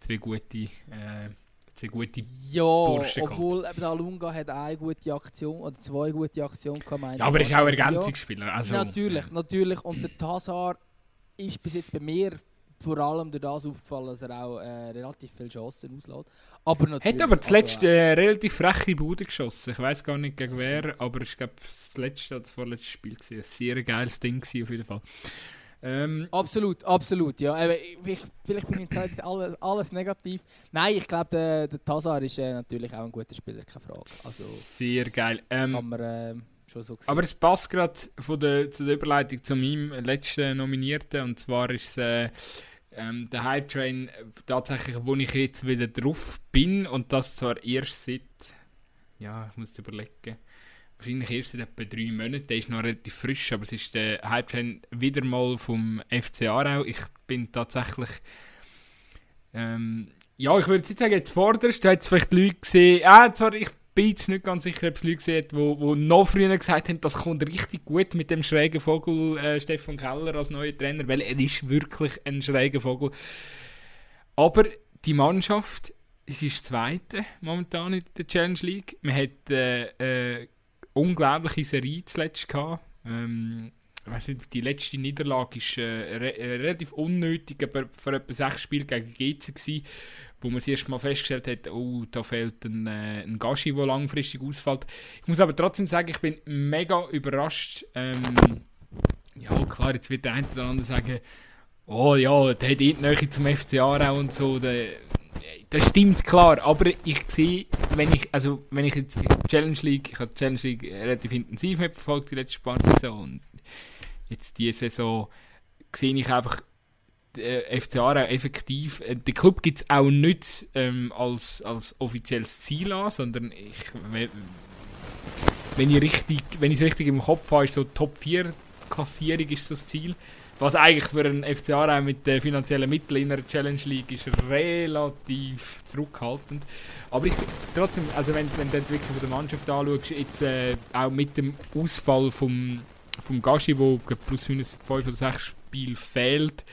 zwei gute... Äh, sehr gute ja, obwohl eben der Lunga hat eine gute Aktion oder zwei gute Aktionen gehabt. Ja, aber er ist auch Ergänzungsspieler. Also, natürlich, natürlich. Und der Tazar ist bis jetzt bei mir vor allem durch das aufgefallen, dass er auch äh, relativ viele Chancen auslässt. Aber natürlich, Hat aber zuletzt also, äh, relativ freche Bude geschossen. Ich weiß gar nicht gegen wer, aber ich glaube, das letzte oder das vorletzte Spiel war ein sehr geiles Ding auf jeden Fall. Ähm, absolut, absolut. Ja. Ich, vielleicht bin ich jetzt alles, alles negativ. Nein, ich glaube, der, der Tazar ist äh, natürlich auch ein guter Spieler, keine Frage. Also, Sehr geil. Ähm, kann man äh, schon so sehen. Aber es passt gerade zu der Überleitung zu meinem letzten Nominierten. Und zwar ist es äh, ähm, der Hype Train tatsächlich, wo ich jetzt wieder drauf bin. Und das zwar erst seit. Ja, ich muss überlegen wahrscheinlich erst seit etwa drei Monaten. Der ist noch relativ frisch, aber es ist der Hype-Train wieder mal vom FC Aarau. Ich bin tatsächlich... Ähm, ja, ich würde jetzt sagen, jetzt vorderst, du hast vielleicht Leute gesehen... Ah, zwar, ich bin jetzt nicht ganz sicher, ob es Leute gesehen hat, die, noch früher gesagt haben, das kommt richtig gut mit dem schrägen Vogel äh, Stefan Keller als neuer Trainer, weil er ist wirklich ein schräger Vogel. Aber die Mannschaft, es ist Zweite momentan in der Challenge League. Man hat äh, äh, unglaubliche Serie zuletzt gehabt. Ähm, nicht, die letzte Niederlage war äh, re äh, relativ unnötig, aber für etwa sechs Spiele gegen GC gewesen, wo man sich erst mal festgestellt hat, oh, da fehlt ein, äh, ein Gashi, der langfristig ausfällt. Ich muss aber trotzdem sagen, ich bin mega überrascht. Ähm, ja, klar, jetzt wird der eine oder andere sagen, oh ja, der hat eh die Nähe zum FCA auch und so. Der, das stimmt klar, aber ich sehe, wenn ich, also wenn ich jetzt Challenge League, ich habe die Challenge League relativ intensiv mitverfolgt die letzte paar Saison und jetzt diese Saison sehe ich einfach äh, FC Aarau effektiv, äh, den Club gibt es auch nicht ähm, als, als offizielles Ziel an, sondern ich, wenn ich es richtig im Kopf habe, ist so Top 4 Klassierung ist so das Ziel. Was eigentlich für einen FCA auch mit den finanziellen Mitteln in einer Challenge League ist relativ zurückhaltend. Aber ich trotzdem, also wenn, wenn du die Entwicklung der Mannschaft anschaust, jetzt äh, auch mit dem Ausfall vom, vom Gashi, wo plus minus 5 oder 6 Spiele fehlt,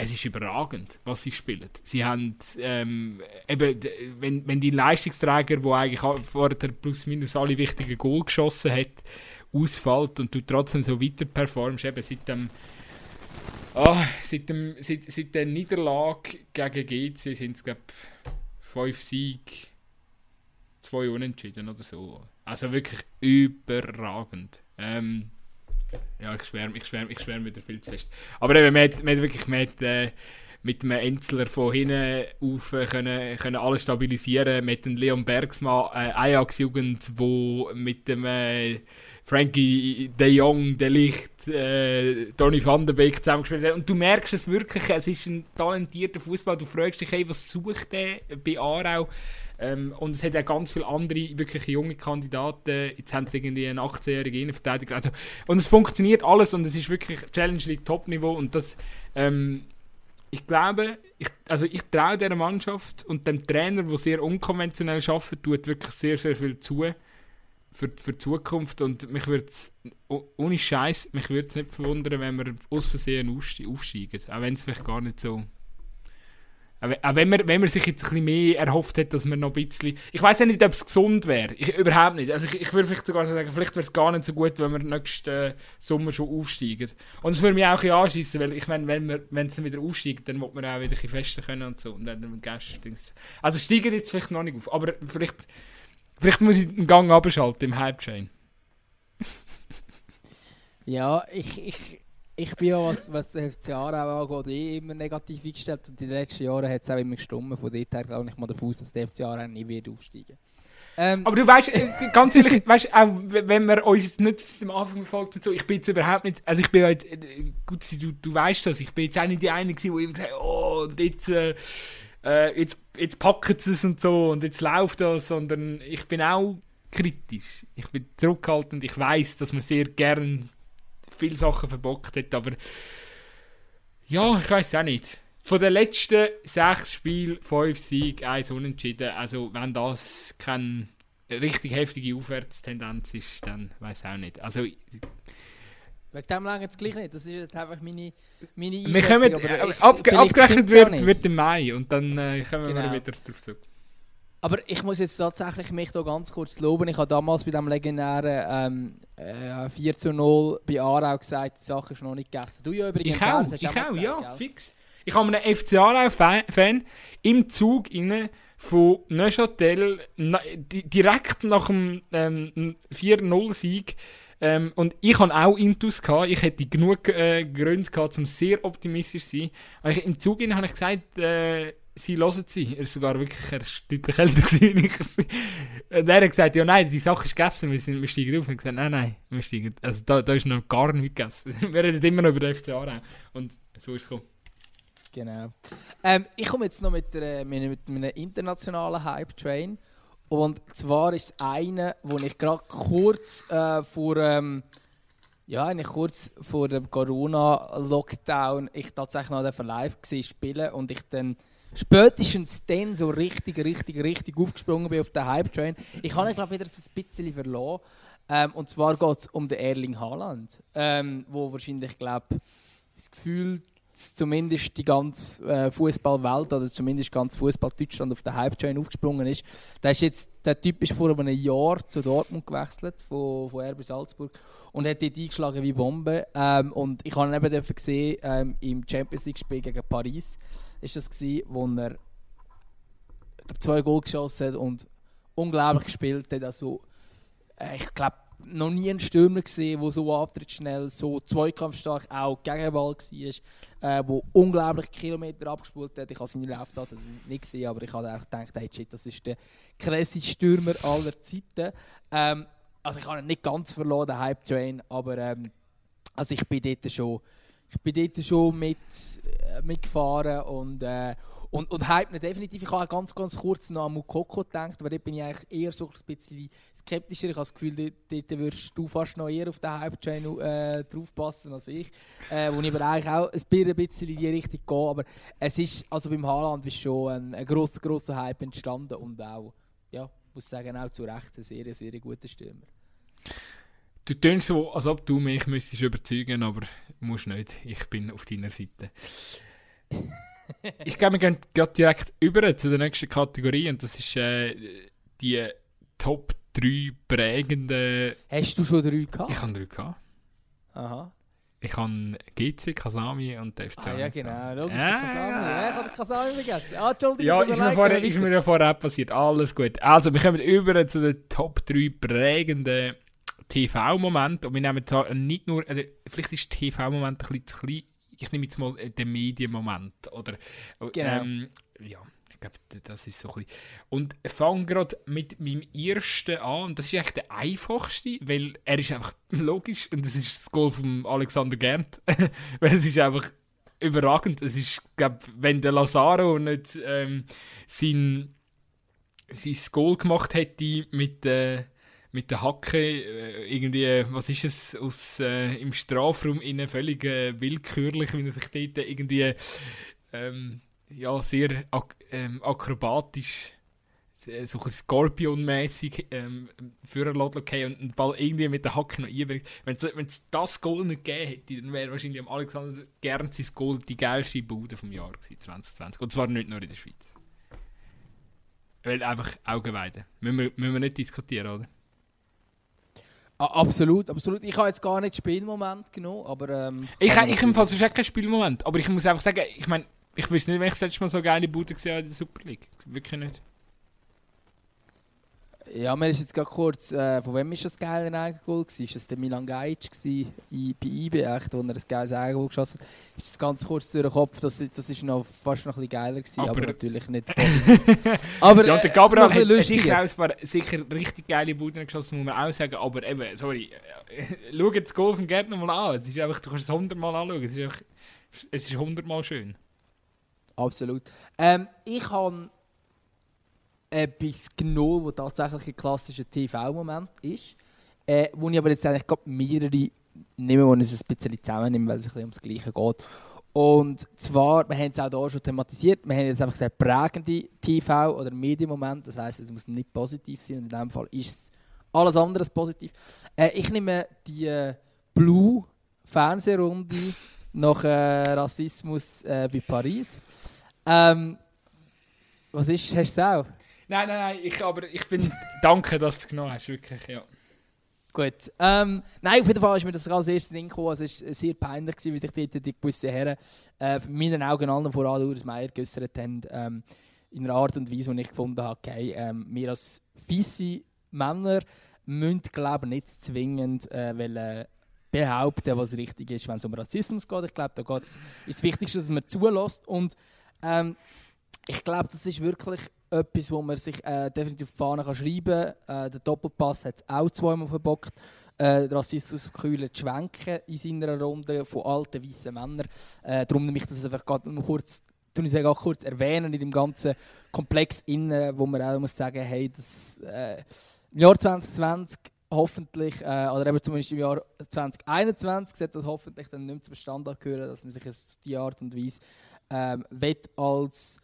es ist überragend, was sie spielen. Sie haben ähm, eben, wenn, wenn die Leistungsträger, der eigentlich vorher plus minus alle wichtigen Goal geschossen hat, ausfällt und du trotzdem so weiter performst, eben seit dem Oh, seit, dem, seit, seit der Niederlage gegen GC sind es, glaube fünf Siege, zwei Unentschieden oder so. Also wirklich überragend. Ähm, ja, ich schwärme ich schwärm, ich schwärm wieder viel zu fest. Aber eben, man hat, wirklich man äh, mit einem Enzler von hinten auf äh, können, können alles stabilisieren. Mit dem Leon Bergsmann, äh, Ajax-Jugend, wo mit dem äh, Frankie de Jong, de Licht, äh, Tony van der Beek zusammengespielt hat. Und du merkst es wirklich, es ist ein talentierter Fußball. Du fragst dich, hey, was sucht der bei Aarau? Ähm, und es hat ja ganz viele andere, wirklich junge Kandidaten. Jetzt haben sie irgendwie einen 18-jährigen Innenverteidiger. Also, und es funktioniert alles und es ist wirklich Challenge League Top-Niveau. Und das, ähm, ich glaube, ich, also ich traue dieser Mannschaft und dem Trainer, der sehr unkonventionell arbeitet, tut wirklich sehr, sehr viel zu für, für die Zukunft und mich würde ohne Scheiß, mich würde es nicht verwundern, wenn wir aus Versehen aufsteigen, auch wenn es vielleicht gar nicht so auch wenn man, wenn man sich jetzt ein bisschen mehr erhofft hat, dass man noch ein bisschen... Ich weiß ja nicht, ob es gesund wäre. überhaupt nicht. Also ich, ich würde vielleicht sogar sagen, vielleicht wäre es gar nicht so gut, wenn wir nächsten äh, Sommer schon aufsteigen. Und das würde mich auch ein bisschen anschiessen, weil ich meine, wenn wir, wenn es dann wieder aufsteigt, dann wird man auch wieder ein bisschen festen können und so. Und dann Gäste, Also steigen jetzt vielleicht noch nicht auf, aber vielleicht Vielleicht muss ich den Gang abschalten im Hype-Chain. ja, ich, ich, ich bin ja, was, was den FC angeht, eh immer negativ eingestellt. Und in den letzten Jahren hat es auch immer gestummen. Von dort her glaube ich mal davon aus, dass der FC Aarau nie wird aufsteigen ähm, Aber du weißt, äh, ganz ehrlich, weißt, auch wenn man uns jetzt nicht am Anfang verfolgt und so, ich bin jetzt überhaupt nicht, also ich bin halt, gut, du, du weißt das, ich bin jetzt auch nicht die eine die immer gesagt oh, und jetzt, äh, äh, jetzt, jetzt packen sie es und so und jetzt läuft das, sondern ich bin auch kritisch. Ich bin zurückhaltend. Ich weiß, dass man sehr gern viele Sachen verbockt hat, aber ja, ich weiß auch nicht. Von den letzten sechs Spielen, fünf Siege, eins Unentschieden. Also, wenn das keine richtig heftige Aufwärtstendenz ist, dann weiß ich auch nicht. Also, Wegen dem lange jetzt gleich nicht. Das ist jetzt einfach meine, meine wir kommen, aber ich- ab, abgerechnet wird, wird im Mai und dann äh, kommen wir Genau. wieder drauf zurück. Aber ich muss jetzt tatsächlich mich da ganz kurz loben. Ich habe damals bei dem legendären ähm, äh, 4 zu 0 bei Aarau gesagt, die Sache ist noch nicht gegessen. Du ja übrigens Ich auch, du ich auch, gesagt, ja, gell? fix. Ich habe einen FC Aarau-Fan im Zug inne von Neuchâtel na, di direkt nach dem ähm, 4-0-Sieg ähm, und ich hatte auch Intus. Gehabt. Ich hätte genug äh, Gründe gehabt, um sehr optimistisch zu sein. Aber ich, im Zug habe ich gesagt, äh, sie hören sie. Er ist sogar wirklich er ist deutlich älter gewesen. Und er hat gesagt, ja nein, die Sache ist gegessen, wir, sind, wir steigen auf. Und ich gesagt, nein, nein, wir steigen. Also da, da ist noch gar nichts gegessen. wir reden immer noch über den FC Aarau. Und so ist es gekommen. Genau. Ähm, ich komme jetzt noch mit, der, mit, einem internationalen Hype-Train. Und zwar ist es eine, wo ich gerade kurz äh, vor, ähm, ja, eigentlich kurz vor dem Corona-Lockdown ich tatsächlich noch live gesehen spielen und ich dann spätestens dann so richtig, richtig, richtig aufgesprungen bin auf den Hype-Train. Ich habe ihn, glaube ich, wieder so ein bisschen verloren. Ähm, und zwar geht es um den Erling Haaland, ähm, wo wahrscheinlich, glaube das Gefühl zumindest die ganze äh, Fußballwelt oder zumindest ganz Fußball Deutschland auf den Hype-Train aufgesprungen ist. Der, ist jetzt, der Typ ist vor einem Jahr zu Dortmund gewechselt, von, von RB Salzburg, und hat dort eingeschlagen wie Bombe. Ähm, und ich habe ihn eben gesehen ähm, im Champions League-Spiel gegen Paris, ist das gewesen, wo er glaub, zwei Goal geschossen hat und unglaublich gespielt hat. Also, äh, ich glaube, noch nie einen Stürmer gesehen, der so antrittsschnell, so zweikampfstark auch Gegenball war, äh, wo unglaublich Kilometer abgespult hat. Ich habe seine Laufdaten nicht gesehen, aber ich habe einfach gedacht, hey, shit, das ist der krasseste Stürmer aller Zeiten. Ähm, also ich habe ihn nicht ganz verloren, den Hype Train, aber ähm, also ich bin dort schon, ich bin dort schon mit, äh, mitgefahren und, äh, und, und hype ihn definitiv. Ich habe ganz, ganz kurz noch an Mukoko gedacht, aber dort bin ich eigentlich eher so ein bisschen skeptischer. Ich habe das Gefühl, dort, dort würdest du fast noch eher auf den Hype-Train äh, draufpassen als ich. Äh, wo ich aber eigentlich auch ein bisschen, ein bisschen in die Richtung gehe. Aber es ist, also beim Haaland ist schon ein, ein grosser, grosser Hype entstanden und auch, ja, muss sagen, auch zu Recht ein sehr, sehr guter Stürmer. Du tönst so, als ob du mich müsstest überzeugen, aber musst nicht. Ich bin auf deiner Seite. ich glaube, wir gehen gerade direkt über zu der nächsten Kategorie und das ist äh, die Top 3 prägenden. Hast du schon drei gehabt? Ich habe drei gehabt. Aha. Ich habe GC, Kasami und FC. Ah, ja, genau. Logisch, Ah. der Kasami. Ja, ich habe den Kasami vergessen. Ah, Entschuldigung. Ja, ist mir, vorher, ist mir ja vorher auch passiert. Alles gut. Also, wir kommen über zu den Top 3 prägenden TV-Momenten. Und wir nehmen zwar nicht nur, also, vielleicht ist TV-Moment ein bisschen zu klein. Ich nehme jetzt mal den Medienmoment. Oder, Genau. ähm, ja, ich glaube, das ist so ein bisschen. Und fange gerade mit meinem ersten an. Und das ist eigentlich der einfachste, weil er ist einfach logisch. Und das ist das Goal von Alexander Gernt. weil es ist einfach überragend. Es ist, glaub, wenn der Lazaro nicht ähm, sein, sein Goal gemacht hätte mit, äh, mit der Hacke, äh, irgendwie, was ist es, aus, äh, im Strafraum innen völlig äh, willkürlich, wie er sich dort irgendwie ähm, ja, sehr ak ähm, akrobatisch äh, so ein Scorpion-mäßig ähm, lassen okay, und den Ball irgendwie mit der Hacke noch einbringt. Wenn es das Goal nicht gegeben hätte, dann wäre wahrscheinlich am Alexander Gern sein Goal die geilste Bude vom Jahr gewesen, 2020. Und zwar nicht nur in der Schweiz. Weil einfach Augenweide. Müssen wir, müssen wir nicht diskutieren, oder? Absolut, absolut. Ich habe jetzt gar nicht Spielmoment genommen, aber... Ähm, Ich, ich, ich empfehle sonst auch keinen Spielmoment. Aber ich muss einfach sagen, ich meine, ich wüsste nicht, wenn ich das letzte Mal so geile Bude gesehen habe in der Super League. Wirklich nicht. Ja, mir ist jetzt gerade kurz, äh, von wem ist das geile Eigengoal? Ist das der Milan Gajic bei IB, echt, wo er ein geiles Eigengoal geschossen hat? Ist das ganz kurz durch den Kopf, das, das ist noch fast noch ein bisschen geiler gewesen, aber, Aber- natürlich nicht Aber Ja, der äh, Gabriel ein hat sicher ein paar sicher richtig geile Buden geschossen, muss man auch sagen. Aber eben, sorry, äh, schau das Goal von Gärtner mal an. Es ist einfach, du kannst es hundertmal anschauen. Es ist einfach, es ist hundertmal schön. Absolut. Ähm, ich habe etwas genommen, was tatsächlich ein klassischer TV-Moment ist. Äh, wo ich aber jetzt eigentlich gerade mehrere nehme, wo es ein bisschen zusammennehme, weil es ein bisschen ums Gleiche geht. Und zwar, wir haben es auch hier schon thematisiert, wir haben jetzt einfach gesagt, prägende TV- oder Medienmoment, das heisst, es muss nicht positiv sein und in diesem Fall ist es alles andere als positiv. Äh, ich nehme die äh, Blue Fernsehrunde nach äh, Rassismus äh, bei Paris. Ähm, was ist, hast du es auch? Nein, nein, nein, ich, aber ich bin... danke, dass du es genommen hast, wirklich, ja. Gut. Ähm, nein, auf jeden Fall ist mir das als erstes Ding gekommen. Es war sehr peinlich, wie sich dort die gewissen Herren äh, in meinen Augen allen voran Urs Meier geäussert haben. Ähm, in einer Art und Weise, die ich gefunden habe, okay, ähm, wir als weisse Männer müssen, glaube ich, nicht zwingend äh, wollen behaupten, was richtig ist, wenn es um Rassismus geht. Ich glaube, da geht's, ist das Wichtigste, dass man zulässt. Und ähm, ich glaube, das ist wirklich etwas, wo man sich äh, definitiv auf die Fahne schreiben kann. Äh, der Doppelpass hat es auch zweimal verbockt. Äh, Rassismus kühlen zu schwenken in seiner Runde von alten weißen Männern. Äh, darum nehme ich das einfach gerade noch kurz, ich auch kurz erwähnen in dem ganzen Komplex innen, wo man auch muss sagen, hey, das äh, im Jahr 2020 hoffentlich, äh, oder eben zumindest im Jahr 2021 sollte das hoffentlich dann nicht mehr zum Standard gehören, dass man sich auf diese Art und Weise ähm, als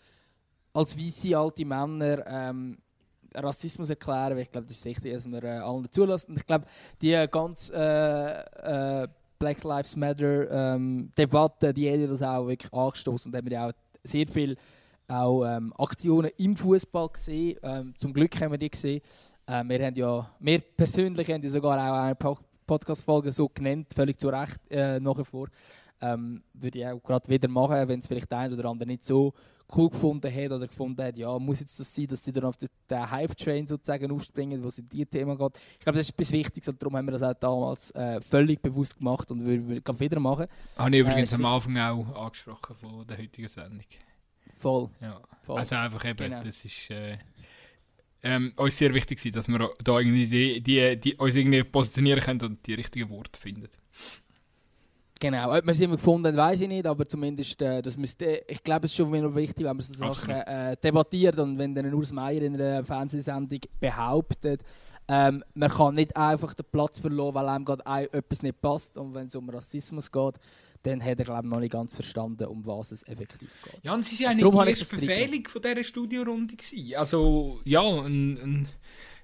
als weiße alte Männer ähm, Rassismus erklären, weil ich glaube, das ist wichtig, dass wir äh, allen zulassen. Und ich glaube, die ganz äh, äh, Black Lives Matter ähm, Debatte, die hat das auch wirklich angestoßen und haben wir auch sehr viele auch, ähm, Aktionen im Fußball gesehen. Ähm, zum Glück haben wir die gesehen. Ähm, wir haben ja, wir persönlich haben die sogar auch eine Podcast-Folge so genannt, völlig zu Recht äh, nachher vor. Ähm, würde ich auch gerade wieder machen, wenn es vielleicht der eine oder andere nicht so cool gefunden hat oder gefunden hat, ja, muss jetzt das sein, dass die dann auf den, Hype-Train sozusagen aufspringen, wo es in dieses Thema geht. Ich glaube, das ist etwas Wichtiges und darum haben wir das auch damals äh, völlig bewusst gemacht und würden wir wieder machen. Habe ich übrigens äh, am Anfang auch angesprochen von der heutigen Sendung. Voll. Ja. Voll. Also einfach eben, genau. das ist... Äh, ähm, uns sehr wichtig dass wir da irgendwie die, die, die, uns irgendwie positionieren können und die richtigen Worte finden. Genau, ob wir sie immer gefunden haben, weiß ich nicht, aber zumindest, äh, das müsste, ich glaube, es ist schon wieder wichtig, wenn man so Sachen äh, debattiert und wenn dann Urs Meier in einer Fernsehsendung behauptet, ähm, man kann nicht einfach den Platz verloren, weil einem gerade etwas nicht passt und wenn es um Rassismus geht, dann hat er glaube ich noch nicht ganz verstanden, um was es effektiv geht. Ja, und es war ja die erste Verfehlung von dieser Studiorunde. Gewesen. Also, ja, ein, ein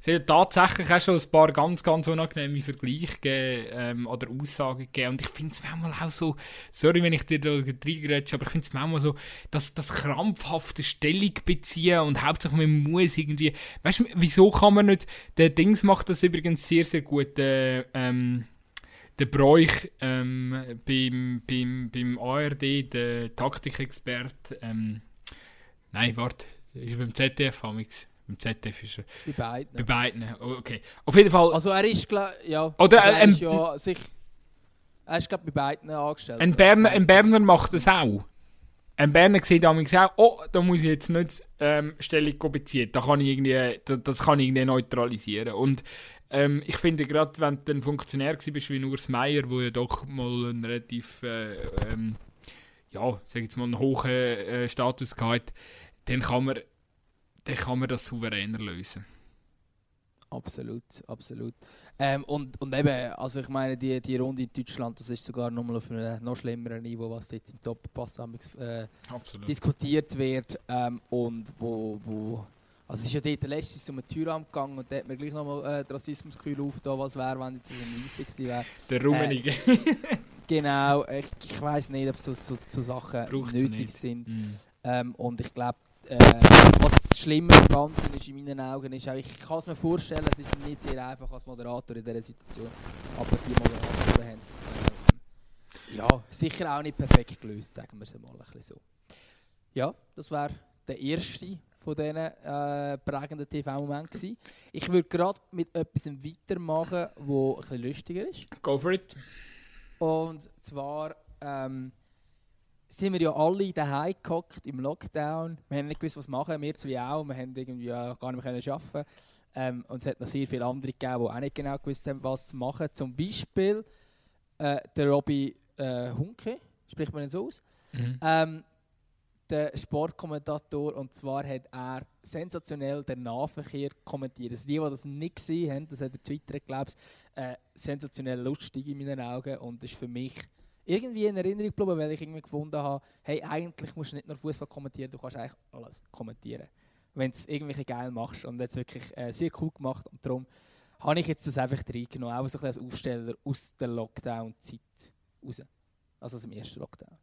es hat tatsächlich auch schon ein paar ganz, ganz unangenehme Vergleiche gegeben, ähm, oder Aussagen gegeben. Und ich finde es manchmal auch so, sorry, wenn ich dir da reingerätsche, aber ich finde es manchmal so, dass das krampfhafte Stellung beziehen und hauptsächlich man muss irgendwie, weißt du, wieso kann man nicht, der Dings macht das übrigens sehr, sehr gut, äh, ähm, der Bräuch ähm, beim, beim, beim ARD, der Taktikexperte, ähm, nein, warte, ist beim ZDF amix. Beim ZDF ist er. Bei beiden. Bei beiden, okay. Auf jeden Fall. Also er ist, ja. Oder also er ist ja sich. Er ist glaube bei beiden angestellt. Ein Berner, ein Berner macht das auch. Ein Berner sieht damals auch, oh, da muss ich jetzt nicht ähm, Stellung beziehen. Da kann ich irgendwie, das, das kann ich irgendwie neutralisieren. Und ähm, ich finde gerade, wenn du ein Funktionär bist wie Urs Meier, wo ja doch mal einen relativ, äh, ähm, ja, sag jetzt mal einen hohen äh, Status hat, dann kann man dann kann man das souveräner lösen. Absolut, absolut. Ähm, und, und eben, also ich meine, die, die Runde in Deutschland, das ist sogar nochmal auf einem noch schlimmeren Niveau, was dort im Doppelpass äh, diskutiert wird. Ähm, und wo, wo, also es ist ja dort letztes um den Türraum gegangen und da hat mir gleich nochmal äh, das Rassismusgefühl aufgetan, was wäre, wenn jetzt ein Weisse gewesen wäre. Der Rummenige. Äh, genau, ich, ich weiß nicht, ob so, so, so Sachen Braucht's nötig nicht. sind. Mm. Ähm, und ich glaube, äh, was das Schlimme im Ganzen ist in meinen Augen, ist auch, ich kann es mir vorstellen, es ist nicht sehr einfach als Moderator in dieser Situation, aber die Moderatoren haben es äh, ja, sicher auch nicht perfekt gelöst, sagen wir es mal ein bisschen so. Ja, das wäre der erste von diesen äh, prägenden TV-Momenten Ich würde gerade mit etwas weitermachen, das ein bisschen lustiger ist. Go for it. Und zwar ähm, sind wir ja alle daheim gehockt im Lockdown. Wir haben nicht gewusst, was machen. Wir zwei auch. Wir haben irgendwie ja gar nicht mehr arbeiten ähm, Und es hat noch sehr viele andere gegeben, die auch nicht genau gewusst haben, was zu machen. Zum Beispiel äh, der Robby äh, Hunke, spricht man ihn so aus. Mhm. Ähm, der Sportkommentator und zwar hat er sensationell den Nahverkehr kommentiert. Also die, die das nicht gesehen haben, das hat der Twitter, glaube ich, äh, sensationell lustig in meinen Augen und das ist für mich irgendwie in Erinnerung geblieben, weil ich irgendwie gefunden habe, hey, eigentlich musst du nicht nur Fußball kommentieren, du kannst eigentlich alles kommentieren, wenn du es irgendwie geil machst und jetzt wirklich äh, sehr cool gemacht und darum habe ich jetzt das einfach reingenommen, auch so ein als Aufsteller aus der Lockdown-Zeit raus, also aus dem ersten Lockdown.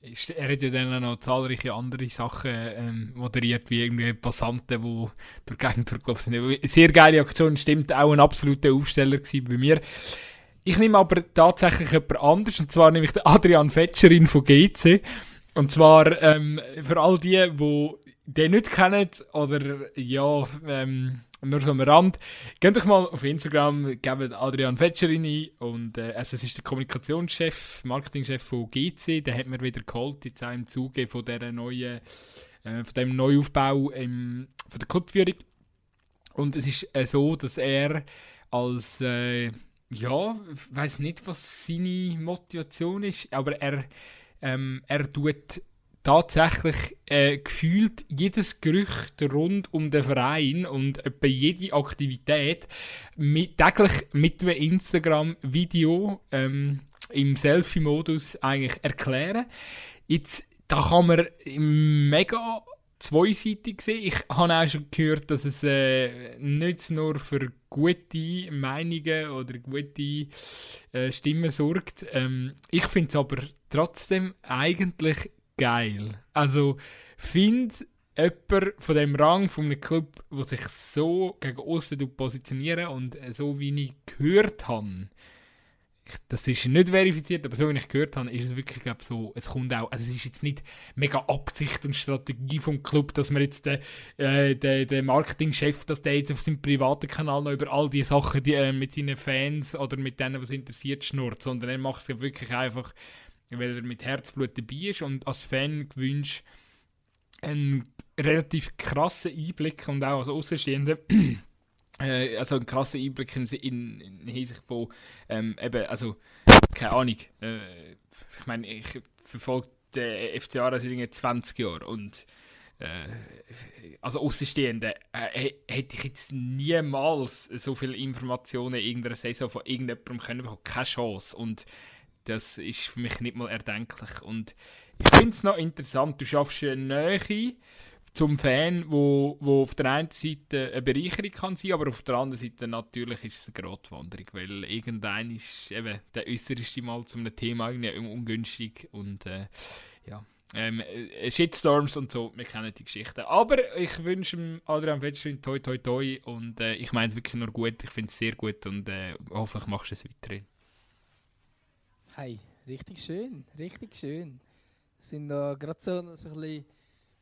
Er hat ja dann noch zahlreiche andere Sachen ähm, moderiert, wie irgendwie Passanten, die durch die Gegend durchgelaufen sind. Sehr geile Aktion, stimmt, auch ein absoluter Aufsteller bei mir. Ich nehme aber tatsächlich jemand anders, und zwar nämlich Adrian Fetscherin von GC. Und zwar ähm, für all die, die den nicht kennen oder ja, ähm, nur so am Rand. Geht doch mal auf Instagram, gebt Adrian Fetscherin ein. Und, äh, also es ist der Kommunikationschef, Marketingchef von GC. Der hat mir wieder geholt, jetzt auch im Zuge von, dieser neuen, äh, von dem Neuaufbau im, von der Clubführung. Und es ist äh, so, dass er als, äh, ja, weiß nicht, was seine Motivation ist, aber er, ähm, er tut tatsächlich äh, gefühlt jedes Gerücht rund um den Verein und etwa jede Aktivität mit, täglich mit einem Instagram-Video ähm, im Selfie-Modus eigentlich erklären. Jetzt, da kann man mega zweiseitig sehen. Ich habe auch schon gehört, dass es äh, nicht nur für gute Meinungen oder gute äh, Stimmen sorgt. Ähm, ich finde es aber trotzdem eigentlich geil. Also, finde jemand von dem Rang von einem Club, der sich so gegen außen positionieren und so wie ich gehört habe, das ist nicht verifiziert, aber so wie ich gehört habe, ist es wirklich glaub, so, es kommt auch, also es ist jetzt nicht mega Absicht und Strategie vom Club, dass man jetzt den, äh, den, den Marketingchef, dass der jetzt auf seinem privaten Kanal noch über all die Sachen die, äh, mit seinen Fans oder mit denen, was interessiert, schnurrt, sondern er macht es wirklich einfach weil er mit Herzblut dabei ist und als Fan gewünscht einen relativ krassen Einblick und auch als Außenstehender äh, also einen krassen Einblick in, in, in Hinsicht von ähm, eben, also keine Ahnung äh, ich meine, ich verfolge den FCA seit 20 Jahren und äh, also Außenstehende äh, hätte ich jetzt niemals so viele Informationen in irgendeiner Saison von irgendjemandem können bekommen, keine Chance und das ist für mich nicht mal erdenklich. Und ich finde es noch interessant, du schaffst eine Nähe zum Fan, wo, wo auf der einen Seite eine Bereicherung kann sein, aber auf der anderen Seite natürlich ist es eine Grotwanderung, weil irgendein ist eben der äußerste Mal zu einem Thema irgendwie ungünstig und äh, ja. Ähm, äh, Shitstorms und so, wir kennen die Geschichte. Aber ich wünsche Adrian Wettstein toi toi toi und äh, ich meine es wirklich nur gut, ich finde es sehr gut und äh, hoffentlich machst du es weiterhin. Hey, richtig schön, richtig schön. Es sind da gerade so, so ein bisschen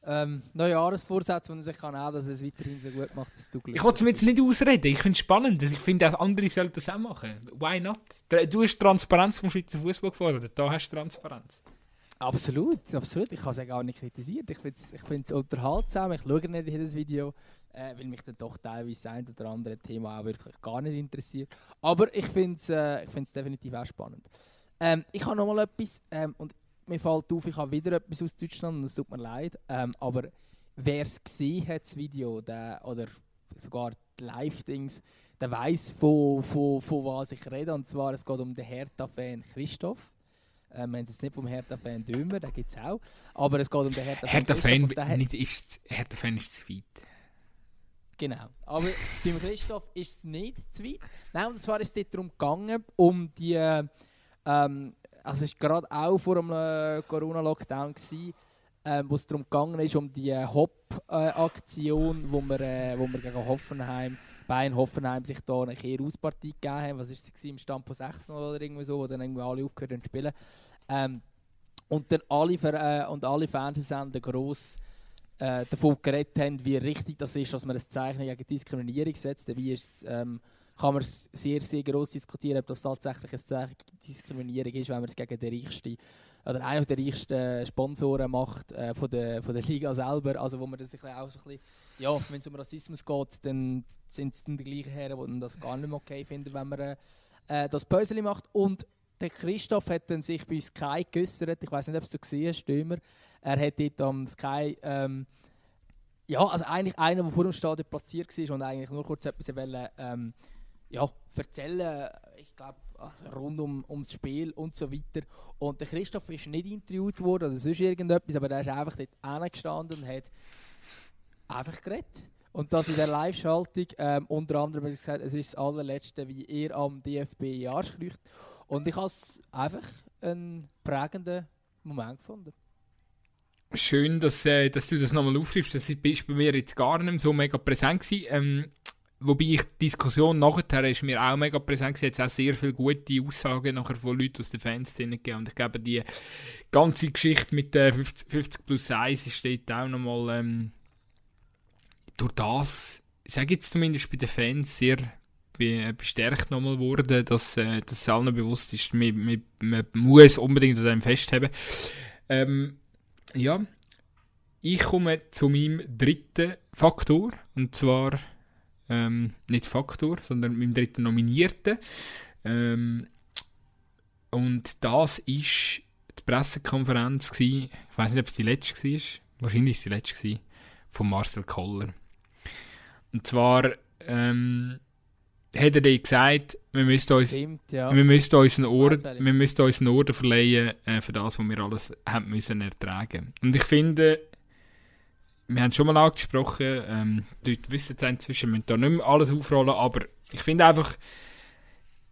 ähm, Neujahresvorsätze, die man sich kann auch, dass es weiterhin so gut macht, dass du glücklich Ich wollte es mir jetzt nicht ausreden, ich finde es spannend. Ich finde, auch andere sollten das auch machen. Why not? Du hast Transparenz vom Schweizer Fußball gefordert, da hast du Transparenz. Absolut, absolut. Ich habe es ja gar nicht kritisiert. Ich finde es ich unterhaltsam. Ich schaue nicht jedes Video, äh, weil mich dann doch teilweise ein oder andere Thema auch wirklich gar nicht interessiert. Aber ich finde es äh, definitiv auch spannend. Ähm, ich habe noch mal etwas ähm, und mir fällt auf, ich habe wieder etwas aus Deutschland und es tut mir leid. Ähm, aber wer es gesehen hat, das Video, der, oder sogar die Live-Dings, der weiß, von, von, von was ich rede. Und zwar, es geht um den Hertha-Fan Christoph. Ähm, wir haben jetzt nicht vom Hertha-Fan Dömer, den gibt es auch. Aber es geht um den Hertha-Fan Hertha-Fan Hertha Hertha ist zu weit. Genau. Aber beim Christoph ist es nicht zu weit. Nein, und zwar ist es darum gegangen, um die ähm, also es war gerade auch vor dem äh, Corona-Lockdown, ähm, wo es darum gegangen ist, um die äh, Hop-Aktion, äh, wo, wir, äh, wo wir gegen Hoffenheim, Bayern Hoffenheim sich da eine Kehr-Auspartie gegeben haben. Was war es im Stand von 6 oder irgendwie so, wo dann irgendwie alle aufgehört haben zu spielen. Ähm, und dann alle, äh, und alle Fernsehsender gross äh, davon geredet haben, wie richtig das ist, dass man das Zeichen gegen Diskriminierung setzt. Wie ist es, ähm, kann man sehr, sehr gross diskutieren, ob das tatsächlich eine Diskriminierung ist, wenn man es gegen den reichsten oder einen der reichsten Sponsoren macht äh, von, der, von der Liga selber. Also wo man das auch so ein bisschen, ja, wenn es um Rassismus geht, dann sind es dann die gleichen Herren, die das gar nicht mehr okay finden, wenn man äh, das Päuschen macht. Und der Christoph hat dann sich bei Sky geäußert. Ich weiß nicht, ob du es gesehen hast, Stürmer. Er hat dort am Sky. Ähm, ja, also eigentlich einer, der vor dem Stadion platziert war und eigentlich nur kurz etwas wollte, ähm, ja, erzählen. Ich glaube, also rund um, ums Spiel und so weiter. Und der Christoph ist nicht interviewt worden oder sonst irgendetwas, aber er ist einfach dort hingestanden und hat einfach geredet. Und das in der Live-Schaltung. Ähm, unter anderem gesagt, es ist das allerletzte, wie er am DFB kriecht. Und ich habe es einfach einen prägenden Moment gefunden. Schön, dass, äh, dass du das nochmal aufgreifst. Das ist bei mir jetzt gar nicht so mega präsent. Ähm, wobei ich die Diskussion nachher ist mir auch mega präsent. Es auch sehr viele gute Aussagen nachher von Leuten aus der Fanszene gegeben. Und ich glaube, die ganze Geschichte mit der 50, 50 plus 1 ist dort auch nochmal ähm, durch das, sage jetzt zumindest bei den Fans, sehr bestärkt nochmal wurde, dass, äh, dass allen bewusst ist, man, man, man muss unbedingt an dem festhalten. Ähm, ja, ich komme zu meinem dritten Faktor, und zwar ähm, nicht Faktor, sondern meinem dritten Nominierten. Ähm, und das ist die Pressekonferenz gewesen, ich weiß nicht, ob es die letzte war, wahrscheinlich war es die letzte gewesen, von Marcel Koller. Und zwar ähm, hat er dann gesagt, wir müssten uns, Stimmt, ja. wir müssten uns einen Orden, wir müssten uns einen Orden verleihen äh, für das, was wir alles haben müssen ertragen. Und ich finde, wir haben schon mal angesprochen, ähm, die Leute wissen es inzwischen, wir müssen da nicht mehr alles aufrollen, aber ich finde einfach,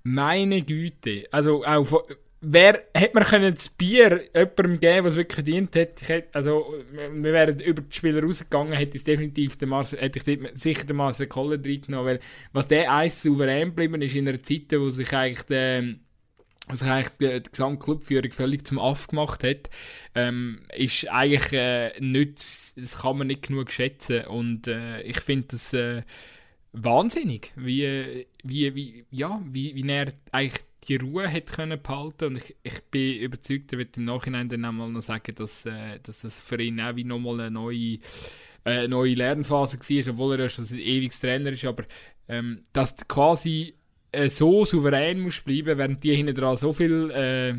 meine Güte, also auch wer hätte man können das Bier jemandem geben, was wirklich verdient hat? Hätte, also, wir wären über die Spieler rausgegangen, hätte ich definitiv den Marcel, hätte ich sicher den Marcel Koller reingenommen, weil was der eins souverän geblieben ist in einer Zeit, wo sich eigentlich der, wo sich eigentlich die, die Gesamtclubführung völlig zum Aff gemacht hat, ähm, ist eigentlich äh, nicht, das kann man nicht genug schätzen. Und äh, ich finde das äh, wahnsinnig, wie, wie, wie, ja, wie, wie er eigentlich die Ruhe hat können behalten. Und ich, ich bin überzeugt, er wird im Nachhinein dann einmal noch sagen, dass, äh, dass das für ihn auch wie nochmal eine neue, äh, neue Lernphase war, obwohl er ja schon ein ewiges Trainer ist, aber ähm, dass quasi äh, so souverän musst bleiben, während die hinten dran so viel äh,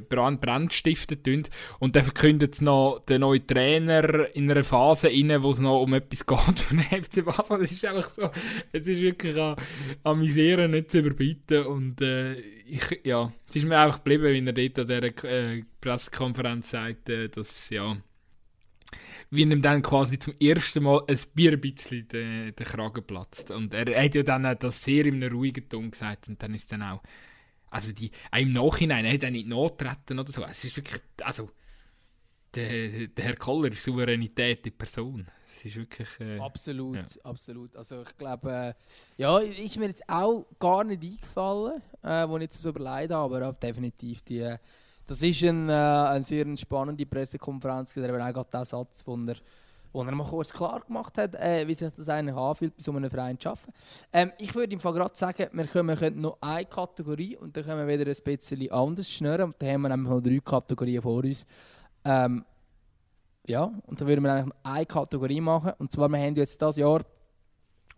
Brand, tun. Und dann verkündet es noch der neue Trainer in einer Phase rein, wo es noch um etwas geht für den FC Basel. Das ist einfach so, es ist wirklich an, an Misere nicht zu überbieten. Und äh, ich, ja, es ist mir einfach geblieben, wie er dort an dieser äh, Pressekonferenz sagt, dass, ja, wie ihm dann quasi zum ersten Mal ein Bier ein bisschen den, den Kragen platzt. Und er, hat ja dann das sehr in einem ruhigen Ton gesagt und dann ist dann auch also die, auch im Nachhinein, er hat auch nicht nachtreten oder so. Es ist wirklich, also, der, der Herr Koller ist Souveränität in Person. Es ist wirklich... Äh, Absolut, ja. absolut. Also ich glaube, äh, ja, ist mir jetzt auch gar nicht eingefallen, äh, wo ich jetzt so überlegt habe, aber definitiv die, das ist ein, äh, eine sehr spannende Pressekonferenz, gewesen, aber auch der Satz, wo er, wo er mal kurz klar gemacht hat, äh, wie sich das eigentlich anfühlt, bei so einem Verein zu arbeiten. Ähm, ich würde Fall gerade sagen, wir können, können noch eine Kategorie und dann können wir wieder ein bisschen anders schnurren. Und dann haben wir nämlich noch drei Kategorien vor uns. Ähm, ja, und dann würden wir eigentlich eine Kategorie machen. Und zwar, wir haben jetzt das Jahr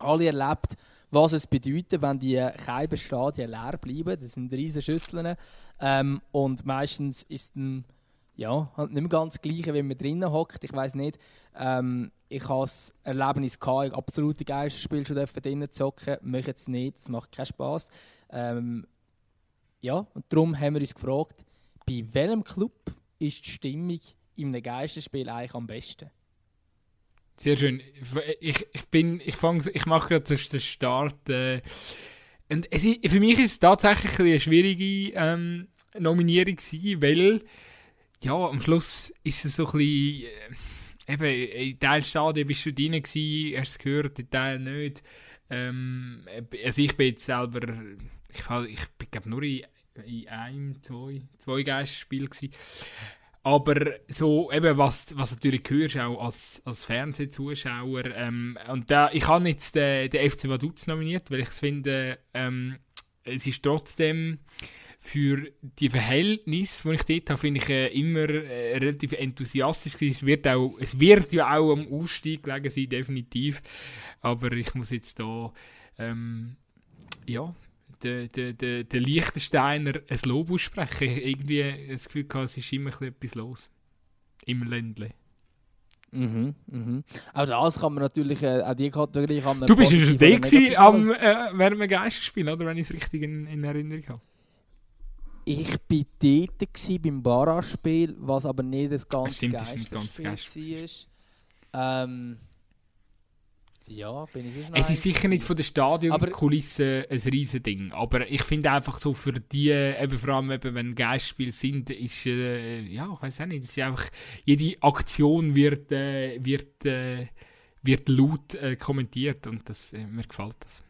alle erlebt, was es bedeutet, wenn die Kälberstadien leer bleiben. Das sind riesige Schüsseln. Ähm, und meistens ist dann ja, halt nicht mehr ganz Gleiche, wenn man drinnen hockt. Ich weiß nicht. Ähm, ich habe das Erlebnis gehabt, ich absolute Geisterspiel schon drinnen zocken. Möchte es nicht, das macht keinen Spaß. Ähm, ja, und darum haben wir uns gefragt, bei welchem Club ist die Stimmung in einem Geisterspiel eigentlich am besten? Sehr schön. Ich, ich bin, ich fange, ich mache gerade den Start. Äh, und es, für mich ist es tatsächlich eine schwierige ähm, Nominierung gewesen, weil ja, am Schluss ist es so ein bisschen, äh, eben, in Teil Stadien bist du drin gewesen, hast es gehört, in Teil nicht. Ähm, also ich bin jetzt selber, ich, ich bin glaube nur in, in einem, zwei, zwei Geisterspielen gewesen. Aber so, eben, was, was natürlich hörst, auch als, als Fernsehzuschauer. Ähm, und da, ich habe jetzt den, den FC Vaduz nominiert, weil ich finde, ähm, es ist trotzdem für die Verhältnisse, die ich dort habe, finde ich äh, immer äh, relativ enthusiastisch gewesen. Es wird, auch, es wird ja auch am Ausstieg gelegen sein, definitiv. Aber ich muss jetzt da, ähm, ja, der, der, der, der Liechtensteiner ein Lob aussprechen. Ich irgendwie das Gefühl gehabt, es ist immer etwas los. Im Ländle. Mhm, mhm. Auch das kann man natürlich, äh, auch die Kategorie kann man Du bist ja schon oder gewesen am, äh, einem Geisterspiel, oder? Wenn ich es richtig in, in Erinnerung habe. Ich war dort gewesen beim Barra-Spiel, was aber nicht das ganze Stimmt, das Geisterspiel war. Ähm, ja, bin ich sicher Es ist sicher nicht von der Stadionkulisse ein riesen Ding, aber ich finde einfach so für die, eben vor allem eben, wenn Geistspiele sind, ist, äh, ja, ich weiß auch nicht, es ist einfach, jede Aktion wird, äh, wird, äh, wird laut äh, kommentiert und das, äh, mir gefällt das.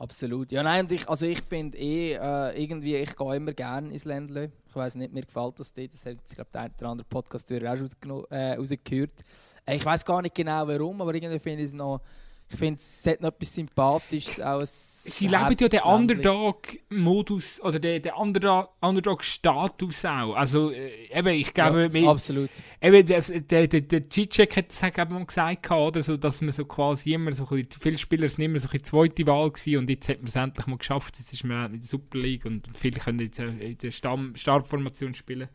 Absolut. Ja, nein, und ich, also ich finde eh, äh, irgendwie, ich gehe immer gerne ins Ländle. Ich weiß nicht, mir gefällt das dort. Das hat, glaube, der eine oder andere Podcast auch äh, rausgehört. Äh, ich weiß gar nicht genau warum, aber irgendwie finde ich es noch, ich finde, es hat noch etwas Sympathisches aus. Sie leben ja den Underdog-Modus oder den, den Underdog- Underdog-Status auch. Also, äh, eben, ich glaube, ja, wir- absolut. Eben, das, der, der, der Cicek hat das eben mal gesagt, oder? So, dass man so quasi immer so ein bisschen, viele Spieler sind immer so ein zweite Wahl gewesen und jetzt hat man es endlich mal geschafft. Jetzt ist man auch in der Super League und viele können jetzt auch in der Stamm, Startformation spielen.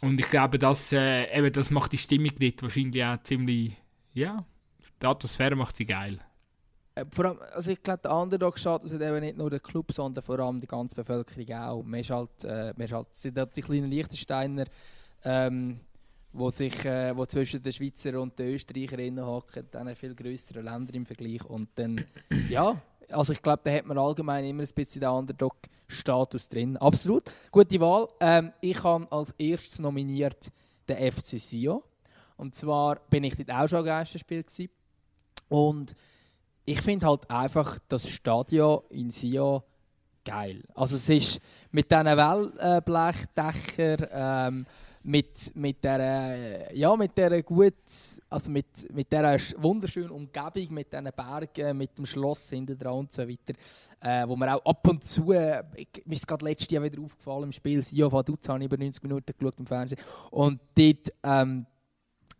Und ich glaube, das, äh, eben, das macht die Stimmung dort wahrscheinlich auch ziemlich, ja, die Atmosphäre macht sie geil. Äh, Vor allem, also ich glaube, der Underdog-Status hat eben nicht nur der Club, sondern vor allem die ganze Bevölkerung auch. Man ist halt, äh, man ist halt, sind halt die kleinen Liechtensteiner, ähm, wo sich, äh, wo zwischen den Schweizer und den Österreicherinnen hocken, dann viel größere Länder im Vergleich. Und dann, ja, also ich glaube, da hat man allgemein immer ein bisschen den Underdog-Status drin. Absolut, gute Wahl. Ähm, ich habe als erstes nominiert den FC Sion. Und zwar bin ich dort auch schon Geisterspiel gewesen. Und ich finde halt einfach das Stadion in Sion geil. Also es ist mit diesen Wellblechdächern, ähm, mit, mit der ja, mit der gut, also mit, mit sch- wunderschönen Umgebung, mit diesen Bergen, mit dem Schloss hinten dran und so weiter, äh, wo man auch ab und zu, äh, mir ist gerade letztes Jahr wieder aufgefallen im Spiel, Sion Vaduz habe ich über 90 Minuten geschaut im Fernsehen und dort ähm,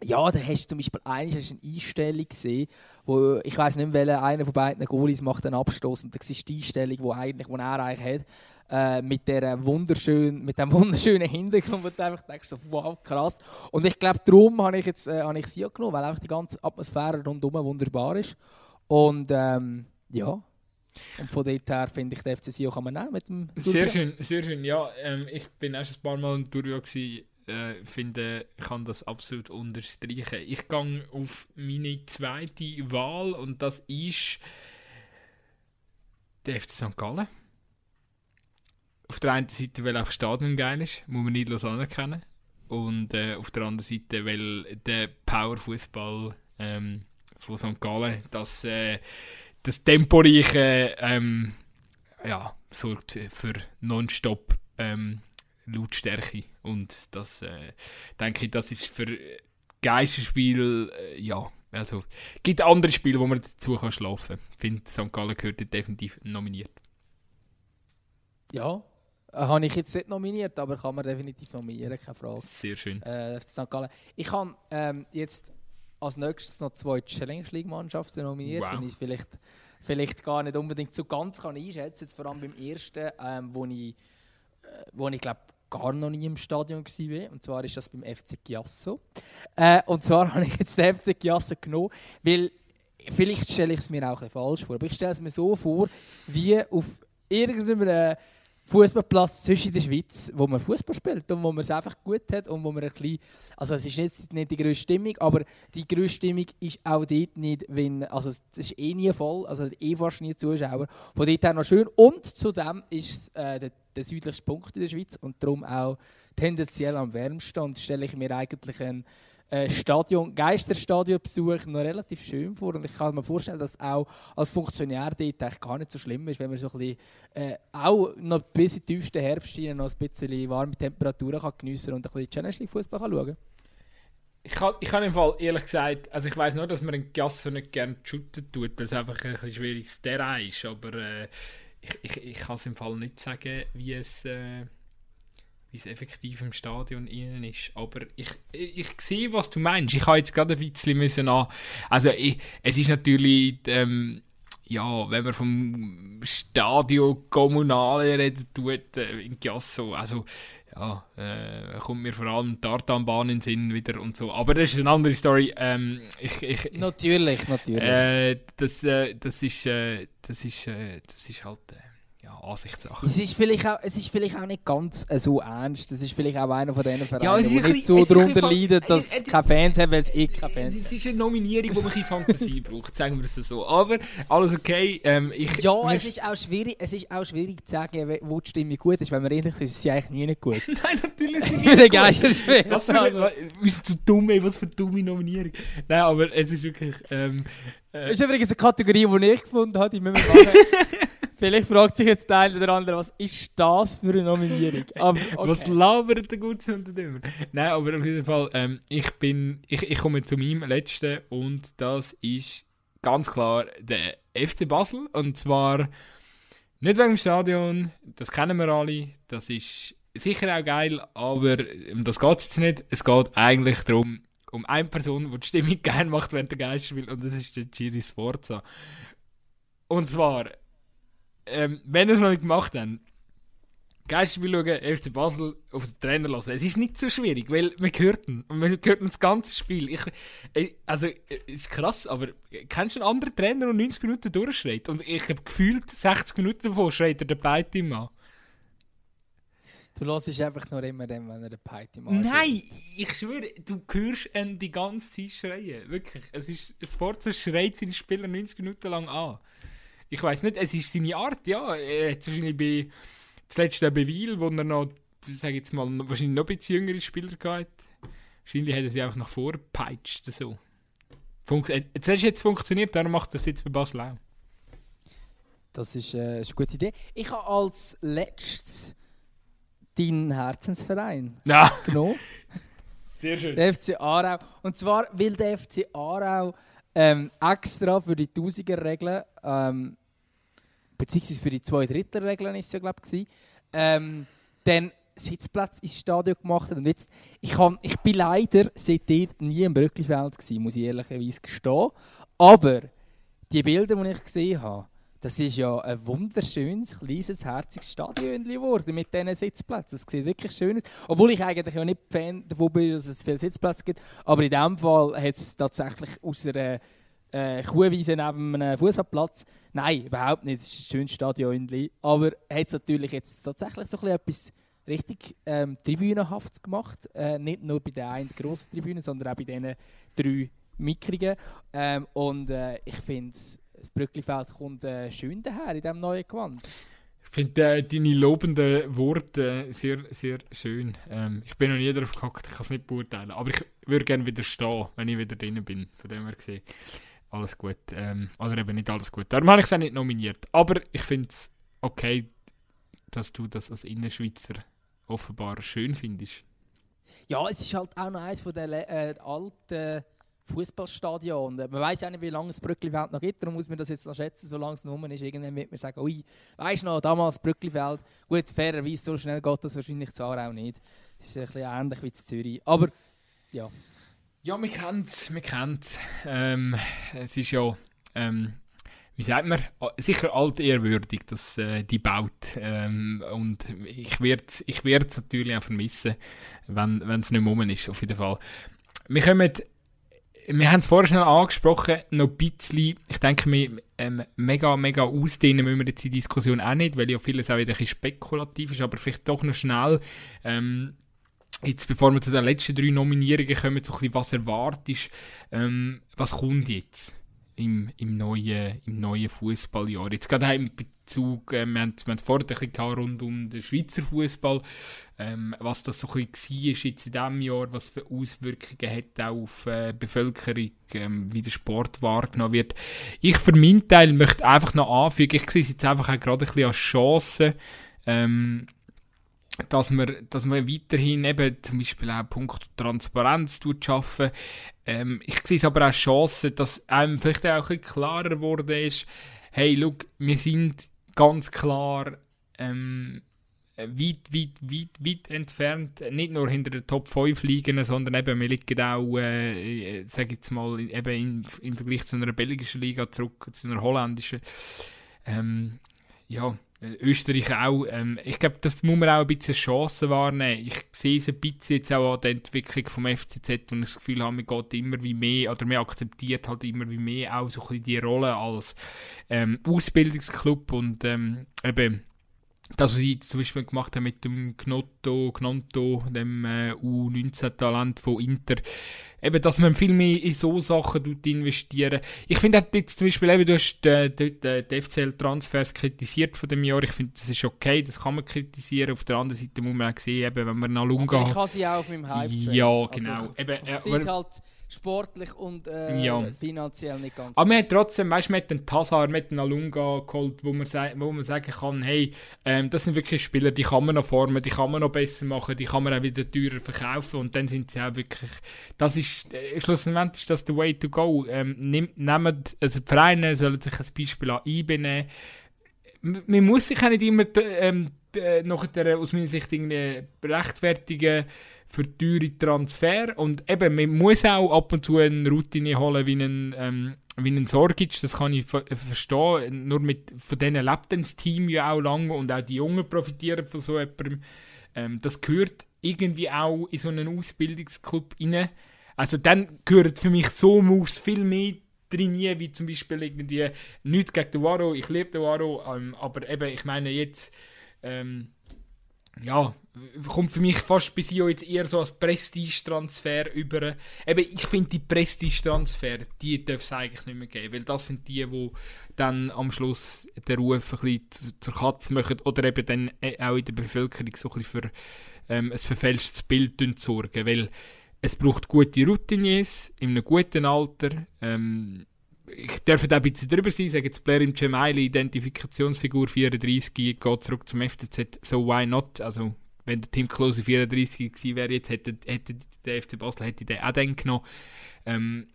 ja, da hast du zum Beispiel eine, hast du eine Einstellung gesehen, wo ich weiß nicht mehr, welcher einer von beiden Goalies macht einen Abstoß und das ist die Einstellung, wo eigentlich, wo er eigentlich hat, äh, mit der wunderschönen, mit dem wunderschönen Hintergrund, wo du einfach denkst so, wow, krass. Und ich glaube, darum habe ich jetzt, äh, habe ich sie auch genommen, weil einfach die ganze Atmosphäre rundherum wunderbar ist. Und ähm, ja, und von dort her finde ich, den FC Sion kann man nehmen mit dem Sehr Durbia. schön, sehr schön. Ja, ähm, ich bin auch schon ein paar Mal in gewesen. Äh, finde, ich kann das absolut unterstreichen. Ich gehe auf meine zweite Wahl und das ist der FC St. Gallen. Auf der einen Seite, weil auch das Stadion geil ist, muss man nicht anerkennen. Und äh, auf der anderen Seite, weil der Powerfußball ähm, von St. Gallen, das, äh, das temporeiche ähm, ja, sorgt für nonstop ähm, Lautstärke. Und das äh, denke ich, das ist für Geisterspiel, äh, ja, also gibt andere Spiele, wo man dazu kann schlafen kann. Ich finde, St. Gallen gehört definitiv nominiert. Ja, äh, habe ich jetzt nicht nominiert, aber kann man definitiv nominieren, keine Frage. Sehr schön. äh, St. Gallen. Ich habe ähm, jetzt als nächstes noch zwei Challenge League Mannschaften nominiert, Wow. die ich vielleicht, vielleicht gar nicht unbedingt so ganz kann einschätzen Jetzt vor allem beim ersten, ähm, wo ich, äh, wo ich glaube gar noch nie im Stadion war. Und zwar ist das beim FC Chiasso. Äh, und zwar habe ich jetzt den FC Chiasso genommen, weil vielleicht stelle ich es mir auch ein falsch vor, aber ich stelle es mir so vor, wie auf irgendeinem Fußballplatz zwischen der Schweiz, wo man Fußball spielt und wo man es einfach gut hat und wo man ein bisschen, also es ist nicht, nicht die grösste Stimmung, aber die grösste Stimmung ist auch dort nicht, wenn, also es ist eh nie voll, also eh fast nie Zuschauer, von dort her noch schön. Und zudem ist äh, der, der südlichste Punkt in der Schweiz und darum auch tendenziell am wärmsten und stelle ich mir eigentlich einen Stadion, Geisterstadionbesuch noch relativ schön vor. Und ich kann mir vorstellen, dass auch als Funktionär dort eigentlich gar nicht so schlimm ist, wenn man so ein bisschen, äh, auch noch bis in die tiefsten Herbst hinein noch ein bisschen warme Temperaturen kann geniessen und ein bisschen Challenge Fußball kann schauen Ich kann, ich kann im Fall ehrlich gesagt, also ich weiß nur, dass man in Gasso nicht gerne shooten tut, weil es einfach ein bisschen schwieriges Terrain ist, aber äh, ich, ich, ich kann es im Fall nicht sagen, wie es, äh, wie es effektiv im Stadion innen ist. Aber ich, ich, ich sehe, was du meinst. Ich habe jetzt gerade ein bisschen müssen an, also ich, es ist natürlich, ähm, ja, wenn man vom Stadio Kommunale reden tut, äh, in Chiasso, also ja, äh, kommt mir vor allem Tartanbahn in den Sinn wieder und so. Aber das ist eine andere Story. Ähm, ich, ich, natürlich, natürlich. Äh, das, äh, das, ist, äh, das, ist, äh, das ist halt ja, Ansichtssache. Es ist, vielleicht auch, es ist vielleicht auch nicht ganz äh, so ernst. Das ist vielleicht auch einer von diesen Vereinen, Ja, es die nicht so bisschen- es ein darunter leiden, dass äh, sie äh, keine Fans haben, weil es eh keine Fans Es haben. ist eine Nominierung, die man ein Fantasie braucht, sagen wir es so. Aber alles okay. Ähm, ich, Ja, es ist, auch schwierig, es ist auch schwierig zu sagen, wo die Stimmung gut ist. Wenn man ehrlich ist, ist sie eigentlich nie nicht gut. Nein, natürlich sind Mit den Geisterspielen. Was für Also, so dumm, ey, was für eine dumme Nominierung. Nein, aber es ist wirklich. Ähm, Das äh, ist übrigens eine Kategorie, die ich gefunden habe, die müssen wir machen. Vielleicht fragt sich jetzt der eine oder andere, was ist das für eine Nominierung? Aber, okay. Was labert der Gutse und der Dümmer? Nein, aber auf jeden Fall, ähm, ich bin. Ich, ich komme zu meinem letzten und das ist ganz klar der FC Basel. Und zwar nicht wegen dem Stadion, das kennen wir alle, das ist sicher auch geil, aber um das geht es jetzt nicht. Es geht eigentlich darum, um eine Person, die die Stimmung gerne macht während der Geisterspiel und das ist der Giri Sforza. Und zwar, ähm, wenn ihr es noch nicht gemacht habt, Geisterspiel schauen, FC Basel auf den Trainer lassen. Es ist nicht so schwierig, weil man hört ihn. Und man hört ihn das ganze Spiel. Ich, äh, also, äh, ist krass, aber kennst du einen anderen Trainer, der 90 Minuten durchschreit? Und ich habe gefühlt 60 Minuten davon schreit er den Beiteam an. Du hörst einfach nur immer dann, wenn er den Piety macht. Nein, ich schwöre, du hörst ihn die ganze Zeit schreien. Wirklich. Es ist, Sforza schreit seine Spieler 90 Minuten lang an. Ich weiß nicht, es ist seine Art, ja. Er hat wahrscheinlich bei zuletzt bei Weil, wo er noch, sag jetzt mal, wahrscheinlich noch ein bisschen jüngere Spieler gehabt. Wahrscheinlich hat er sie einfach nach vorne gepeitscht. So. Funk äh, zuerst hat es funktioniert, darum macht das jetzt bei Basel auch. Das ist, äh, ist eine gute Idee. Ich habe als letztes deinen Herzensverein Ja, genommen. sehr schön. Der FC Aarau. Und zwar, weil der FC Aarau ähm, extra für die Tausiger-Regeln, ähm, beziehungsweise für die Zwei-Drittel-Regeln ist es ja, glaube ich, ähm, dann Sitzplatz ins Stadion gemacht. Und jetzt, ich, kann, ich bin leider seitdem nie im Brücklifeld gewesen, muss ich ehrlicherweise gestehen. Aber die Bilder, die ich gesehen habe, das ist ja ein wunderschönes, kleines, herziges Stadion geworden mit diesen Sitzplätzen. Das sieht wirklich schön aus. Obwohl ich eigentlich ja nicht Fan davon bin, dass es viele Sitzplätze gibt. Aber in diesem Fall hat es tatsächlich aus einer äh, Kuhwiese neben einem Fußballplatz. Nein, überhaupt nicht. Es ist ein schönes Stadion. Aber hat es natürlich jetzt tatsächlich so etwas richtig ähm, Tribünenhaftes gemacht. Äh, nicht nur bei der einen grossen Tribüne, sondern auch bei diesen drei mickrigen. Ähm, und äh, ich finde, das Brücklifeld kommt äh, schön daher in diesem neuen Gewand. Ich finde äh, deine lobenden Worte äh, sehr, sehr schön. Ähm, ich bin noch nie darauf gehackt, ich kann es nicht beurteilen. Aber ich würde gerne wieder stehen, wenn ich wieder drin bin. Von dem her gesehen, alles gut. Ähm, oder eben nicht alles gut. Darum habe ich es auch nicht nominiert. Aber ich finde es okay, dass du das als Innerschweizer offenbar schön findest. Ja, es ist halt auch noch eines von den äh, alten Fußballstadionen. Man weiß ja nicht, wie lange das Brücklifeld noch gibt, darum muss man das jetzt noch schätzen, solange es rum ist. Irgendwann wird man sagen, ui, weißt du noch, damals Brücklifeld. Gut, fairerweise, so schnell geht das wahrscheinlich zwar auch nicht. Das ist ein bisschen ähnlich wie zu Zürich. Aber ja, Ja, wir kennen es, wir kennen. Ähm, es ist ja, ähm, wie sagt man, a- sicher altehrwürdig, dass äh, die baut. Ähm, und ich werde es ich werd's natürlich auch vermissen, wenn es nicht mehr ist, auf jeden Fall. Wir kommen, wir haben es vorher schnell angesprochen, noch ein bisschen, ich denke, wir, ähm, mega, mega ausdehnen müssen wir jetzt die Diskussion auch nicht, weil ja vieles auch wieder ein bisschen spekulativ ist, aber vielleicht doch noch schnell, ähm, Jetzt, bevor wir zu den letzten drei Nominierungen kommen, so ein bisschen, was erwartest ähm, was kommt jetzt im, im neuen, im neuen Fußballjahr? Jetzt gerade im Bezug, äh, wir haben wir haben vorher ein bisschen rund um den Schweizer Fußball, ähm, was das so ein bisschen war jetzt in diesem Jahr, was für Auswirkungen hat auch auf äh, die Bevölkerung, ähm, wie der Sport wahrgenommen wird. Ich für meinen Teil möchte einfach noch anfügen, ich sehe es jetzt einfach auch gerade ein bisschen als Chance, ähm, dass man, dass man weiterhin eben zum Beispiel auch Punkt Transparenz schaffen. Ähm, ich sehe es aber auch als Chance, dass einem vielleicht auch ein klarer geworden ist, hey, look, wir sind ganz klar ähm, weit, weit, weit, weit entfernt. Nicht nur hinter den Top 5 liegen, sondern eben, wir liegen auch, äh, sage jetzt mal, eben im, im Vergleich zu einer belgischen Liga zurück, zu einer holländischen. Ähm, ja, Österreich auch. Ähm, ich glaube, das muss man auch ein bisschen Chancen wahrnehmen. Ich sehe es ein bisschen jetzt auch an der Entwicklung vom FCZ und das Gefühl habe, man geht immer wie mehr, oder man akzeptiert halt immer wie mehr auch so ein bisschen die Rolle als ähm, Ausbildungsclub und ähm, eben das, was ich zum Beispiel gemacht habe mit dem Gnotto, Gnonto, dem äh, U19-Talent von Inter, eben, dass man viel mehr in so Sachen investieren Ich finde jetzt zum Beispiel, eben, du hast äh, die, die, die FCL-Transfers kritisiert von dem Jahr, ich finde, das ist okay, das kann man kritisieren, auf der anderen Seite muss man auch sehen, eben, wenn man nach Lunga... Ich habe sie auch auf meinem hype. Ja, genau. Also, eben, äh, sie ist halt sportlich und äh, Ja. finanziell nicht ganz. Aber man hat trotzdem, weißt du, man hat den Tassar, man hat den Alunga geholt, wo man, wo man sagen kann, hey, ähm, das sind wirklich Spieler, die kann man noch formen, die kann man noch besser machen, die kann man auch wieder teurer verkaufen und dann sind sie auch wirklich, das ist, äh, schlussendlich ist das der way to go. Ähm, nimmt, nehmt, also die Vereine sollen sich ein Beispiel an IB nehmen. Man muss sich auch nicht immer ähm, äh, nachher aus meiner Sicht irgendwie für teure Transfer und eben, man muss auch ab und zu eine Routine holen wie einen, ähm, wie einen Sorgic, das kann ich ver verstehen, nur mit, von denen lebt das Team ja auch lange und auch die Jungen profitieren von so jemandem. Ähm, das gehört irgendwie auch in so einen Ausbildungsclub rein. Also dann gehört für mich so Moves viel mehr drin, wie zum Beispiel irgendwie, nichts gegen den Waro, ich liebe den Waro, ähm, aber eben, ich meine jetzt, ähm, ja, kommt für mich fast bis hier jetzt eher so als Prestige-Transfer über. Eben, ich finde die Prestige-Transfer, die darf es eigentlich nicht mehr geben, weil das sind die, die dann am Schluss den Ruf ein bisschen zu- zur Katze machen oder eben dann äh, auch in der Bevölkerung so ein bisschen für ähm, ein verfälschtes Bild sorgen, weil es braucht gute Routiniers in einem guten Alter. Ähm, ich darf da ein bisschen drüber sein, sage jetzt Blair im Gemaili, Identifikationsfigur 34, geht zurück zum FCZ, so why not? Also, wenn der Tim Klose 34 gewesen wäre, jetzt hätte, hätte der FC Basel hätte den auch dann genommen. Ähm,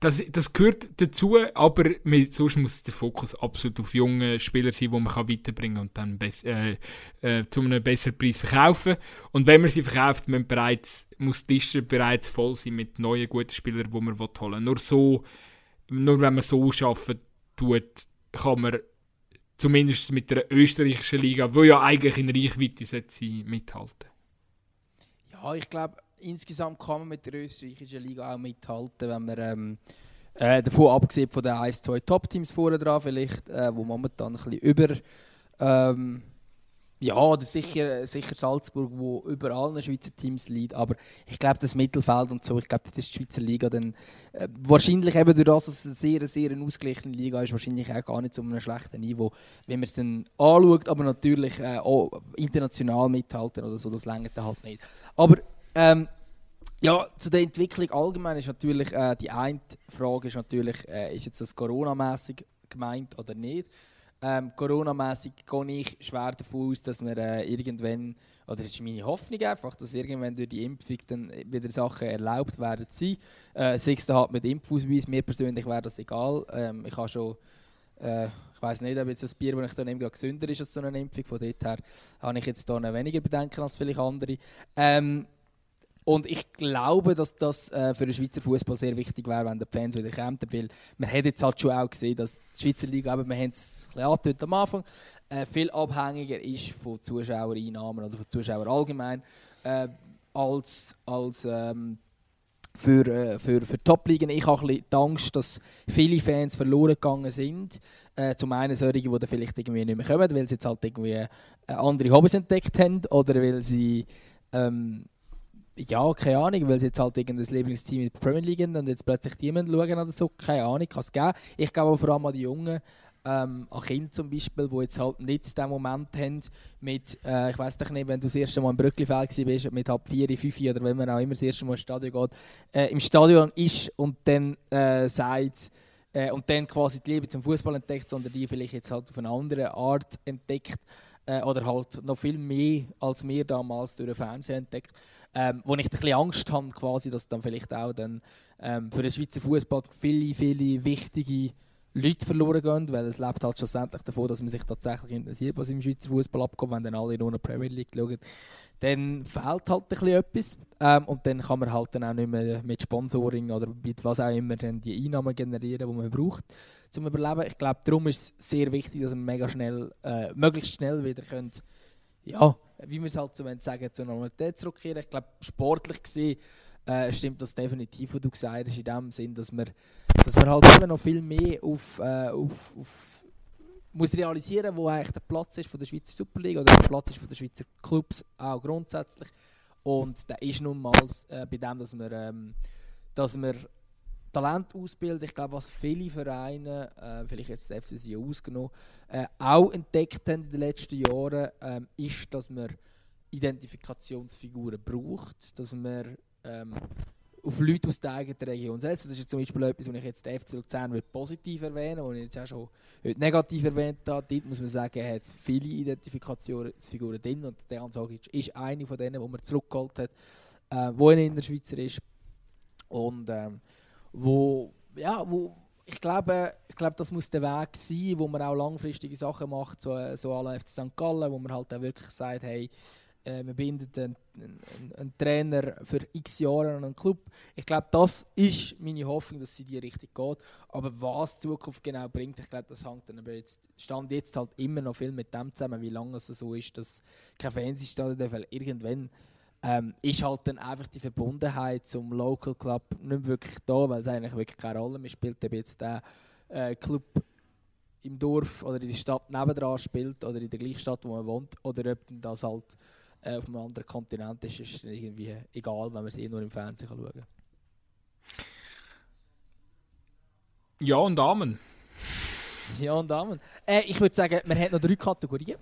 das, das gehört dazu, aber man, sonst muss der Fokus absolut auf junge Spieler sein, die man kann weiterbringen und dann bess, äh, äh, zu einem besseren Preis verkaufen. Und wenn man sie verkauft, bereits, muss die Liste bereits voll sein mit neuen guten Spielern, die man holen will. Nur so, nur wenn man so arbeiten tut, kann man zumindest mit der österreichischen Liga, die ja eigentlich in Reichweite sein, mithalten. Ja, ich glaube, insgesamt kann man mit der österreichischen Liga auch mithalten, wenn man ähm, äh, davon abgesehen von den 1, 2 Top-Teams vorne dran vielleicht, äh, wo momentan ein bisschen über ähm, ja, oder sicher, sicher Salzburg, wo über allen Schweizer Teams liegt, aber ich glaube, das Mittelfeld und so, ich glaube, das ist die Schweizer Liga dann äh, wahrscheinlich eben durch das, dass es eine sehr, sehr eine ausgeglichene Liga ist, wahrscheinlich auch gar nicht zu einem schlechten Niveau, wenn man es dann anschaut, aber natürlich äh, auch international mithalten oder so, das längert dann halt nicht. Aber ähm, ja, zu der Entwicklung allgemein ist natürlich äh, die eine Frage ist natürlich, äh, ist jetzt das Corona-mäßig gemeint oder nicht? Ähm, Corona-mäßig gehe ich schwer davon aus, dass wir äh, irgendwann, oder das ist meine Hoffnung einfach, dass irgendwann durch die Impfung dann wieder Sachen erlaubt werden sein. Äh, es dann halt mit Impfausweis, mir persönlich wäre das egal. Ähm, ich habe schon, äh, ich weiß nicht, ob jetzt das Bier, das ich da nehme, gesünder ist als so eine Impfung. Von dort her habe ich jetzt da weniger Bedenken als vielleicht andere. Ähm, und ich glaube, dass das äh, für den Schweizer Fußball sehr wichtig wäre, wenn die Fans wieder kämen. Weil man hat jetzt halt schon auch gesehen, dass die Schweizer Liga, eben, wir haben es angedeutet am Anfang, äh, viel abhängiger ist von Zuschauereinnahmen oder von Zuschauern allgemein äh, als, als ähm, für, äh, für, für Top-Ligen. Ich habe ein Angst, dass viele Fans verloren gegangen sind. Äh, zum einen solche, die vielleicht irgendwie nicht mehr kommen, weil sie jetzt halt irgendwie äh, andere Hobbys entdeckt haben oder weil sie ähm, ja, keine Ahnung, weil sie jetzt halt irgendein Lieblingsteam in der Premier League haben und jetzt plötzlich die schauen oder so, keine Ahnung, kann es geben. Ich glaube vor allem an die Jungen, ähm, an Kinder zum Beispiel, die jetzt halt nicht den Moment haben mit, äh, ich weiß doch nicht, wenn du das erste Mal im Brücklifeld bist, mit halb vier, fünf oder wenn man auch immer das erste Mal ins Stadion geht, äh, im Stadion ist und dann äh, sagt, äh, und dann quasi die Liebe zum Fußball entdeckt, sondern die vielleicht jetzt halt auf eine andere Art entdeckt äh, oder halt noch viel mehr als wir damals durch den Fernseher entdeckt. Ähm, wo ich ein bisschen Angst habe, quasi, dass dann vielleicht auch dann, ähm, für den Schweizer Fußball viele, viele wichtige Leute verloren gehen, weil es lebt halt schlussendlich davon, dass man sich tatsächlich interessiert, was im Schweizer Fußball abkommt, wenn dann alle nur in der Premier League schauen. Dann fehlt halt ein bisschen etwas ähm, und dann kann man halt dann auch nicht mehr mit Sponsoring oder mit was auch immer dann die Einnahmen generieren, die man braucht zum Überleben. Ich glaube, darum ist es sehr wichtig, dass man mega schnell, äh, möglichst schnell wieder könnt, ja, wie wir es halt so sagen, zur Normalität zurückkehren. Ich glaube, sportlich gesehen äh, stimmt das definitiv, was du gesagt hast, in dem Sinn, dass man, dass man halt immer noch viel mehr auf, äh, auf, auf muss realisieren, wo eigentlich der Platz ist von der Schweizer Superliga oder der Platz ist von der Schweizer Clubs auch grundsätzlich. Und der ist nun mal äh, bei dem, dass wir, ähm, dass wir Talent ausbilden. Ich glaube, was viele Vereine, äh, vielleicht jetzt der FCC ausgenommen, äh, auch entdeckt haben in den letzten Jahren, äh, ist, dass man Identifikationsfiguren braucht, dass man ähm, auf Leute aus der eigenen Region setzt. Das ist zum Beispiel etwas, was ich jetzt den FC Luzern positiv erwähne, was ich jetzt auch schon negativ erwähnt habe. Dort muss man sagen, hat viele Identifikationsfiguren drin und der Ansagic ist eine von denen, die man zurückgeholt hat, äh, wo in der Schweizer ist. Und ähm, wo, ja, wo ich glaube, ich glaube, das muss der Weg sein, wo man auch langfristige Sachen macht, so, so alle FC St. Gallen, wo man halt auch wirklich sagt, hey, äh, man bindet einen, einen, einen, Trainer für x Jahre an einen Club. Ich glaube, das ist meine Hoffnung, dass sie die Richtung geht. Aber was die Zukunft genau bringt, ich glaube, das hängt dann aber jetzt, stand jetzt halt immer noch viel mit dem zusammen, wie lange es so ist, dass kein Fernsehstadion weil irgendwann ähm, ist halt dann einfach die Verbundenheit zum Local Club nicht wirklich da, weil es eigentlich wirklich keine Rolle mehr spielt, ob jetzt der äh, Club im Dorf oder in der Stadt nebendran spielt oder in der gleichen Stadt, wo man wohnt, oder ob das halt äh, auf einem anderen Kontinent ist, ist irgendwie egal, wenn man es eh nur im Fernsehen kann schauen kann. Ja und Amen. Ja und Amen. Äh, ich würde sagen, man hat noch drei Kategorien.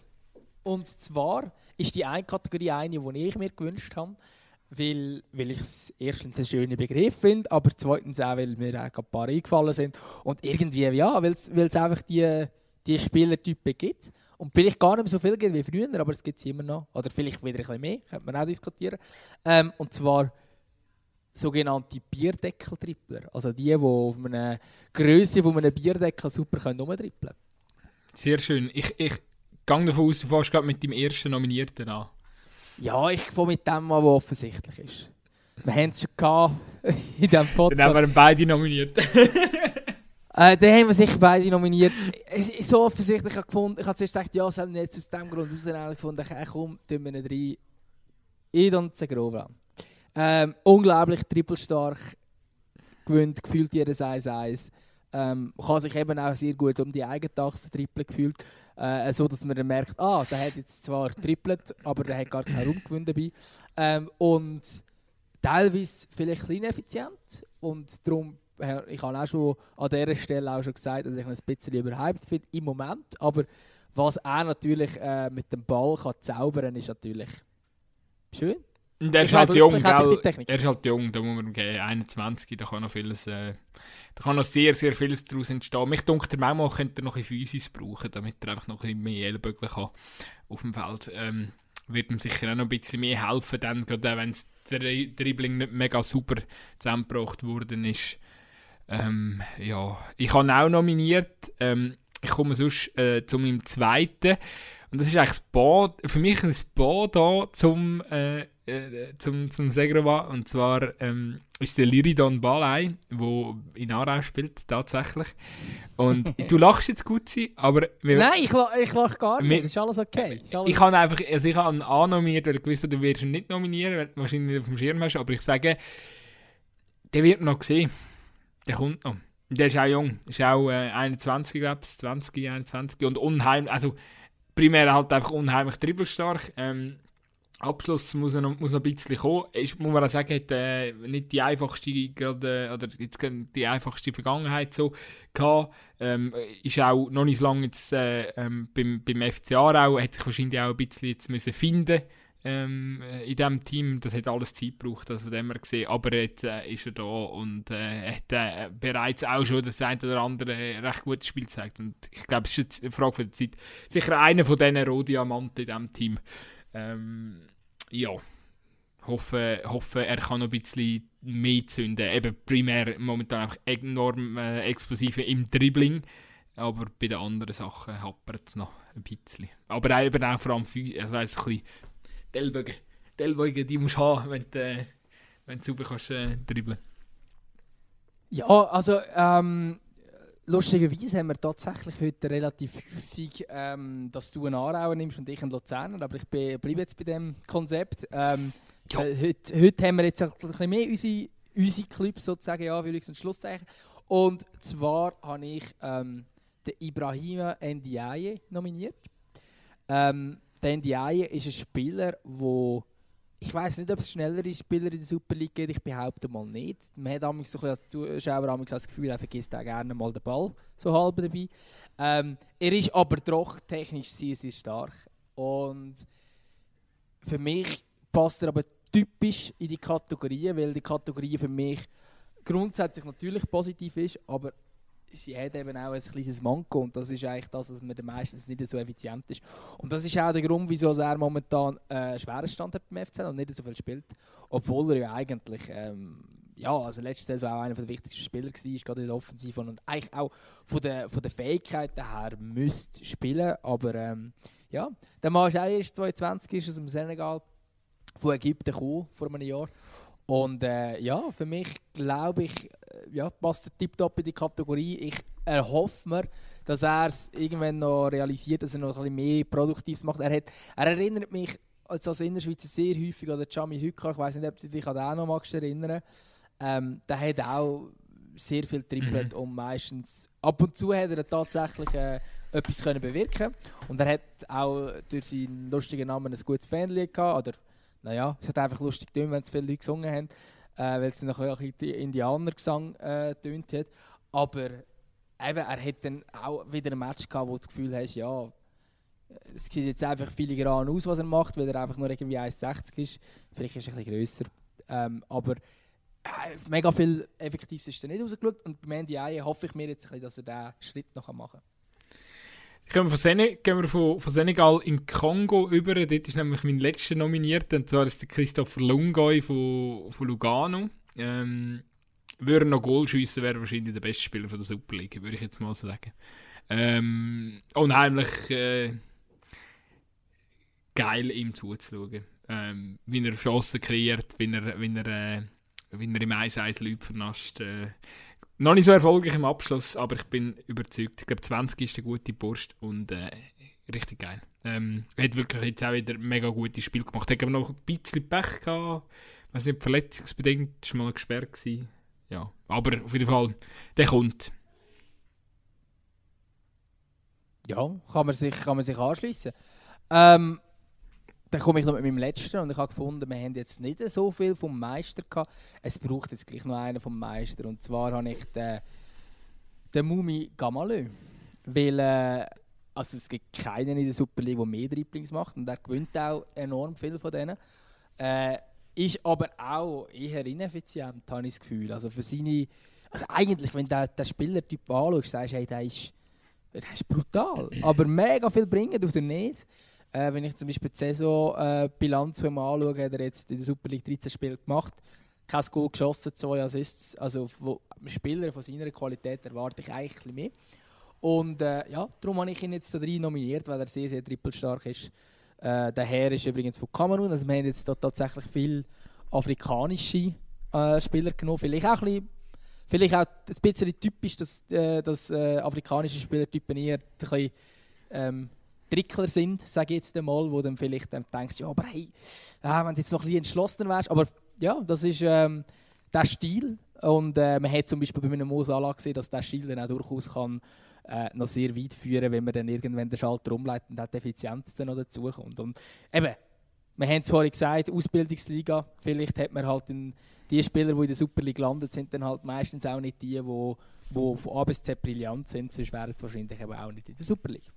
Und zwar ist die eine Kategorie eine, die ich mir gewünscht habe, weil, weil ich es erstens einen schönen Begriff finde, aber zweitens auch, weil mir auch ein paar eingefallen sind. Und irgendwie, ja, weil es einfach die, die Spielertypen gibt. Und vielleicht gar nicht mehr so viel gibt wie früher, aber es gibt es immer noch. Oder vielleicht wieder ein bisschen mehr, könnte man auch diskutieren. Ähm, und zwar sogenannte Bierdeckel-Trippler. Also die, die auf einer Größe von einem Bierdeckel super können können. Sehr schön. Ich, ich gehe davon aus, du fährst gerade mit dem ersten Nominierten an. Ja, ich fange mit dem an, was offensichtlich ist. Wir haben es schon in diesem Podcast. Dann haben wir beide nominiert. äh, dann haben wir sicher beide nominiert. Es ist so offensichtlich ich gefunden. Ich habe zuerst gedacht, ja, sollen wir jetzt aus dem Grund raus gefunden. Ich komm, tun wir nicht rein. Idon Zegrova. Ähm, unglaublich trippelstark. Gewinnt gefühlt jedes 1-1. Ähm, kann sich eben auch sehr gut um die Eigentachse trippeln gefühlt. Äh, so dass man dann merkt, ah, der hat jetzt zwar trippelt, aber der hat gar keinen Raumgewinn dabei. Ähm, und teilweise vielleicht ineffizient und darum ich habe auch schon an dieser Stelle auch schon gesagt, dass ich ihn ein bisschen überhyped finde im Moment, aber was er natürlich äh, mit dem Ball kann zaubern ist natürlich schön. Und er ist, halt jung, gell? Er ist halt jung, da muss man gehen. 21, da kann noch vieles, äh, da kann noch sehr, sehr vieles daraus entstehen. Mich denkt, manchmal könnte er noch ein Physis brauchen, damit er einfach noch ein bisschen mehr Ellbogen kann auf dem Feld. Ähm, wird ihm sicher auch noch ein bisschen mehr helfen, dann, gerade wenn das Dribbling nicht mega super zusammengebracht worden ist. Ähm, ja, ich habe auch nominiert. Ähm, ich komme sonst äh, zu meinem zweiten. Und das ist eigentlich das Bad, für mich ein Bad da zum äh, äh, zum, zum Segrova. Und zwar ähm, ist der Liridon Balai, der in Aarau spielt, tatsächlich. Und du lachst jetzt gut sein, aber... Wir, Nein, ich, ich lache gar nicht. Wir, ist alles okay. Ist alles ich habe einfach, also ich habe ihn annominiert, weil ich wusste, du wirst ihn nicht nominieren, weil du wahrscheinlich nicht auf dem Schirm hast, aber ich sage, der wird noch gesehen. Der kommt noch. Der ist auch jung, ist auch äh, 21, glaube ich, 20, 21 und unheimlich, also primär halt einfach unheimlich dribbelstark. Ähm, Abschluss muss noch, muss noch ein bisschen kommen. Ist, muss man auch sagen, hat äh, nicht die einfachste, gerade, oder jetzt die einfachste Vergangenheit so gehabt. Ähm, ist auch noch nicht so lange jetzt, äh, ähm, beim, beim FC Aarau, hat sich wahrscheinlich auch ein bisschen jetzt müssen finden ähm, in diesem Team. Das hat alles Zeit gebraucht, das von dem gesehen. Aber jetzt äh, ist er da und äh, hat äh, bereits auch schon das eine oder andere recht gutes Spiel gezeigt. Und ich glaube, es ist eine Frage der Zeit. Sicher einer von diesen Rohdiamanten in diesem Team. Ähm, ja, hoffe, hoffe, er kann noch ein bisschen mehr zünden. Eben primär momentan einfach enorm äh, explosive im Dribbling. Aber bei den anderen Sachen hapert es noch ein bisschen. Aber eben auch vor allem, ich weiss, ein bisschen die Ellbogen, die Ellbogen, die musst du haben, wenn du, äh, wenn du sauber kannst äh, dribbeln. Ja, also ähm, lustigerweise haben wir tatsächlich heute relativ häufig, ähm, dass du einen Aarauer nimmst und ich einen Luzerner, aber ich bleibe jetzt bei dem Konzept. Ähm, ja. äh, heute, heute haben wir jetzt ein bisschen mehr unsere, unsere Clips sozusagen, ja, Anführungs- und Schlusszeichen. Und zwar habe ich ähm, den Ibrahima Ndiaye nominiert. Ähm, der Ndiaye ist ein Spieler, der ich weiß nicht, ob es schnellere Spieler in der Super League gibt. Ich behaupte mal nicht. Man hat so ein als Zuschauer das Gefühl, er vergisst auch gerne mal den Ball so halb dabei. Ähm, er ist aber doch technisch sehr, sehr stark. Und für mich passt er aber typisch in die Kategorien, weil die Kategorie für mich grundsätzlich natürlich positiv ist, aber sie hat eben auch ein kleines Manko und das ist eigentlich das, dass man meistens nicht so effizient ist. Und das ist auch der Grund, wieso er momentan äh, schweren Stand hat beim FCL und nicht so viel spielt, obwohl er ja eigentlich ähm, ja, also letzte Saison auch einer der wichtigsten Spieler war, gerade in der Offensive und eigentlich auch von der, von der Fähigkeiten her müsste spielen, aber ähm, ja, der Mann ist auch erst 22, ist aus dem Senegal, von Ägypten gekommen, vor einem Jahr. Und äh, ja, für mich glaube ich, ja, passt er tiptop in die Kategorie. Ich erhoffe mir, dass er es irgendwann noch realisiert, dass er noch ein bisschen mehr Produktives macht. Er, hat, er erinnert mich also als Innerschweizer sehr häufig an den Chami Hücker. Ich weiß nicht, ob du dich an den noch magst erinnern. Ähm, der hat auch sehr viel trippelt mhm. und meistens ab und zu hat er tatsächlich äh, etwas können bewirken und er hat auch durch seinen lustigen Namen ein gutes Fanlied gehabt oder naja, es hat einfach lustig getan, wenn es viele Leute gesungen haben, äh, weil es noch ein bisschen Indianergesang äh, hat. Aber eben, er hat dann auch wieder ein Match gehabt, wo du das Gefühl hast, ja, es sieht jetzt einfach filigran aus, was er macht, weil er einfach nur irgendwie 1,60 ist. Vielleicht ist er ein bisschen grösser. Ähm, aber äh, mega viel effektiv ist er nicht rausgeschaut. Und beim NDI hoffe ich mir jetzt, ein bisschen, dass er diesen Schritt noch machen kann. Gehen wir, von Senegal, gehen wir von, von Senegal in Kongo über. Dort ist nämlich mein letzter nominiert. Und zwar ist der Christopher Lungoy von, von Lugano. Ähm, würde noch Goal schiessen, wäre wahrscheinlich der beste Spieler von der Super League, würde ich jetzt mal sagen. Ähm, unheimlich äh, geil, ihm zuzuschauen. Ähm, wie er Chancen kreiert, wie er, wie er, äh, wie er im 1-1 Leute vernascht. Äh, noch nicht so erfolgreich im Abschluss, aber ich bin überzeugt. Ich glaube, 20 ist eine gute Burst und äh, richtig geil. Ähm, hat wirklich jetzt auch wieder ein mega gutes Spiel gemacht. Hat aber noch ein bisschen Pech gehabt. Weiß nicht, verletzungsbedingt war mal gesperrt. Gewesen. Ja, aber auf jeden Fall, der kommt. Ja, kann man sich, sich anschließen. Ähm, dann komme ich noch mit meinem letzten und ich habe gefunden, wir haben jetzt nicht so viel vom Meister gehabt. Es braucht jetzt gleich noch einen vom Meister und zwar habe ich den, den Mumi Gamalö. Weil äh, also es gibt keinen in der Super League, der mehr Dribblings macht und er gewinnt auch enorm viel von denen. Äh, ist aber auch eher ineffizient, habe ich das Gefühl. Also für seine, also eigentlich, wenn du den Spielertyp anschaust, sagst du, hey, der ist, der ist brutal. aber mega viel bringen tut er nicht. Äh, wenn ich zum Beispiel die Saisonbilanz äh, anschaue, hat er jetzt in der Super League 13 Spiele gemacht, kein Goal geschossen, zwei Assists. Also von Spieler von seiner Qualität erwarte ich eigentlich mehr. Und äh, ja, darum habe ich ihn jetzt so rein nominiert, weil er sehr, sehr trippelstark ist. Äh, der Herr ist übrigens von Kamerun, also wir haben jetzt tatsächlich viele afrikanische äh, Spieler genommen. Vielleicht auch ein bisschen, vielleicht auch ein bisschen typisch, dass, äh, dass äh, afrikanische Spielertypen eher ein bisschen, ähm, Trickler sind, sage ich jetzt einmal, wo dann vielleicht dann denkst, ja, aber hey, äh, wenn du jetzt noch ein bisschen entschlossener wärst. Aber ja, das ist ähm, der Stil. Und äh, man hat zum Beispiel bei einem Mo Salah gesehen, dass der Stil dann auch durchaus kann, äh, noch sehr weit führen wenn man dann irgendwann den Schalter umleitet und die Effizienz dann noch dazukommt. Und eben, wir haben es vorhin gesagt, Ausbildungsliga, vielleicht hat man halt in, die Spieler, die in der Super League landet, sind dann halt meistens auch nicht die, die, die von A bis Z brillant sind, sonst wären sie wahrscheinlich eben auch nicht in der Super League.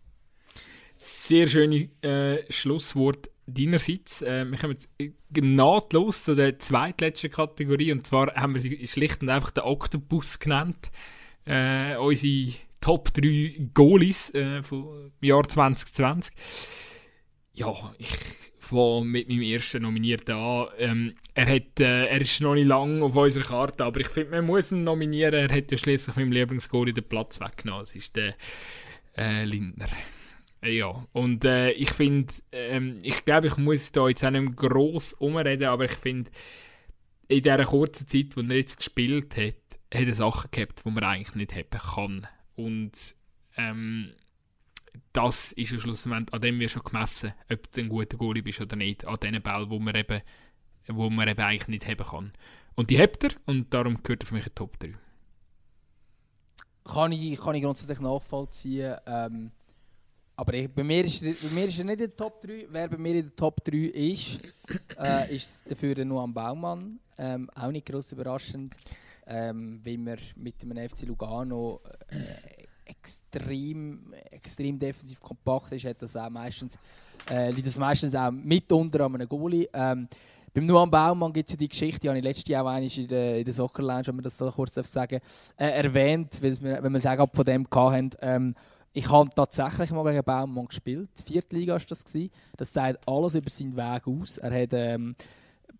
Sehr schöne äh, Schlusswort deinerseits. Äh, wir kommen jetzt nahtlos zu der zweitletzten Kategorie. Und zwar haben wir sie schlicht und einfach den Octopus genannt. Äh, unsere Top 3 Goalies äh, vom Jahr 2020. ja, ich fange mit meinem ersten Nominierten an. Ähm, er, hat, äh, er ist noch nicht lange auf unserer Karte, aber ich finde, man muss ihn nominieren. Er hat ja schließlich meinem Lieblingsgoal den Platz weggenommen. Das ist der äh, Lindner. Ja, und äh, ich finde, ähm, ich glaube, ich muss da jetzt auch nicht gross umreden, aber ich finde, in dieser kurzen Zeit, wo er jetzt gespielt hat, hat er Sachen gehabt, die man eigentlich nicht haben kann. Und ähm, das ist am Schlussendlich, an dem wir schon gemessen, ob du ein guter Goalie bist oder nicht, an diesen Bällen, wo man eben, wo man eben eigentlich nicht haben kann. Und die habt er und darum gehört er für mich ein Top 3. Kann ich, kann ich grundsätzlich nachvollziehen. Ähm, aber ich, bei, mir ist, bei mir ist er nicht in der Top 3. Wer bei mir in der Top 3 ist, äh, ist dafür der Noam Baumann. Ähm, auch nicht gross überraschend, ähm, weil wir mit dem FC Lugano äh, extrem, extrem defensiv kompakt ist, hat das auch meistens, äh, liegt das meistens auch mitunter an einem Goalie. Ähm, beim Noam Baumann gibt es ja die Geschichte, die habe ich letztes Jahr auch in der, in der Soccer Lounge, wenn man das so kurz sagen äh, erwähnt, wenn wir sagen, ab von dem hatten. Ähm, ich habe tatsächlich mal gegen Baumann gespielt. Viertliga war das. Das zeigt alles über seinen Weg aus. Er hat, ähm,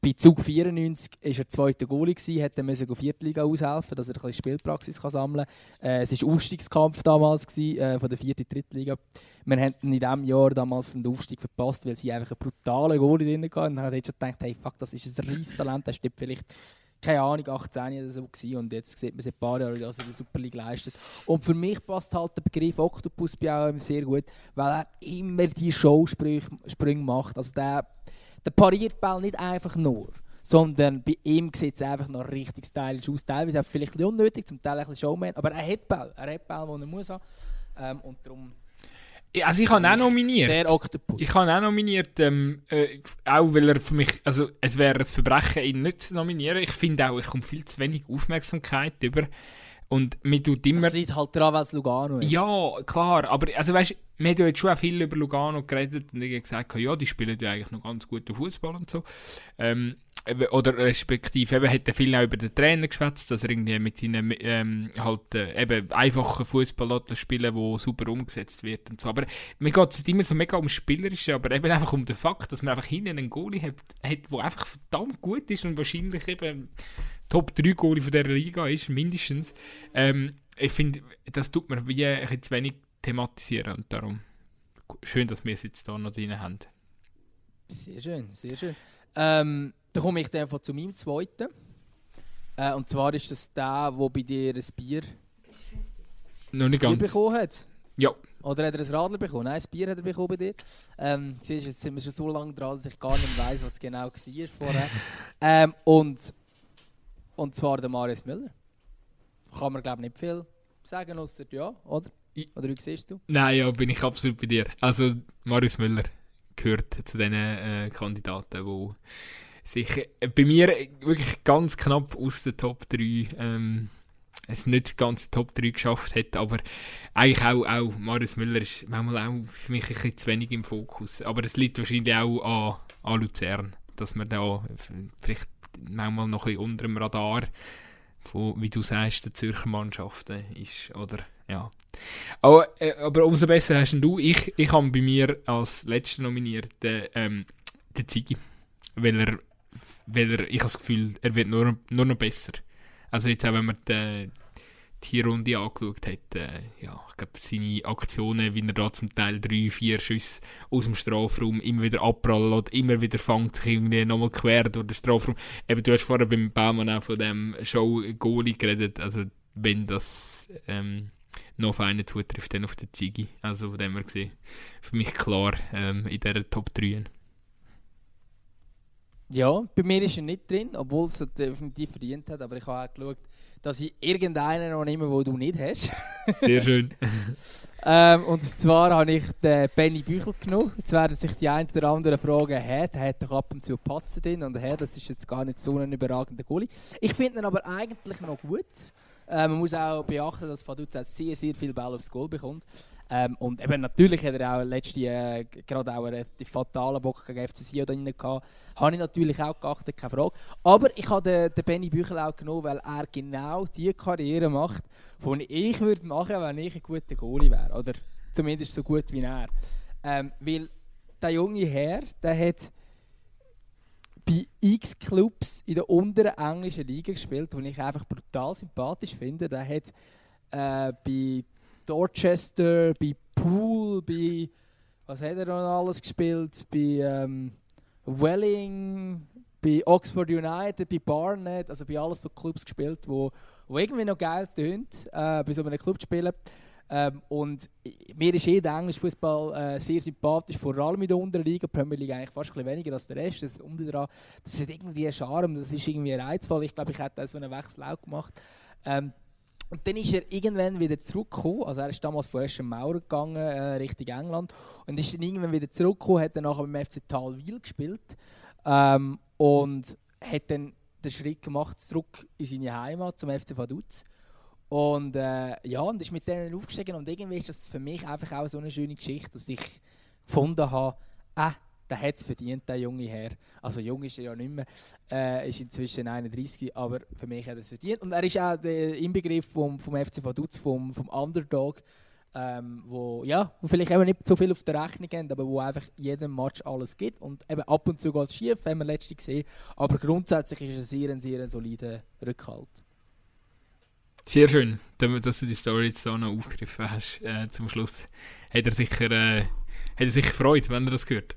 bei Zug 94 war er zweiter Goalie, gewesen, hat er auf Viertliga aushelfen, dass er ein bisschen Spielpraxis sammeln kann. Äh, es war Aufstiegskampf damals gewesen, äh, von der vierten Drittliga. Wir haben in diesem Jahr damals den Aufstieg verpasst, weil sie einfach einen brutalen Goalie drin hatten. Und dann hat schon gedacht, hey, fuck, das ist ein riesiges Talent, der steht vielleicht keine Ahnung, 18 oder so gewesen. und jetzt sieht man seit ein paar Jahren, dass er die Super League leistet. Und für mich passt halt der Begriff Octopus bei sehr gut, weil er immer die Showsprünge macht. Also der, der pariert Ball nicht einfach nur, sondern bei ihm sieht es einfach noch richtig stylisch aus. Teilweise auch vielleicht ein unnötig, zum Teil ein bisschen Showman, aber er hat Ball, er hat Ball, den er muss haben. Ähm, und darum also ich habe auch nominiert. Der Oktopus. Ich habe auch nominiert, ähm, äh, auch weil er für mich, also es wäre ein Verbrechen, ihn nicht zu nominieren. Ich finde auch, ich komme viel zu wenig Aufmerksamkeit über. Und mir tut immer... Das liegt halt daran, weil es Lugano ist. Ja, klar, aber also weißt, wir haben ja jetzt schon viel über Lugano geredet und ich habe gesagt, ja, die spielen ja eigentlich noch ganz guten Fußball und so. Ähm, oder respektive eben hat er viel auch über den Trainer geschwätzt, dass er irgendwie mit seinen ähm, halt äh, eben einfachen Fußball spielen, wo super umgesetzt wird und so. Aber mir geht es immer so mega um Spielerische, aber eben einfach um den Fakt, dass man einfach hinten einen Goalie hat, hat der einfach verdammt gut ist und wahrscheinlich eben Top 3 Goalie von dieser Liga ist, mindestens. Ähm, ich finde, das tut man wie ein bisschen zu wenig thematisieren und darum schön, dass wir es jetzt hier noch drin haben. Sehr schön, sehr schön. Ähm, dann komme ich einfach zu meinem zweiten. Äh, und zwar ist das der, der bei dir ein Bier, noch nicht Bier bekommen hat. Ja. Oder hat er ein Radler bekommen? Nein, ein Bier hat er bekommen bei dir. Ähm, siehst, jetzt sind wir schon so lange dran, dass ich gar nicht weiß, was genau war vorher. ähm, und, und zwar der Marius Müller. Kann man glaube ich nicht viel sagen, außer ja, oder? Oder wie siehst du? Nein, ja, bin ich absolut bei dir. Also Marius Müller gehört zu den äh, Kandidaten, die sich äh, bei mir wirklich ganz knapp aus der Top 3 ähm, es nicht ganz Top 3 geschafft hat, aber eigentlich auch, auch Marius Müller ist manchmal auch für mich ein bisschen zu wenig im Fokus. Aber es liegt wahrscheinlich auch an, an Luzern, dass man da vielleicht manchmal noch ein unter dem Radar von, wie du sagst, der Zürcher Mannschaften ist, oder, ja. Aber, äh, aber umso besser hast du. Ich, ich habe bei mir als letzter nominierten ähm, den Ziggy, weil er weil er, ich habe das Gefühl, er wird nur, nur noch besser. Also jetzt auch, wenn man die, die Runde angeschaut hat, äh, ja, ich glaube, seine Aktionen, wie er da zum Teil drei, vier Schüsse aus dem Strafraum immer wieder abprallen lässt, immer wieder fängt sich irgendwie nochmal quer durch den Strafraum. Eben, du hast vorher beim Baumann auch von dem Show Goalie geredet, also wenn das ähm, noch auf einen zutrifft, dann auf den Ziggy. Also von dem her gesehen, für mich klar ähm, in dieser Top 3. Ja, bei mir ist er nicht drin, obwohl es definitiv verdient hat. Aber ich habe auch geschaut, dass ich irgendeinen noch nehme, den du nicht hast. Sehr schön. ähm, und zwar habe ich den Benny Büchel genommen. Jetzt werden sich die einen oder anderen fragen, hä, der hat doch ab und zu Patzen drin und hä, das ist jetzt gar nicht so ein überragender Goalie. Ich finde ihn aber eigentlich noch gut. Äh, man muss auch beachten, dass Faduz sehr, sehr viel Ball aufs Goal bekommt. Ähm, und eben natürlich hat er auch letzte, äh, gerade auch die fatalen Bock gegen FC Sion drin gehabt. Habe ich natürlich auch geachtet, keine Frage. Aber ich habe den, den Benny Büchel auch genommen, weil er genau die Karriere macht, die ich würde machen, wenn ich ein guter Goalie wäre. Oder zumindest so gut wie er. Ähm, weil der junge Herr, der hat bei X Clubs in der unteren englischen Liga gespielt, die ich einfach brutal sympathisch finde. Der hat äh, bei Dorchester, bei Poole, bei was hat er noch alles gespielt? Bei ähm, Welling, bei Oxford United, bei Barnet, also bei alles so Clubs gespielt, wo, wo irgendwie noch geil tönt, äh, bei so einem Club zu spielen. Ähm, und mir ist eh der englische Fußball äh, sehr sympathisch, vor allem in der unteren Liga, Premier League eigentlich fast ein weniger als der Rest. Das, um dran, das hat irgendwie einen Charme, das ist irgendwie reizvoll. Ich glaube, ich hätte so einen Wechsel auch gemacht. Ähm, und dann ist er irgendwann wieder zurückgekommen. Also er ist damals von Eschen Mauer gegangen, äh, Richtung England. Und ist dann irgendwann wieder zurückgekommen, hat dann nachher beim FC Talwil gespielt. Ähm, und hat dann den Schritt gemacht zurück in seine Heimat zum FC Vaduz. Und äh, ja, und ist mit denen aufgestiegen und irgendwie ist das für mich einfach auch so eine schöne Geschichte, dass ich gefunden habe, äh, der hat es verdient, der junge Herr. Also jung ist er ja nicht mehr, äh, ist inzwischen 31, aber für mich hat er es verdient. Und er ist auch der Inbegriff vom, vom FC Vaduz, vom, vom Underdog, ähm, wo, ja, wo vielleicht eben nicht so viel auf der Rechnung haben, aber wo einfach jedem Match alles gibt. Und eben ab und zu geht es schief, haben wir letztens gesehen. Aber grundsätzlich ist es ein sehr, sehr solider Rückhalt. Sehr schön, dass du die Story jetzt so noch aufgegriffen hast äh, zum Schluss. Hat er sicher, äh, hat er sicher gefreut, wenn er das gehört.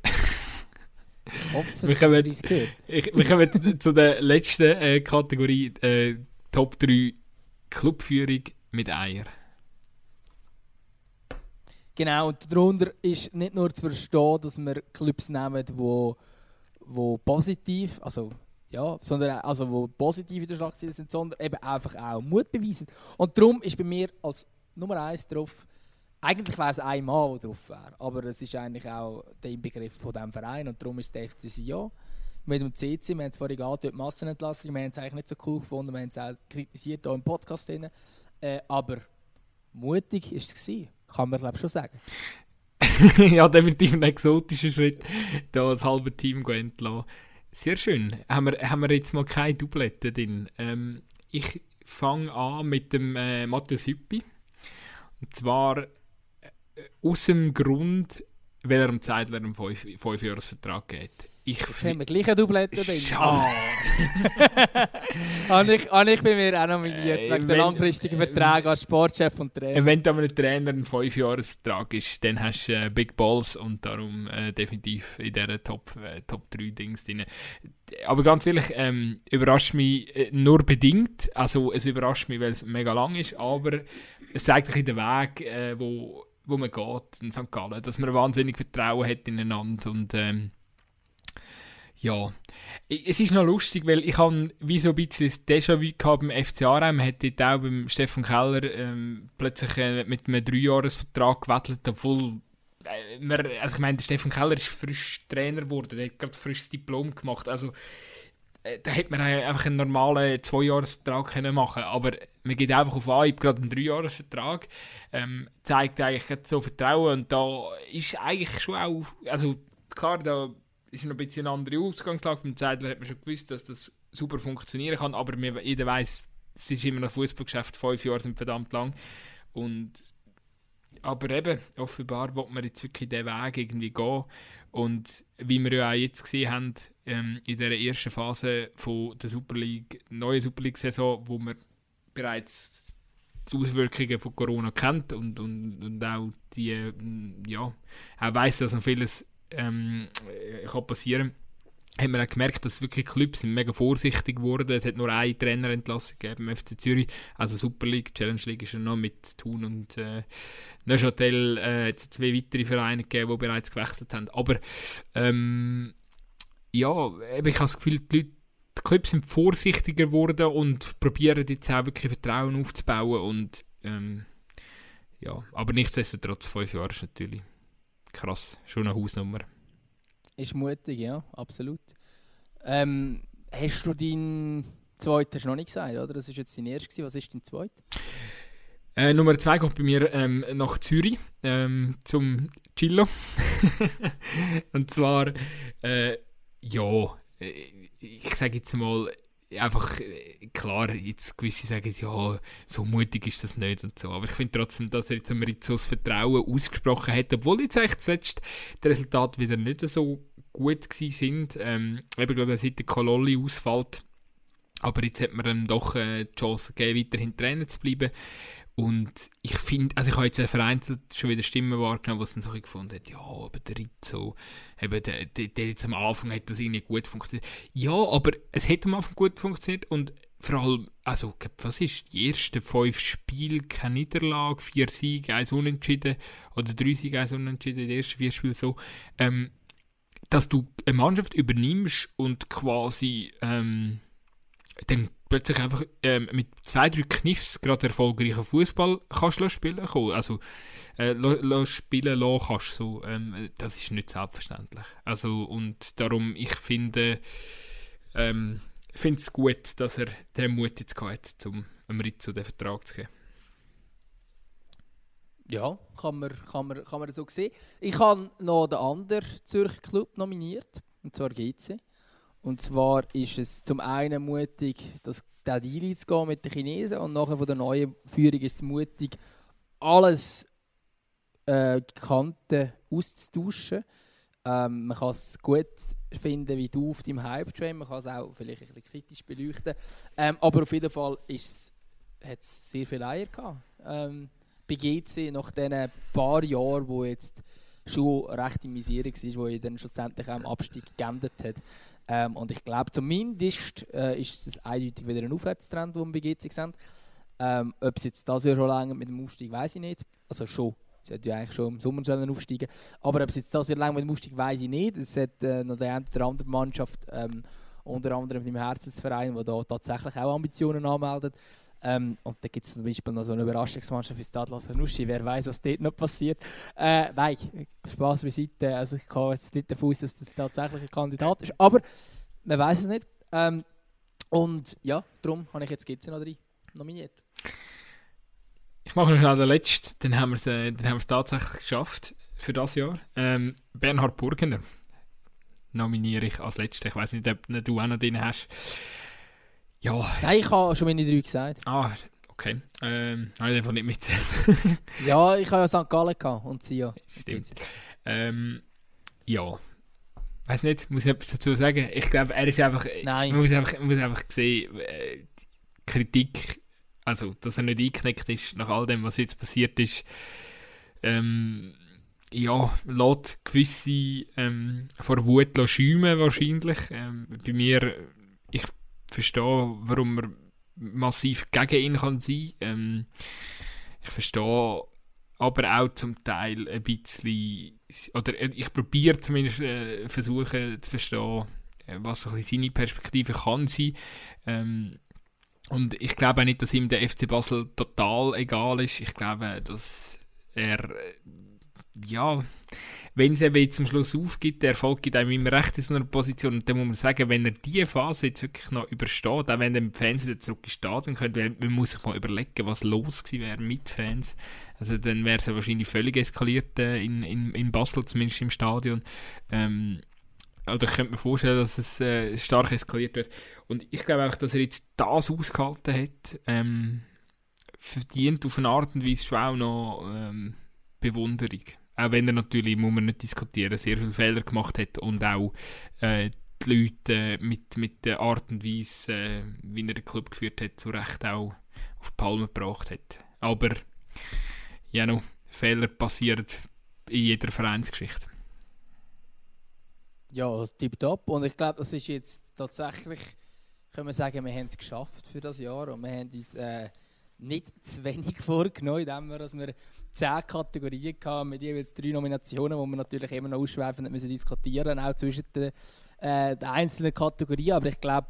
ich hoffe, wir kommen, dass gehört. Ich, wir kommen zu der letzten äh, Kategorie, äh, Top 3 Clubführung mit Eier. Genau, und darunter ist nicht nur zu verstehen, dass wir Clubs nehmen, wo, wo positiv, also ja, sondern also wo positive Schlagzeilen sind, sondern eben einfach auch Mut beweisen. Und darum ist bei mir als Nummer eins drauf, eigentlich wäre es einmal, der drauf wäre, aber es ist eigentlich auch der Inbegriff von diesem Verein und darum ist der FC Sion mit dem CC, wir haben es vorhin gehabt, die Massenentlassung, wir haben es eigentlich nicht so cool gefunden, wir haben es auch kritisiert hier im Podcast, drin, äh, aber mutig war es, gewesen, kann man glaube schon sagen. ja, definitiv ein exotischer Schritt, da das halbe Team entlassen. Sehr schön. Haben wir, haben wir jetzt mal keine Doublette drin? Ähm, ich fange an mit dem äh, Matthias Hüppi. Und zwar äh, aus dem Grund, weil er am Zeitler einen 5-Jahres-Vertrag geht. Ich Jetzt haben wir gleich eine Doublette drin. Schade. habe, ich, habe ich bei mir auch nominiert, äh, wegen der langfristigen Verträge als Sportchef und Trainer. Wenn da ein Trainer ein 5-Jahres-Vertrag ist, dann hast du äh, Big Balls und darum äh, definitiv in dieser Top, äh, Top 3 Dings drin. Aber ganz ehrlich, ähm, überrascht mich äh, nur bedingt. Also es überrascht mich, weil es mega lang ist, aber es zeigt sich in den Weg, wo, wo man geht in St. Gallen, dass man wahnsinnig Vertrauen hat ineinander und ähm, ja, es ist noch lustig, weil ich habe wie so ein bisschen das Déjà-vu gehabt beim FC Aarheim. Man hat dort auch beim Stefan Keller ähm, plötzlich äh, mit einem Dreijahresvertrag gewettelt, obwohl äh, man, also ich meine, der Stefan Keller ist frisch Trainer geworden, er hat gerade frisches Diplom gemacht, also äh, da hätte man einfach einen normalen Zweijahresvertrag können machen aber man geht einfach auf Anhieb gerade einen Dreijahresvertrag, ähm, zeigt eigentlich so Vertrauen. Und da ist eigentlich schon auch, also klar, da ist noch ein bisschen eine andere Ausgangslage. Beim Zeitler hat man schon gewusst, dass das super funktionieren kann, aber jeder weiß, es ist immer noch Fußballgeschäft, fünf Jahre sind verdammt lang. Und, aber eben, offenbar will man jetzt wirklich diesen Weg irgendwie gehen. Und wie wir ja auch jetzt gesehen haben, ähm, in der ersten Phase von der Super League, neuen Super League-Saison, wo man bereits die Auswirkungen von Corona kennt und, und, und auch die, ja, auch weiss, dass noch vieles ähm, äh, kann passieren hat man auch gemerkt, dass wirklich Clubs sind mega vorsichtig wurden. Es hat nur eine Trainerentlassung gegeben im FC Zürich, also Super League, Challenge League ist ja noch mit Thun und äh, Neuchâtel äh, zwei weitere Vereine gegeben, die bereits gewechselt haben. Aber ähm, ja, ich habe das Gefühl, die, Leute, die Clubs sind vorsichtiger geworden und probieren jetzt auch wirklich Vertrauen aufzubauen und ähm, ja, aber nichtsdestotrotz fünf Jahre ist natürlich krass, schon eine Hausnummer. Ist mutig, ja, absolut. Ähm, hast du deinen zweiten hast du noch nicht gesagt, oder? Das ist jetzt dein erster. Was ist dein zweiter? Äh, Nummer zwei kommt bei mir ähm, nach Zürich ähm, zum Chillo. Und zwar, äh, ja, äh, ich sage jetzt mal, einfach, äh, klar, jetzt gewisse sagen, ja, so mutig ist das nicht und so. Aber ich finde trotzdem, dass er jetzt Rizzo das Vertrauen ausgesprochen hat, obwohl jetzt zuletzt die Resultate wieder nicht so gut gewesen sind. Ähm, eben gerade seit der Kololli ausfällt. Aber jetzt hat man ihm doch äh, die Chance gegeben, weiterhin Trainer zu bleiben. Und ich finde, also ich habe jetzt einen Verein schon wieder Stimmen wahrgenommen, die es dann so gefunden hat, ja, aber der Rizzo, eben der, der, der jetzt am Anfang hat das irgendwie gut funktioniert. Ja, aber es hat am Anfang gut funktioniert und vor allem, also, was ist, die ersten fünf Spiele, keine Niederlage, vier Siege, eins Unentschieden, oder drei Siege, eins Unentschieden, die ersten vier Spiele so, ähm, dass du eine Mannschaft übernimmst und quasi, ähm, dann plötzlich einfach ähm, mit zwei, drei Kniffs gerade erfolgreichen Fußball kannst spielen kann. Also äh, spielen lassen kannst. So, ähm, das ist nicht selbstverständlich. Also, und darum, ich finde ähm, es gut, dass er den Mut jetzt hat, um Rizzo den Vertrag zu geben. Ja, kann man, kann, man, kann man so sehen. Ich habe noch den anderen Zürcher Club nominiert, und zwar GC. Und zwar ist es zum einen mutig, das den Deal zu gehen mit den Chinesen und nachher von der neuen Führung ist es mutig, alles äh, Kanten auszutauschen. Ähm, man kann es gut finden, wie du auf deinem Hype-Train, man kann es auch vielleicht ein bisschen kritisch beleuchten. Ähm, aber auf jeden Fall hat es sehr viele Eier gehabt. Ähm, bei GC nach diesen paar Jahren, wo jetzt schon recht im Misere war, ich dann schlussendlich am Abstieg geendet hat. Ähm, und ich glaube, zumindest äh, ist es eindeutig wieder ein Aufwärtstrend, den wir bei GC sehen. Ähm, ob es jetzt das Jahr schon länger mit dem Aufstieg, weiß ich nicht. Also schon. Es hätte ja eigentlich schon im Sommer sollen aufsteigen Aber ob es jetzt das Jahr länger mit dem Aufstieg, weiß ich nicht. Es hat äh, noch die andere Mannschaft, ähm, unter anderem im Herzensverein, der da tatsächlich auch Ambitionen anmeldet. Ähm, und da gibt es zum Beispiel noch so eine Überraschungsmannschaft wie Stade Lassanuschi. Wer weiß, was dort noch passiert. Äh, nein, Spaß beiseite. Also ich kann jetzt nicht davon aus, dass das tatsächlich ein Kandidat ist. Aber man weiß es nicht. Ähm, und ja, darum habe ich jetzt GC noch drei nominiert. Ich mache noch schnell den letzten, dann haben wir es äh, tatsächlich geschafft für das Jahr. Ähm, Bernhard Burgener nominiere ich als letzten. Ich weiß nicht, ob du auch noch drin hast. Ja. Nein, ich habe schon meine drei gesagt. Ah, okay. Ähm, habe ich einfach nicht mitzählt. ja, ich habe ja St. Gallen gehabt und sie ja. Stimmt. Ähm, ja. Weiß nicht, muss ich etwas dazu sagen? Ich glaube, er ist einfach. Nein. Man muss einfach, muss einfach sehen, äh, Kritik, also, dass er nicht eingeknickt ist nach all dem, was jetzt passiert ist. Ähm, ja, lässt gewisse ähm, vor Wut schäumen wahrscheinlich. Ähm, bei mir, ich verstehe, warum er massiv gegen ihn kann sein kann. Ähm, ich verstehe aber auch zum Teil ein bisschen, oder ich probiere zumindest äh, versuchen zu verstehen, äh, was so seine Perspektive kann sein. Ähm, und ich glaube auch nicht, dass ihm der FC Basel total egal ist. Ich glaube, dass er, äh, ja, wenn es eben zum Schluss aufgibt, der Erfolg gibt einem immer recht in so einer Position. Und dann muss man sagen, wenn er diese Phase jetzt wirklich noch übersteht, auch wenn dann die Fans wieder zurück ins Stadion können, man muss sich mal überlegen, was los gewesen wäre mit Fans. Also dann wäre es ja wahrscheinlich völlig eskaliert äh, in, in, in Basel, zumindest im Stadion. Ähm, also ich könnte mir vorstellen, dass es äh, stark eskaliert wird. Und ich glaube auch, dass er jetzt das ausgehalten hat, ähm, verdient auf eine Art und Weise schon auch noch ähm, Bewunderung. Auch wenn er natürlich, muss man nicht diskutieren, sehr viele Fehler gemacht hat und auch äh, die Leute mit, mit der Art und Weise, äh, wie er den Club geführt hat, zu Recht auch auf die Palme gebracht hat. Aber ja, no, Fehler passieren in jeder Vereinsgeschichte. Ja, tipptopp. Und ich glaube, das ist jetzt tatsächlich, können wir sagen, wir haben es geschafft für das Jahr und wir haben uns äh, nicht zu wenig vorgenommen, indem wir, dass wir zehn Kategorien hatten, mit jeweils drei Nominationen, die wir natürlich immer noch ausschweifend müssen diskutieren auch zwischen den, äh, den einzelnen Kategorien. Aber ich glaube,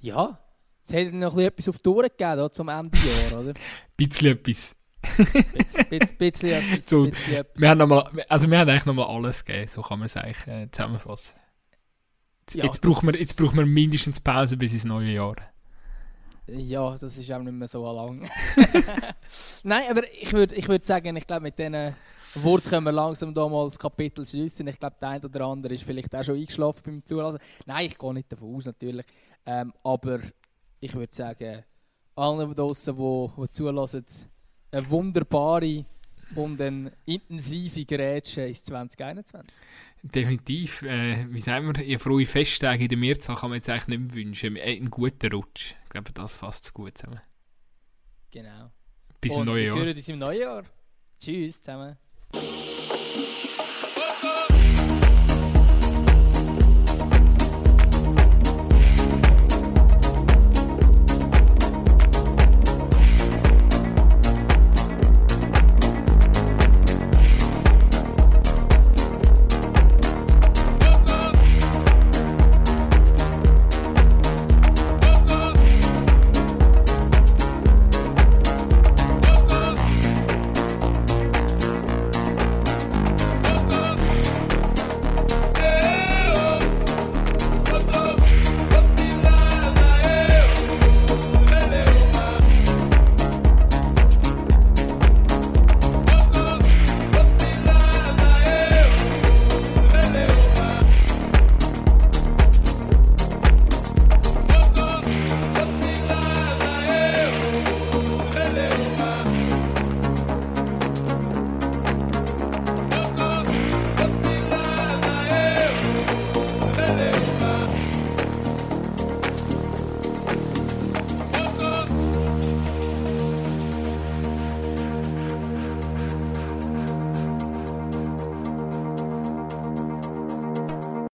ja, es hätte noch etwas auf die Ohren gegeben zum Ende des Jahres, oder? bisschen etwas. bisschen, bisschen, bisschen etwas, so, bisschen etwas. Wir haben noch mal, also wir haben eigentlich nochmal alles gegeben, so kann man es eigentlich äh, zusammenfassen. Jetzt, ja, jetzt, brauchen wir, jetzt brauchen wir mindestens Pause bis ins neue Jahr. Ja, das ist auch nicht mehr so lang. Nein, aber ich würde ich würd sagen, ich glaube, mit diesen Wort können wir langsam da mal das Kapitel schließen. Ich glaube, der eine oder andere ist vielleicht auch schon eingeschlafen beim Zulassen. Nein, ich gehe nicht davon aus, natürlich. Ähm, aber ich würde sagen, allen draußen, die, die zulassen, eine wunderbare und eine intensive Gerätsche ins 2021. Definitiv. Äh, wie sagen wir, ihr frohe Festtage in der Mehrzahl kann man jetzt eigentlich nicht mehr wünschen. Äh, einen guten Rutsch. Ich glaube, das fasst es gut zusammen. Genau. Bis im und neuen wir Jahr. hören uns im neuen Jahr. Tschüss zusammen.